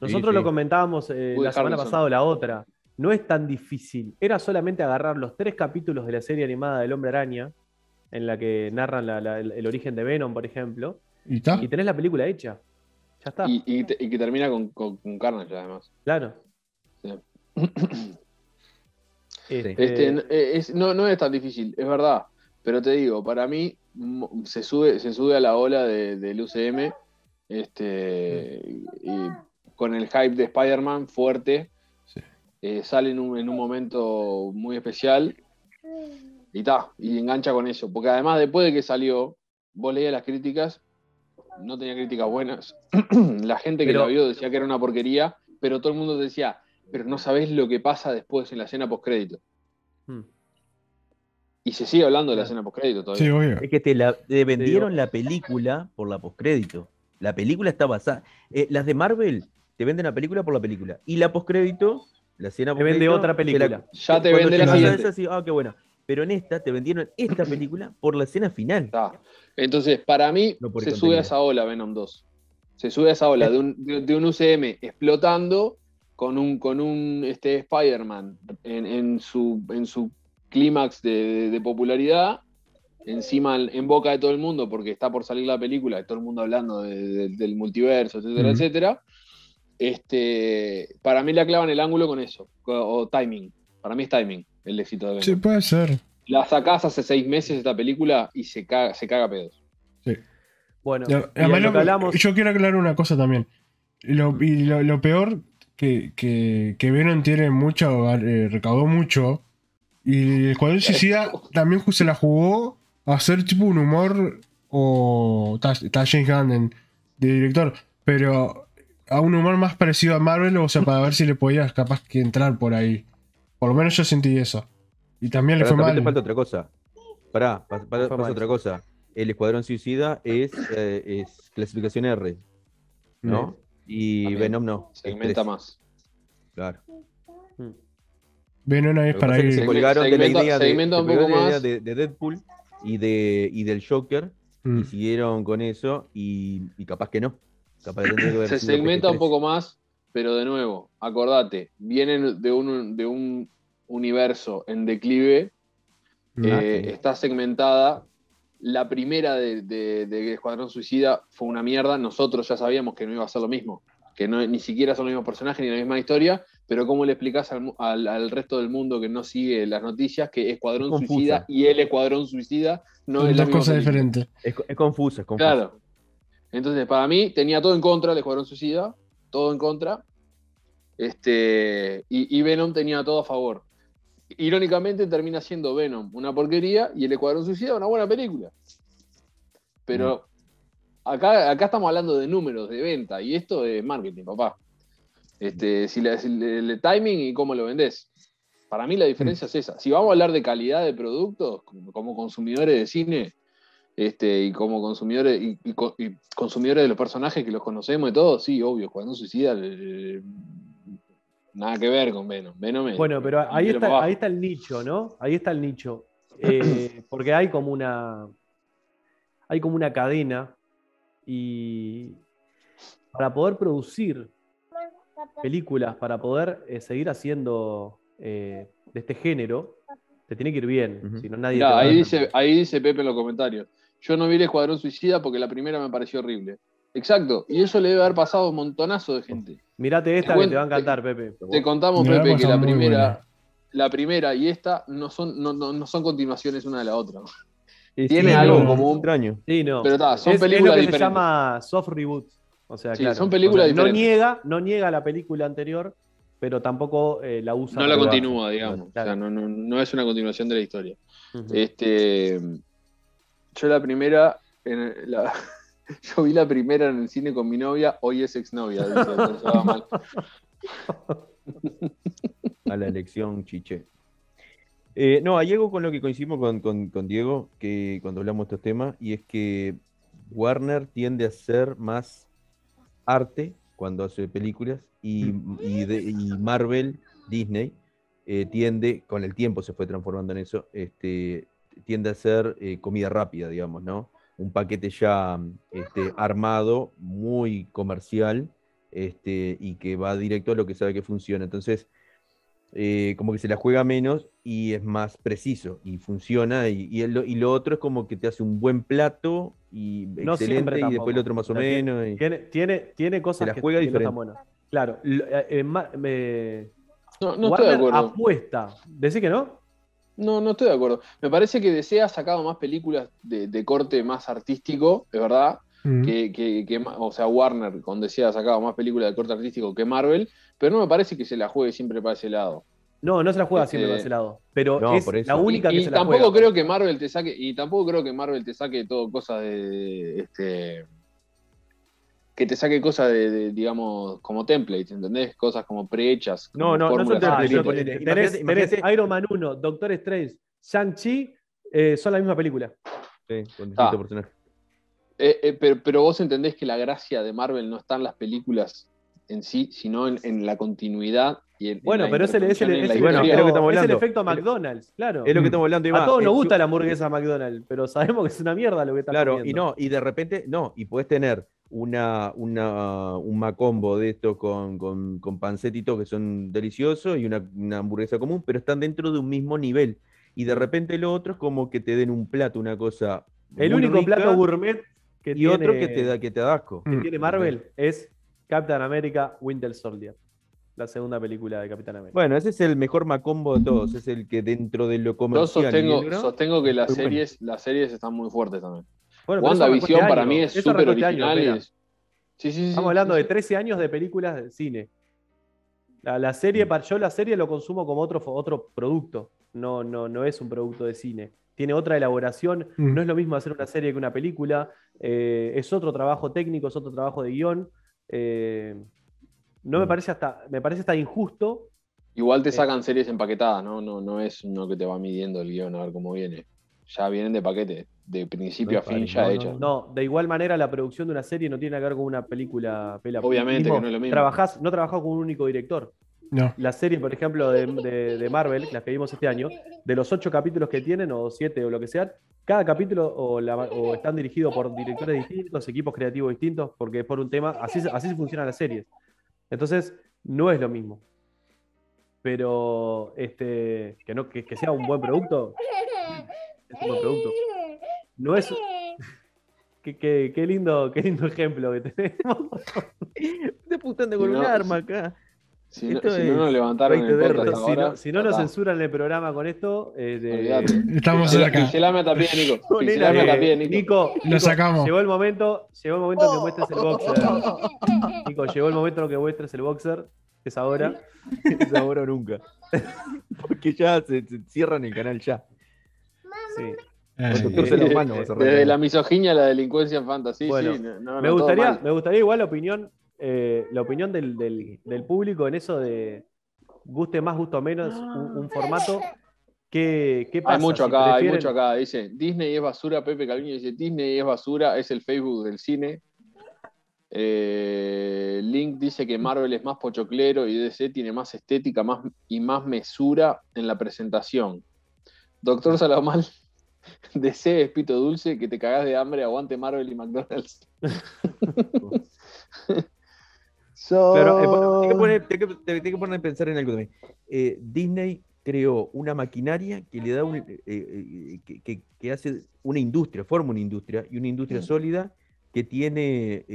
Nosotros Sí, lo comentábamos eh, la semana pasada la otra. No es tan difícil. Era solamente agarrar los tres capítulos de la serie animada del Hombre Araña, en la que narran la- la- el, el origen de Venom, por ejemplo, ¿Y está? y tenés la película hecha. Ya está. y, y te- y que termina con, con, con Carnage, además. Claro. Sí. Este, Este, eh, es- no, no es tan difícil, es verdad. Pero te digo, para mí mo- se sube, se sube a la ola de- del UCM este, y con el hype de Spider-Man fuerte. Sí. eh, sale en un, en un momento muy especial y ta, y engancha con eso. Porque además, después de que salió, vos leías las críticas, no tenía críticas buenas. la gente que Pero- la vio decía que era una porquería, pero todo el mundo decía, pero no sabés lo que pasa después en la escena postcrédito. hmm. Y se sigue hablando de la escena postcrédito todavía. Sí, obvio. Es que te, la, te vendieron la película por la postcrédito. La película está basada. eh, las de Marvel te venden la película por la película. Y la postcrédito, la escena Te vende otra te película. Ya te vende la siguiente. esa, sí, ah, qué bueno. Pero en esta te vendieron esta película por la escena final. Entonces, para mí, No se sube a esa ola Venom 2. Se sube a esa ola de un, de, de un UCM explotando con un, con un este, Spider-Man en, en su, en su clímax de, de- popularidad, encima en, boca de todo el mundo, porque está por salir la película, y todo el mundo hablando de- de- del multiverso, etcétera, etcétera. Este, para mí la clavan el ángulo con eso, o, o timing. Para mí es timing el éxito de Venom. Sí, puede ser. La sacás hace seis meses esta película y se caga, se caga pedos. Bueno, Ya, y además lo lo- que hablamos. Yo quiero aclarar una cosa también. Lo, y lo, lo peor que, que, que Venom tiene mucho, eh, recaudó mucho. Y el Escuadrón Suicida también se la jugó a hacer tipo un humor. O. Está James Gunn en- de director. Pero a un humor más parecido a Marvel. O sea, para ver si le podías capaz que entrar por ahí. Por lo menos yo sentí eso. Y también le Pará, fue también te mal. falta otra cosa. Pará, pa- pa- Fue pasa mal. otra cosa. El Escuadrón Suicida es, eh, es clasificación R, ¿no? Y También. Venom no. Segmenta 3, más. Claro. Hmm. Venom es para ir. se colgaron de la idea, de, un poco de, la idea más. de- de Deadpool y, de, y del Joker Mm. y siguieron con eso y, y capaz que no. Capaz que Se segmenta un PG-13. poco más, pero de nuevo, acordate, vienen de un, de un universo en declive, eh, está segmentada. La primera de, de, de Escuadrón Suicida fue una mierda. Nosotros ya sabíamos que no iba a ser lo mismo, que no, ni siquiera son los mismos personajes ni la misma historia. Pero, ¿cómo le explicás al, al- al resto del mundo que no sigue las noticias que Escuadrón confusa. Suicida y el Escuadrón Suicida no Son es la dos misma cosas diferentes. Es, co- es confuso, es confuso. Claro. Entonces, para mí, tenía todo en contra el Escuadrón Suicida, todo en contra. Este, y, y Venom tenía todo a favor. Irónicamente, termina siendo Venom una porquería y el Escuadrón Suicida una buena película. Pero acá, acá estamos hablando de números, de venta, y esto es marketing, papá. Este, si le, si le- le timing y cómo lo vendés. Para mí la diferencia es esa. Si vamos a hablar de calidad de productos, como, como consumidores de cine, este, y como consumidores y, y co- y consumidores de los personajes que los conocemos y todo, sí, obvio, cuando suicida eh, nada que ver con Venom. Venom es- Bueno, pero ahí está, ahí está el nicho, ¿no? Ahí está el nicho. Eh, porque hay como una. Hay como una cadena. Y. para poder producir películas, para poder eh, seguir haciendo eh, de este género, te tiene que ir bien. Si no, nadie Mirá, te ahí, dice, ahí dice Pepe en los comentarios. Yo no vi el Escuadrón Suicida porque la primera me pareció horrible. Exacto, y eso le debe haber pasado a un montonazo de gente. Mirate esta Te que te va a encantar, Pepe. Te contamos, Pepe, que pasó la primera, buena. la primera y esta no son, no, no- no son continuaciones una de la otra. Eh, Tiene sí, algo no, como un- extraño. Sí, no. Pero está, son es, es películas lo que diferentes. se llama soft reboot. O sea, Sí, claro. son películas O sea, no diferentes. niega, no niega la película anterior, pero tampoco eh, la usa. No la continúa, digamos. Claro. O sea, no, no- no es una continuación de la historia. Este, yo la primera, en la- yo vi la primera en el cine con mi novia, hoy es exnovia. mal. a la elección chiche. Eh, no, hay algo con lo que coincidimos con, Diego, que cuando hablamos de estos temas, y es que Warner tiende a ser más arte cuando hace películas, y, y Marvel, Disney, eh, tiende, con el tiempo se fue transformando en eso, este, tiende a ser eh, comida rápida, digamos, ¿no? Un paquete ya este, armado, muy comercial, este, y que va directo a lo que sabe que funciona. Entonces, eh, como que se la juega menos y es más preciso y funciona. Y, y, el- y lo otro es como que te hace un buen plato y No excelente siempre y después el otro más o tiene- menos. y- Tiene, tiene, tiene cosas la que, juega que no están diferente. buenas. Claro, eh, eh, No, no estoy de Warner acuerdo. apuesta. ¿Decís que no? No, no estoy de acuerdo. Me parece que DC ha sacado más películas de, de corte más artístico, es verdad. Mm. Que, que- que o sea, Warner con DC ha sacado más películas de corte artístico que Marvel, pero no me parece que se la juegue siempre para ese lado. No, no se la juega Este- siempre por ese lado. Pero No, es la única y que y se la tampoco juega. creo que Marvel te saque, y tampoco creo que Marvel te saque todo cosas de, este que te saque cosas de, de, digamos, como templates, ¿entendés? Cosas como prehechas. No, no, no son Ah, templates, ponele- tenés, imagínate- tenés imagínate- Iron Man 1, Doctor Strange, Shang-Chi, eh, son la misma película. Sí, con Ah. distintos personajes. Eh, eh, pero, pero vos entendés que la gracia de Marvel no está en las películas en sí, sino en, en la continuidad y en, en Bueno, la pero es el, es el- es el Bueno, es lo que efecto, estamos es el efecto McDonald's, claro. Es lo que estamos hablando. A Iván. todos nos gusta la hamburguesa McDonald's, pero sabemos que es una mierda lo que está Claro, y no, y de repente, no, y puedes tener una, una, un macombo de esto con, con, con pancetito que son deliciosos y una, una hamburguesa común, pero están dentro de un mismo nivel. Y de repente lo otro es como que te den un plato, una cosa. El muy único rica, plato gourmet que y tiene, otro que te da, que te da asco. que Mm. tiene Marvel es Captain America Winter Soldier, la segunda película de Capitán América. Bueno, ese es el mejor macombo de todos, es el que dentro de lo Yo comercial. y sostengo, negro- sostengo que las bueno. series, las series están muy fuertes también. Bueno, WandaVision este para mí es súper este año, original. y espera. es- Sí, sí, sí. Estamos sí, hablando sí, de sí. 13 años de películas de cine. La, la serie, Mm. para yo la serie lo consumo como otro, otro producto. No, no, no es un producto de cine. Tiene otra elaboración. Mm. No es lo mismo hacer una serie que una película. eh, es otro trabajo técnico, es otro trabajo de guion. eh, no me Mm. parece hasta, me parece hasta injusto. Igual te Eh. sacan series empaquetadas, ¿no? No, no es uno que te va midiendo el guion a ver cómo viene. Ya vienen de paquete, de principio No a fin ya no, no, hechas. No, de igual manera la producción de una serie no tiene nada que ver con una película. pela- Obviamente mismo, que no es lo mismo. Trabajás, no trabajás con un único director. No. La serie, por ejemplo, de, de- de Marvel, las que vimos este año, de los ocho capítulos que tienen, o siete, o lo que sea, cada capítulo o, la- o están dirigidos por directores distintos, equipos creativos distintos, porque es por un tema, así, así funcionan las series. Entonces, no es lo mismo. Pero este, que, no, que, que sea un buen producto, es un buen producto. No es. Qué, qué- qué lindo, qué lindo ejemplo que tenemos. Estás apuntando Si con no- un arma acá. Si no, no nos levantaron el 20 de podcast Erdo. si, ahora, no, si no nos censuran el programa con esto, eh, de-. Estamos cerca. Pincelame a tapie, Nico. A eh, tapie, Nico. Nico, Lo Nico, sacamos. Llegó el momento, llegó el momento que muestres el boxer. Nico, llegó el momento en que muestres el boxer, es ahora. Es ahora o nunca. Porque ya se, se cierran el canal ya. Sí. A Desde la misoginia a la delincuencia en fantasy, Bueno, sí. no- no, me, gustaría, me gustaría igual la opinión, eh, la opinión del, del- del público en eso de guste más, gusto menos, un, un formato. ¿Qué, qué pasa? Hay mucho si acá, hay mucho acá. Dice, Disney es basura, Pepe Calviño dice, Disney es basura, es el Facebook del cine. Eh, Link dice que Marvel es más pochoclero y DC tiene más estética más, y más mesura en la presentación. Doctor Salamal, DC es pito dulce, que te cagás de hambre, aguante Marvel y McDonald's. Pero, eh, Tengo que poner- tengo que- tengo que poner a pensar en algo también. Eh, Disney creó una maquinaria que le da un, eh, eh, que, hace una industria, forma una industria y una industria sólida que tiene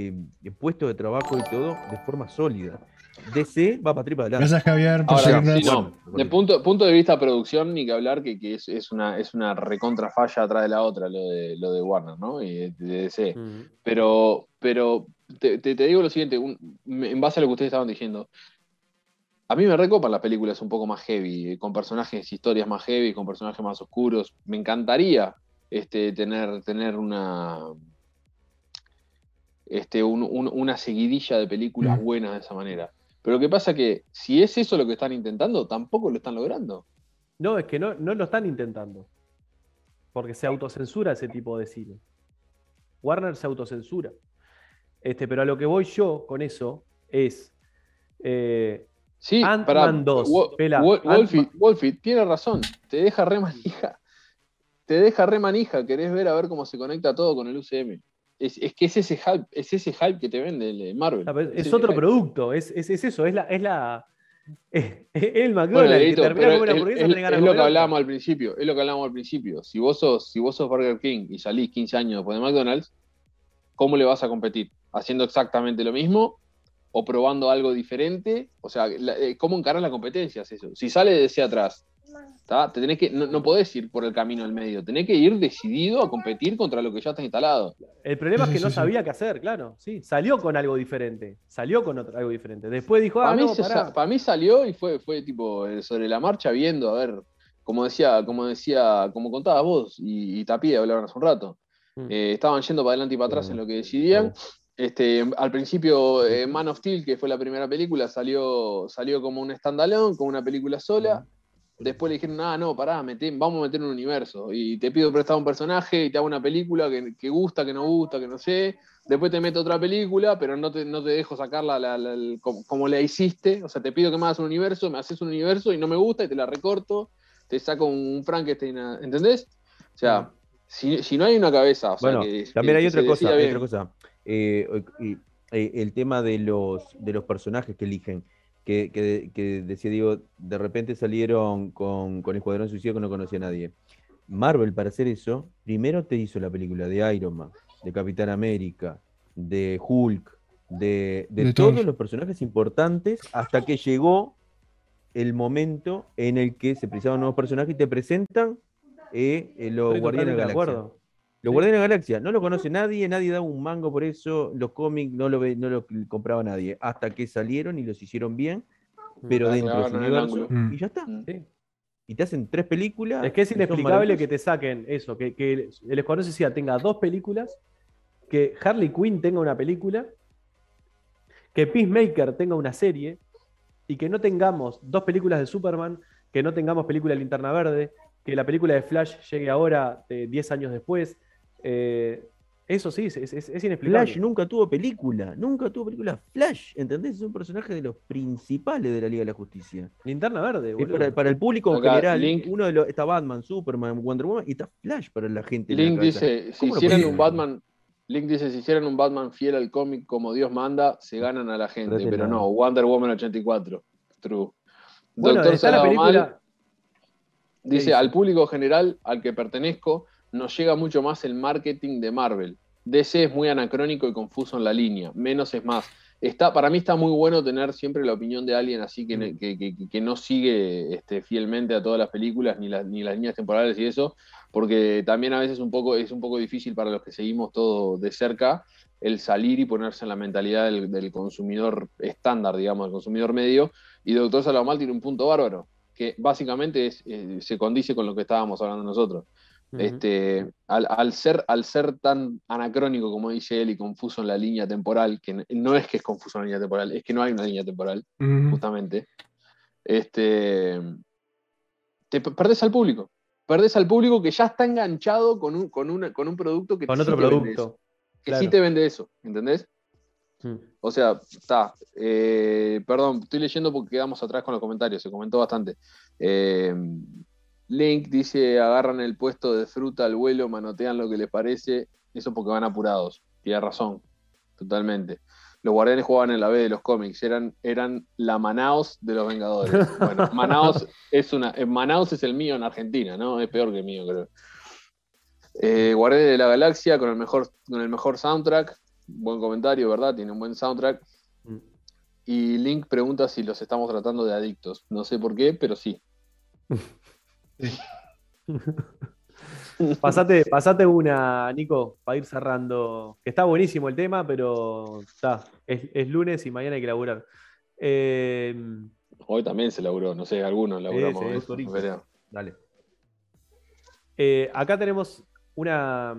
puestos de trabajo y todo de forma sólida. DC va para tripa adelante. Gracias, Javier, por Ahora, sí, no. De punto, punto de vista producción, ni que hablar que, que es, es una, es una recontra falla atrás de la otra, lo de, lo de Warner, ¿no? Y de, de DC. Pero, pero te, te- te digo lo siguiente, un- en base a lo que ustedes estaban diciendo. A mí me recopan las películas un poco más heavy, con personajes, historias más heavy, con personajes más oscuros. Me encantaría este, tener, tener una, este, un- un- una seguidilla de películas buenas de esa manera. Pero lo que pasa que si es eso lo que están intentando, tampoco lo están logrando. No, es que no, no lo están intentando. Porque se autocensura ese tipo de cine. Warner se autocensura. Este, pero a lo que voy yo con eso es. eh, Sí, Ant-Man pará, 2, Wo- pela, Wo- Wolfie, Wolfie, tiene razón. Te deja re manija. Te deja re manija. Querés ver a ver cómo se conecta todo con el UCM. Es, es que es ese hype, es ese hype que te vende el Marvel. Ah, Es, otro hype. producto, es, es- es eso, es la. Es la el McDonald's es, lo que hablábamos al principio. Es lo que hablábamos al principio. Si vos sos, si vos sos Burger King y salís 15 años después de McDonald's, ¿cómo le vas a competir? ¿Haciendo exactamente lo mismo? ¿O probando algo diferente? O sea, la- eh, ¿cómo encarar la competencia? Es eso. Si sale de ese atrás, Te tenés que, no, no podés ir por el camino del medio, tenés que ir decidido a competir contra lo que ya está instalado. El problema es que sí, no sí. sabía qué hacer, claro. Sí, salió con algo diferente. Salió con otro- algo diferente. Después dijo, ah, para, mí, no, se- pará. para mí salió y fue, fue tipo eh, sobre la marcha viendo, a ver, como decía, como decía, como contabas vos y, y Tapie hablaban hace un rato. Mm. Eh, estaban yendo para adelante y para atrás en lo que decidían. Este, al principio, eh, Man of Steel, que fue la primera película, salió, salió como un standalone, como una película sola. Después le dijeron, ah, no, pará, vamos a meter un universo. Y te pido prestado un personaje y te hago una película que, que gusta, que no gusta, que no sé. Después te meto otra película, pero no te, no te dejo sacarla la, la- la- como, como la hiciste. O sea, te pido que me hagas un universo, me haces un universo y no me gusta y te la recorto. Te saco un Frankenstein, ¿entendés? O sea, si, si no hay una cabeza. O sea, Bueno, que- también que hay otra cosa, hay otra cosa. Eh, y- eh, el tema de los, de los personajes que eligen, que, que- que decía Diego, de repente salieron con, con Escuadrón Suicida que no conocía a nadie. Marvel, para hacer eso, primero te hizo la película de Iron Man, de Capitán América, de Hulk, de, de De todos todos. los personajes importantes, hasta que llegó el momento en el que se precisaban nuevos personajes y te presentan eh, eh, los Guardianes de la totalmente de Galaxia. acuerdo. Los. Guardianes de la Galaxia no lo conoce nadie, nadie da un mango por eso, los cómics no lo, ve- no lo compraba nadie, hasta que salieron y los hicieron bien, pero Ah, dentro de su clavaron el universo, ángulo. y ya está. Mm. Sí. Y te hacen tres películas. Es que es inexplicable que te saquen eso, que, que el Escuadrón Suicida tenga dos películas, que Harley Quinn tenga una película, que Peacemaker tenga una serie, y que no tengamos dos películas de Superman, que no tengamos película de Linterna Verde, que la película de Flash llegue ahora, eh, 10 años después. Eh, eso sí, es, es- es inexplicable. Flash nunca tuvo película, nunca tuvo película. Flash, ¿entendés? Es un personaje de los principales de la Liga de la Justicia. Linterna Verde, boludo. para, para el público en general, Link- uno de los, está Batman, Superman, Wonder Woman, y está Flash para la gente. la Link dice, si ¿Cómo lo hicieran un? Batman, Link dice, si hicieran un Batman fiel al cómic como Dios manda, se ganan a la gente, pero nada. no, Wonder Woman 84. True. Bueno, Doctor está la película. dice? al público general al que pertenezco, nos llega mucho más el marketing de Marvel. DC es muy anacrónico y confuso en la línea, menos es más. Está, para mí está muy bueno tener siempre la opinión de alguien así que, Mm. que- que- que no sigue este, fielmente a todas las películas ni las, ni las líneas temporales y eso, porque también a veces un poco, es un poco difícil para los que seguimos todo de cerca el salir y ponerse en la mentalidad del, del consumidor estándar, digamos, del consumidor medio. Y Doctor Salamal tiene un punto bárbaro, que básicamente es, eh, se condice con lo que estábamos hablando nosotros. Este, al, al ser, al ser tan anacrónico, como dice él, y confuso en la línea temporal, que no es que es confuso en la línea temporal, es que no hay una línea temporal, justamente, este, te perdés al público. Perdés al público que ya está enganchado con un, con una- con un producto que Con sí otro te vende eso, producto. que claro. sí te vende eso, ¿entendés? O sea, está. eh, perdón, estoy leyendo porque quedamos atrás con los comentarios, se comentó bastante. Eh, Link dice: agarran el puesto de fruta al vuelo, manotean lo que les parece. Eso porque van apurados. Tiene razón, totalmente. Los guardianes jugaban en la B de los cómics, eran, eran la Manaos de los Vengadores. Bueno, Manaos es una. eh, Manaos es el mío en Argentina, ¿no? Es peor que el mío, creo. Eh, Guardianes de la Galaxia con el mejor, con el mejor soundtrack. Buen comentario, ¿verdad? Tiene un buen soundtrack. Mm. Y Link pregunta si los estamos tratando de adictos. No sé por qué, pero sí. Pasate, pasate una, Nico, para ir cerrando. Que está buenísimo el tema, pero está. Es, es lunes y mañana hay que laburar. Eh, Hoy también se laburó, no sé, algunos laburamos. Torito. pero- Dale. eh, acá tenemos una,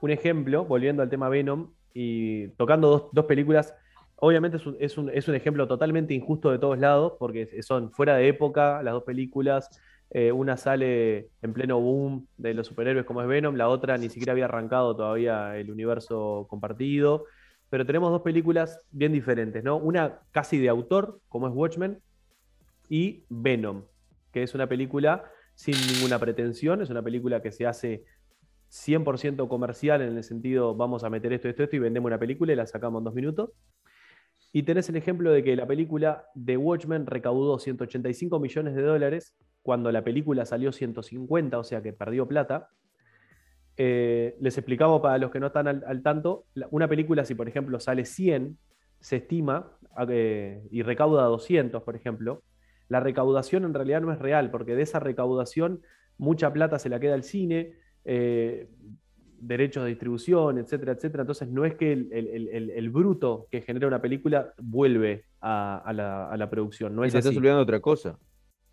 un ejemplo, volviendo al tema Venom y tocando dos, dos películas. Obviamente es un, es, un, es un ejemplo totalmente injusto de todos lados, porque son fuera de época las dos películas. Eh, una sale en pleno boom de los superhéroes como es Venom, la otra ni siquiera había arrancado todavía el universo compartido. Pero tenemos dos películas bien diferentes, ¿no? Una casi de autor, como es Watchmen, y Venom, que es una película sin ninguna pretensión, es una película que se hace 100% comercial en el sentido, vamos a meter esto, esto, esto y vendemos una película y la sacamos en dos minutos. Y tenés el ejemplo de que la película de Watchmen recaudó 185 millones de dólares cuando la película salió 150, o sea que perdió plata. Eh, les explicamos para los que no están al, tanto, una película si por ejemplo sale 100, se estima y recauda 200, por ejemplo, la recaudación en realidad no es real, porque de esa recaudación mucha plata se la queda al cine, eh, derechos de distribución, etcétera, etcétera. Entonces no es que el, el- el- el- el bruto que genera una película vuelve a, a la, a la producción, no y es te estás así. olvidando de otra cosa.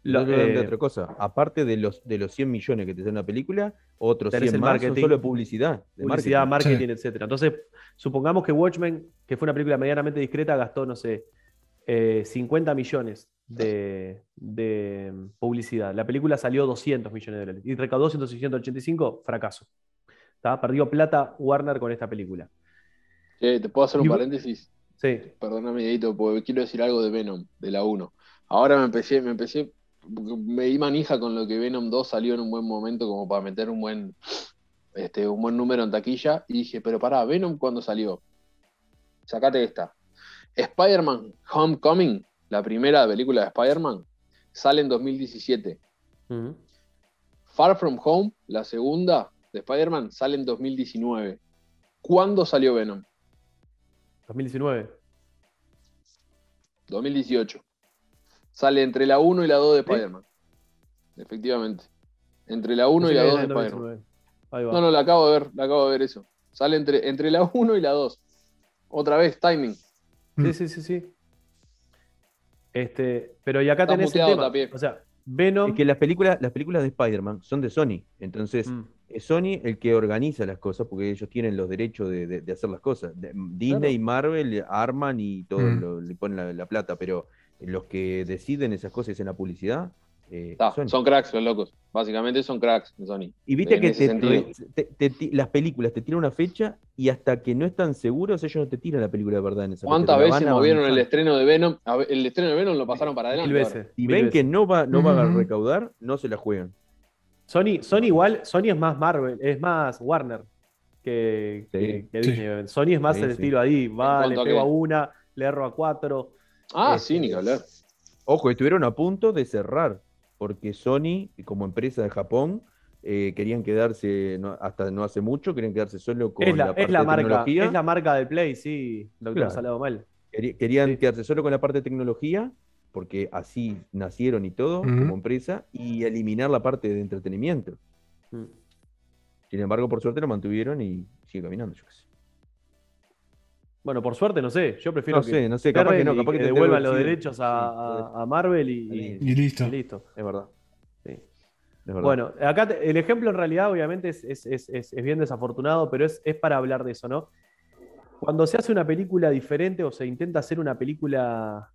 Lo- estás de eh, otra cosa. Aparte de los, de los 100 millones que te da una película, otros Tenés 100 el más marketing. son solo de publicidad. de publicidad, marketing. marketing, etcétera. Entonces, supongamos que Watchmen, que fue una película medianamente discreta, gastó, no sé, eh, 50 millones de, de publicidad. La película salió 200 millones de dólares y recaudó 185, fracaso. ¿Tá? Perdió plata Warner con esta película. Che, ¿te puedo hacer un Y- paréntesis? Sí, Perdóname, Edito, porque quiero decir algo de Venom, de la 1. Ahora me empecé, me empecé, me di manija con lo que Venom 2 salió en un buen momento como para meter un buen, este, un buen número en taquilla. Y dije, pero pará, Venom cuando salió. Sacate esta. Spider-Man Homecoming, la primera película de Spider-Man, sale en 2017. Ujú. Far From Home, la segunda de Spider-Man, sale en 2019. ¿Cuándo salió Venom? 2019. 2018. Sale entre la 1 y la 2 de ¿Sí? Spider-Man. Efectivamente. Entre la 1 y la que 2 era de Spider-Man. 2019. Ahí va. No, no, la acabo de ver, la acabo de ver eso. Sale entre, entre la 1 y la 2. Otra vez, timing. Sí, sí, sí, sí. Este, pero y acá Estás tenés el tema. Tapie. O sea, Venom. Es que las películas, las películas de Spider-Man son de Sony. Entonces, Mm. es Sony el que organiza las cosas porque ellos tienen los derechos de, de- de hacer las cosas. De- Disney y Marvel arman y todo Mm. lo- le ponen la, la plata, pero los que deciden esas cosas en la publicidad eh, Ta, son cracks los locos. Básicamente son cracks de Sony. Y viste en que te- las películas te tiran una fecha y hasta que no están seguros ellos no te tiran la película de verdad en esa ¿Cuántas veces van movieron el estreno de Venom? El estreno de Venom lo pasaron para Mil adelante. ahora. veces. Mil ven que no va, no va a recaudar, no se la juegan. Sony, Sony igual, Sony es más Marvel, es más Warner que, Sí. que- que Sí. Disney. Sony es más Sí, el sí. estilo ahí, va, le a pego a una, le erro a cuatro. Ah, Este, sí, ni que hablar. Ojo, estuvieron a punto de cerrar, porque Sony, como empresa de Japón, eh, querían quedarse, no- hasta no hace mucho, querían quedarse solo con Es la, la, parte es la de marca, tecnología. es la marca del Play, sí, doctor Claro. Salado Mal. Querí- Querían Sí. quedarse solo con la parte de tecnología, porque así nacieron y todo como empresa, y eliminar la parte de entretenimiento. Mm. Sin embargo, por suerte lo mantuvieron y sigue caminando, yo qué sé. Bueno, por suerte, no sé, yo prefiero No que sé, no sé, capaz que no, capaz que que te devuelvan los derechos a, a- a Marvel y, y- listo. y listo. Es verdad. Sí. es verdad. Bueno, acá te- el ejemplo en realidad obviamente es, es- es- es- es bien desafortunado, pero es, es para hablar de eso, ¿no? Cuando se hace una película diferente o se intenta hacer una película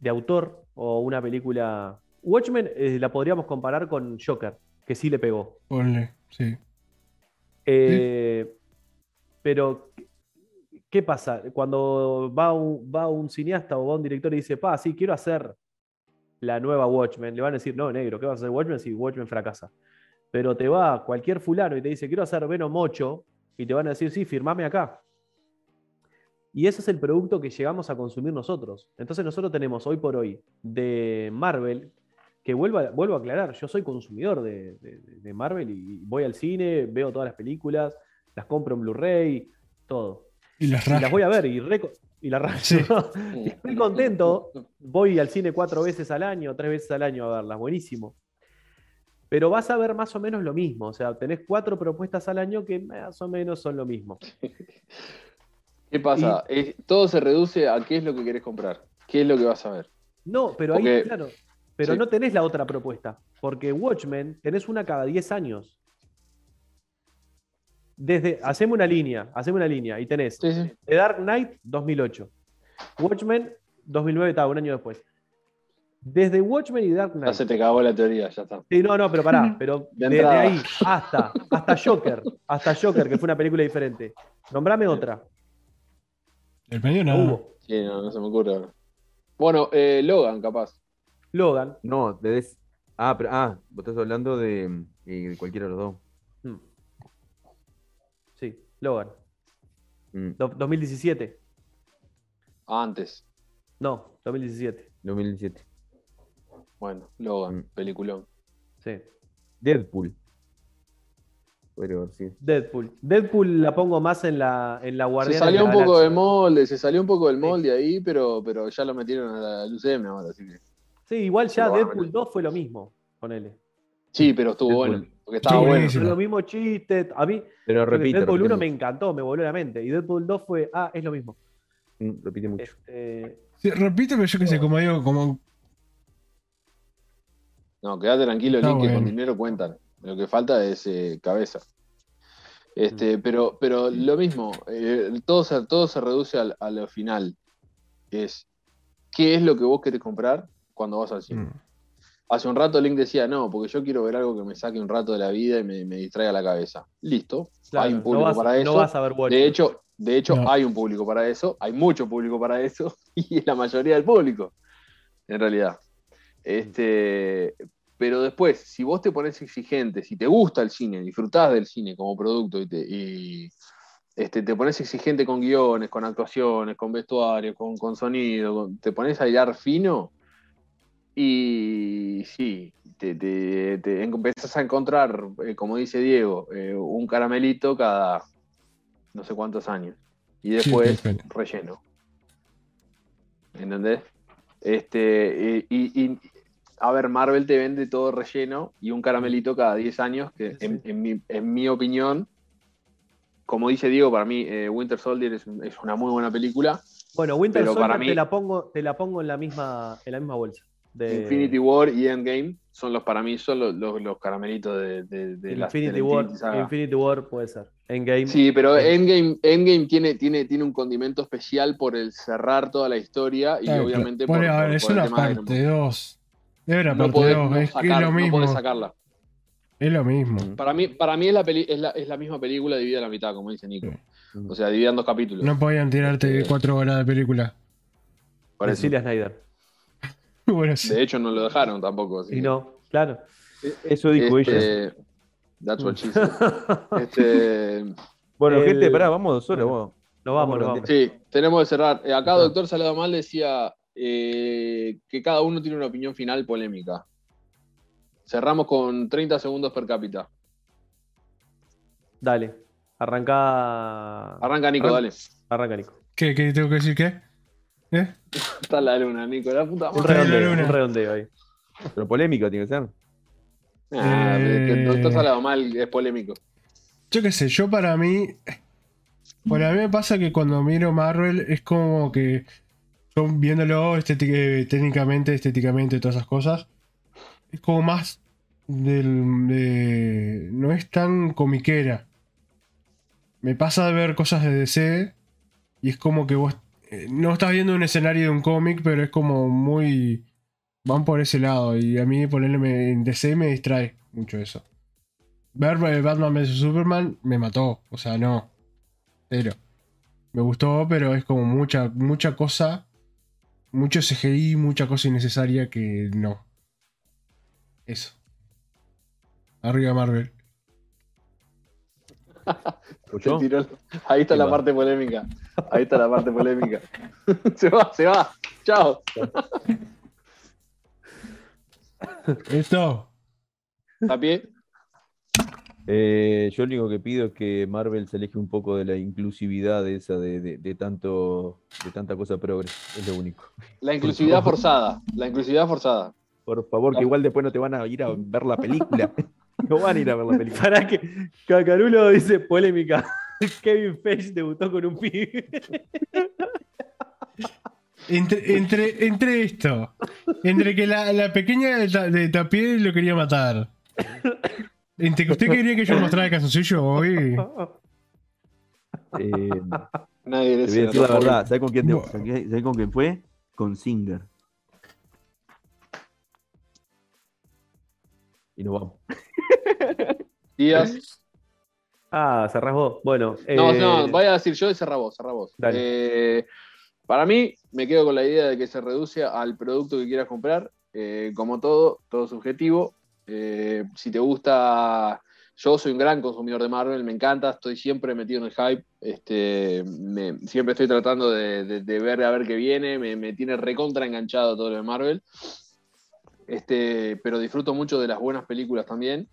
de autor o una película... Watchmen eh, la podríamos comparar con Joker, que sí le pegó. Ponle, sí. Eh, Pero, ¿qué pasa? Cuando va un, un cineasta o va un director y dice, pa, sí, quiero hacer la nueva Watchmen, le van a decir, no, negro, ¿qué vas a hacer Watchmen si Watchmen fracasa? Pero te va cualquier fulano y te dice, quiero hacer Venom 8, y te van a decir, sí, firmame acá. Y ese es el producto que llegamos a consumir nosotros. Entonces nosotros tenemos hoy por hoy de Marvel, que vuelvo a, aclarar, yo soy consumidor de Marvel y voy al cine, veo todas las películas, las compro en Blu-ray, todo. Y las Y las rajas. voy a ver y, re- y la rayo. Sí. Y estoy contento. Voy al cine cuatro veces al año, tres veces al año a verlas, buenísimo. Pero vas a ver más o menos lo mismo. O sea, tenés cuatro propuestas al año que más o menos son lo mismo. ¿Qué pasa? Es- todo se reduce a qué es lo que querés comprar. ¿Qué es lo que vas a ver? No, pero ahí, claro. Pero sí. no tenés la otra propuesta. Porque Watchmen tenés una cada 10 años. Desde, hacemos una línea, hacemos una línea y tenés Sí, sí. The Dark Knight 2008. Watchmen 2009, está, un año después. Desde Watchmen y Dark Ya Knight. se te cagó la teoría, ya está. Sí, no, no, pero pará, pero De desde entrada. ahí hasta, hasta Joker, hasta Joker, que fue una película diferente. Nombrame otra. Del medio No hubo. Sí, no, no se me ocurre ahora. Bueno, eh, Logan, capaz. Logan. No, de des- Ah, pero, ah, vos estás hablando de, eh, de cualquiera de los dos. Mm. Sí, Logan. Mm, Do- 2017. Antes. No, 2017. 2017. Bueno, Logan, Mm. peliculón. Sí. Deadpool. Haber sido. Deadpool. Deadpool la pongo más en la, en la Se guardia. salió un poco del molde, se salió un poco del molde ahí, pero, pero ya lo metieron a la UCM ahora, así que. Sí, igual ya Pero. Deadpool 2 fue lo mismo. Ponele. Sí, pero estuvo Deadpool. bueno. Porque estaba Sí, bueno. Fue lo mismo chiste. A mí, Pero repite. Deadpool repite 1 me encantó, me volvió a la mente. Y Deadpool 2 fue, ah, es lo mismo. Mm, repite mucho. Este, Sí, repíteme, yo qué sé, como digo, como. No, quédate tranquilo, Link, que con dinero cuentan. Lo que falta es eh, cabeza. Este, pero, pero lo mismo, eh, todo, se, todo se reduce al- a lo final. Es qué es lo que vos querés comprar cuando vas al cine. Mm. Hace un rato Link decía, no, porque yo quiero ver algo que me saque un rato de la vida y me, me distraiga la cabeza. Listo, claro, hay un no público vas, para no eso. vas a ver Watchmen. De hecho, de hecho No. hay un público para eso, hay mucho público para eso, y es la mayoría del público, en realidad. Este, pero después, si vos te pones exigente, si te gusta el cine, disfrutás del cine como producto y te, y, este, te pones exigente con guiones, con actuaciones, con vestuario, con, con sonido, con- te pones a hilar fino y sí, te, te- te empezás a encontrar, eh, como dice Diego, eh, un caramelito cada no sé cuántos años. Y después relleno. ¿Entendés? Este, y, a ver, Marvel te vende todo relleno y un caramelito cada 10 años, que Sí, en, sí. en mi, en mi opinión, como dice Diego, para mí eh, Winter Soldier es, es una muy buena película. Bueno, Winter Soldier para mí- te la pongo, te la pongo en la misma, en la misma bolsa. De Infinity War y Endgame son los para mí son los, los- los caramelitos de, Infinity la War. Infinity War puede ser. Endgame. Sí, pero. Endgame, Endgame tiene, tiene, tiene un condimento especial por el cerrar toda la historia y Claro, obviamente por, Bueno, a ver, por- es por una parte 2. Era no parte podés, 2, no es, lo mismo. sacarla. Es lo mismo. Mm. Para mí, para mí es, la peli- es, la, es la misma película dividida a la mitad, como dice Nico. Mm. O sea, dividida en dos capítulos. No podían tirarte Eh, cuatro horas de película. Por. Cecilia Snyder. Bueno, sí. De hecho, no lo dejaron tampoco. así Y que- no, claro. Eso dijo ella. Este, That's what she said. Este, Bueno, el- gente, pará, vamos dos horas. vos. Nos vamos, nos Vamos. Sí, tenemos que cerrar. Eh, acá. Doctor Salado Mal decía eh, que cada uno tiene una opinión final polémica. Cerramos con 30 segundos per cápita. Dale. Arranca. Arranca Nico, Arran- dale. Arranca, Nico. ¿Qué, qué tengo que decir qué? ¿Eh? Está la luna, Nico, la puta Un madre. Redondeo, luna. un redondeo ahí. Pero polémica tiene que ser. Ah, pero es que Eh. Salado Mal es polémico. Yo qué sé, yo para mí. Bueno, a mí me pasa que cuando miro Marvel es como que. Yo viéndolo estética- eh, técnicamente, estéticamente, todas esas cosas. Es como más. Del, de- no es tan comiquera. Me pasa de ver cosas de DC. Y es como que vos. No estás viendo un escenario de un cómic, pero es como muy. Van por ese lado. Y a mí ponerle en DC me distrae mucho eso. Ver eh, Batman vs Superman me mató. O sea, no. Cero. Me gustó, pero es como mucha, mucha cosa. Mucho CGI, mucha cosa innecesaria que no. Eso. Arriba Marvel. Ahí está la va. parte polémica. Ahí está la parte polémica. se va, se va. Chao. Esto. ¿A pie? Eh, yo lo único que pido es que Marvel se aleje un poco de la inclusividad de esa de, de- de tanto de tanta cosa progre. Es lo único. La inclusividad forzada. La inclusividad forzada. Por favor, que igual después no te van a ir a ver la película. No van a ir a ver la película. Para que Cacarulo dice polémica. Kevin Feige debutó con un pibe. Entre, entre, entre esto, entre que la, la pequeña de, Ta- de Tapié lo quería matar, entre que usted quería que yo mostrara el calzoncillo hoy, Eh, Nadie le voy a decir la verdad. ¿Sabes con quién, te- No. ¿sabés con quién fue? Con Singer. Y nos vamos. Díaz. Ah, cerrás vos. Bueno. No, eh, no, voy a decir yo y cerra vos. Eh, para mí, me quedo con la idea de que se reduce al producto que quieras comprar. Eh, como todo, todo subjetivo. Eh, si te gusta, yo soy un gran consumidor de Marvel, me encanta, estoy siempre metido en el hype. Este, me- siempre estoy tratando de, de- de ver a ver qué viene, me, me tiene recontra enganchado todo lo de Marvel. Este, pero disfruto mucho de las buenas películas también.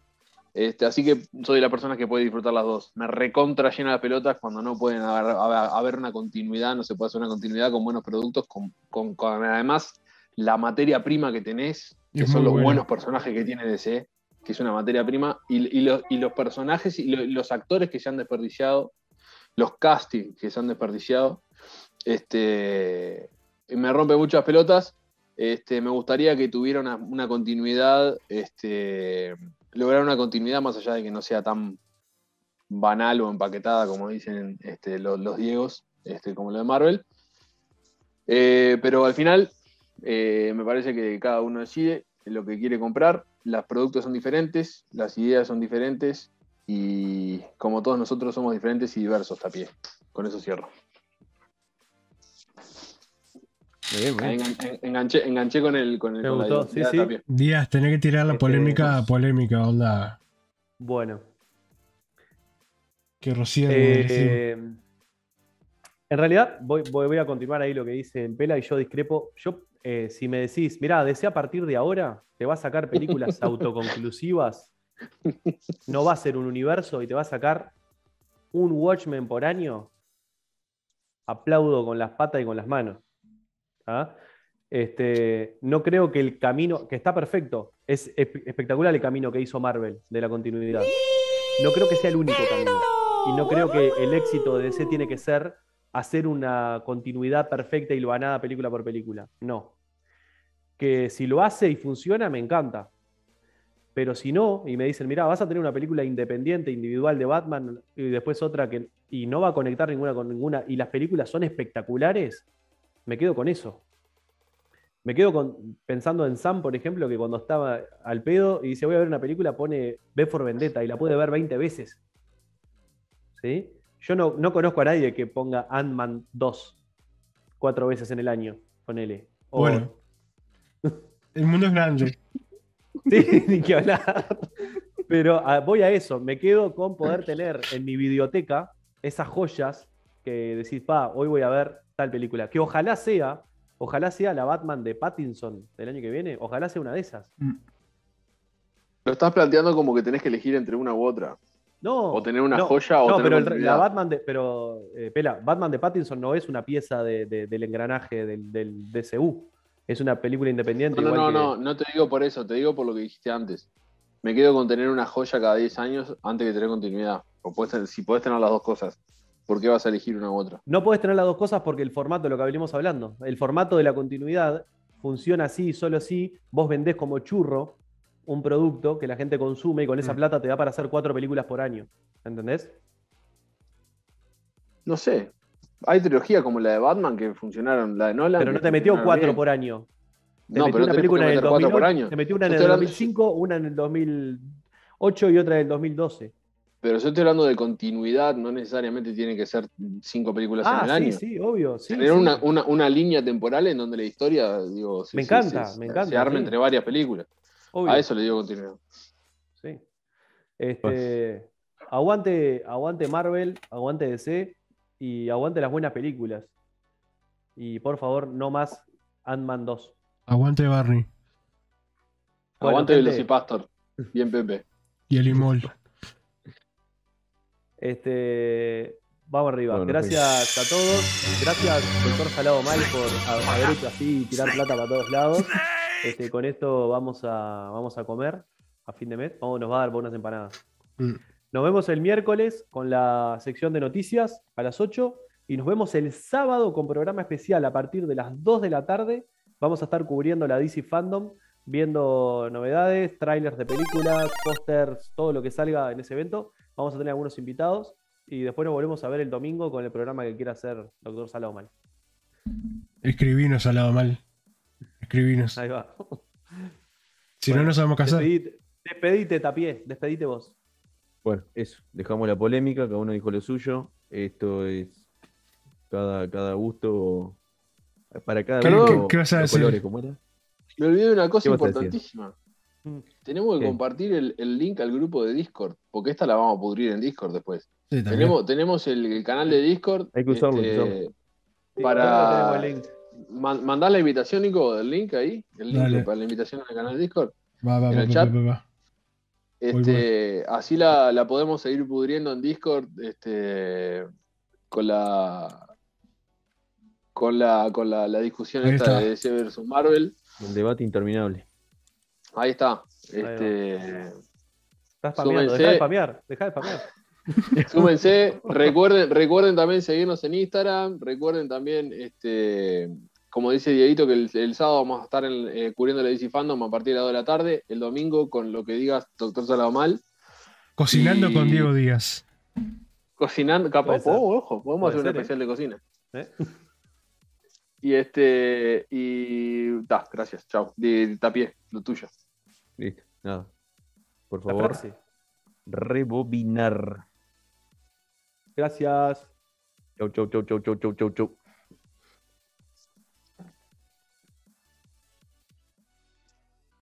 Este, así que soy la persona que puede disfrutar las dos. Me recontra llena las pelotas cuando no pueden haber, una continuidad, no se puede hacer una continuidad con buenos productos, con, con- con además la materia prima que tenés, que son los bueno. buenos personajes que tiene DC, que es una materia prima, y, y los, y los personajes y lo- los actores que se han desperdiciado, los castings que se han desperdiciado, este, me rompe muchas pelotas. Este, me gustaría que tuviera una, continuidad, este, lograr una continuidad más allá de que no sea tan banal o empaquetada como dicen este, los, Diegos, como lo de Marvel. Eh, pero al final, eh, me parece que cada uno decide lo que quiere comprar. Los productos son diferentes, las ideas son diferentes y como todos nosotros somos diferentes y diversos, Tapie. Con eso cierro. Bien, enganché, enganché con el con el con gustó, sí, sí. Díaz, tenés que tirar la Este, polémica a polémica, onda, Bueno. que rocían Eh, en realidad, voy, voy- voy a continuar ahí lo que dice el Pela y yo discrepo. Yo, eh, si me decís, mirá, desea a partir de ahora, te va a sacar películas autoconclusivas, no va a ser un universo y te va a sacar un Watchmen por año, aplaudo con las patas y con las manos. ¿Ah? Este, no creo que el camino, que está perfecto, es espe- espectacular el camino que hizo Marvel de la continuidad. No creo que sea el único camino. Y no creo que el éxito de DC tiene que ser hacer una continuidad perfecta y loanada película por película. No. Que si lo hace y funciona, me encanta. Pero si no, y me dicen, mira, vas a tener una película independiente, individual de Batman, y después otra que. y no va a conectar ninguna con ninguna, y las películas son espectaculares, me quedo con eso. Me quedo con, pensando en Sam, por ejemplo, que cuando estaba al pedo y dice, voy a ver una película, pone V for Vendetta y la puede ver 20 veces. ¿Sí? Yo no, no conozco a nadie que ponga Ant-Man 2 cuatro veces en el año, ponele. O- Bueno. El mundo es grande. Sí, ni que hablar. Pero ah, voy a eso, me quedo con poder tener en mi biblioteca esas joyas que decís, pa, hoy voy a ver tal película. Que ojalá sea, ojalá sea la Batman de Pattinson del año que viene, ojalá sea una de esas. Lo estás planteando como que tenés que elegir entre una u otra. No. O tener una no, joya o no, tener pero el- la Batman de, pero, eh, Pela, Batman de Pattinson no es una pieza de- de- del engranaje del, del DCU. Es una película independiente. No, no, igual no, que- no, no te digo por eso, te digo por lo que dijiste antes. Me quedo con tener una joya cada 10 años antes que tener continuidad. O puedes si puedes tener las dos cosas, ¿por qué vas a elegir una u otra? No puedes tener las dos cosas porque el formato, lo que venimos hablando, el formato de la continuidad funciona así, solo así. Vos vendés como churro un producto que la gente consume y con esa Mm. plata te da para hacer cuatro películas por año. ¿Entendés? No sé. Hay trilogías como la de Batman que funcionaron, la de Nolan. Pero no te metió cuatro bien. por año. Te No, metió pero una película en el meter cuatro 2008, por año. Te metió una en el estoy hablando- 2005, una en el 2008 y otra en el 2012. Pero yo estoy hablando de continuidad, no necesariamente tiene que ser cinco películas en Ah, el sí, año. sí, obvio. sí, Tener sí. Una, una, una línea temporal en donde la historia, digo, se, Me se- encanta, se- me se encanta, arme sí. entre varias películas. Obvio. A eso le digo continuidad. Sí. Este, aguante, aguante Marvel, aguante DC y aguante las buenas películas. Y por favor, no más Ant-Man 2. Aguante Barney Bueno, Aguante. Velocipastor. Bien, Pepe. y el Imol. Este, vamos arriba. Bueno, Gracias a todos. Gracias, doctor Salado Mal, por ha- haber hecho así y tirar plata para todos lados. Este, con esto vamos a, vamos a comer a fin de mes. Vamos, nos va a dar buenas empanadas. Mm. Nos vemos el miércoles con la sección de noticias a las 8 y nos vemos el sábado con programa especial a partir de las 2 de la tarde. Vamos a estar cubriendo la DC Fandom, viendo novedades, trailers de películas, pósters, todo lo que salga en ese evento. Vamos a tener algunos invitados y después nos volvemos a ver el domingo con el programa que quiera hacer Doctor Salomán. Escribinos al lado mal. Escribinos. Ahí va. Si Bueno, no, no sabemos qué hacer. Despedite, despedite, Tapié, despedite vos. Bueno, eso. Dejamos la polémica, cada uno dijo lo suyo. Esto es cada, cada gusto. Para cada ¿Qué- gusto. qué- qué vas a decir? colores, ¿cómo era? Me olvidé de una cosa ¿Qué vas a importantísima. Tenemos que ¿Qué? compartir el, el link al grupo de Discord, porque esta la vamos a pudrir en Discord después. Sí. Tenemos, tenemos el, el canal de Discord. Hay que usarlo, este, usarlo. Para- el man- mandar la invitación, Nico, del link ahí. El link Dale. para la invitación al canal de Discord. Va, va, en va, el va, chat. va, va. Este, así la, la podemos seguir pudriendo en Discord este, con la con la con la, la discusión esta de DC versus Marvel. El debate interminable. Ahí está. Ahí. Este, Estás spameando, dejá de spamear, dejá de spamear. súmense, recuerden, recuerden también seguirnos en Instagram, recuerden también, este, como dice Dieguito, que el, el sábado vamos a estar en- eh, cubriendo la DC Fandom a partir de las 2 de la tarde, el domingo con lo que digas, doctor Salamal, Cocinando Y- con Diego Díaz. cocinando, capaz, ser. podemos, ojo, podemos hacer un ser, ¿eh? especial de cocina. ¿Eh? Y este, y ta, gracias, chao. Tapié, lo tuyo. Listo, nada. Por favor, rebobinar. Gracias. Chau, chau, chau, chau, chau, chau, chau, chau.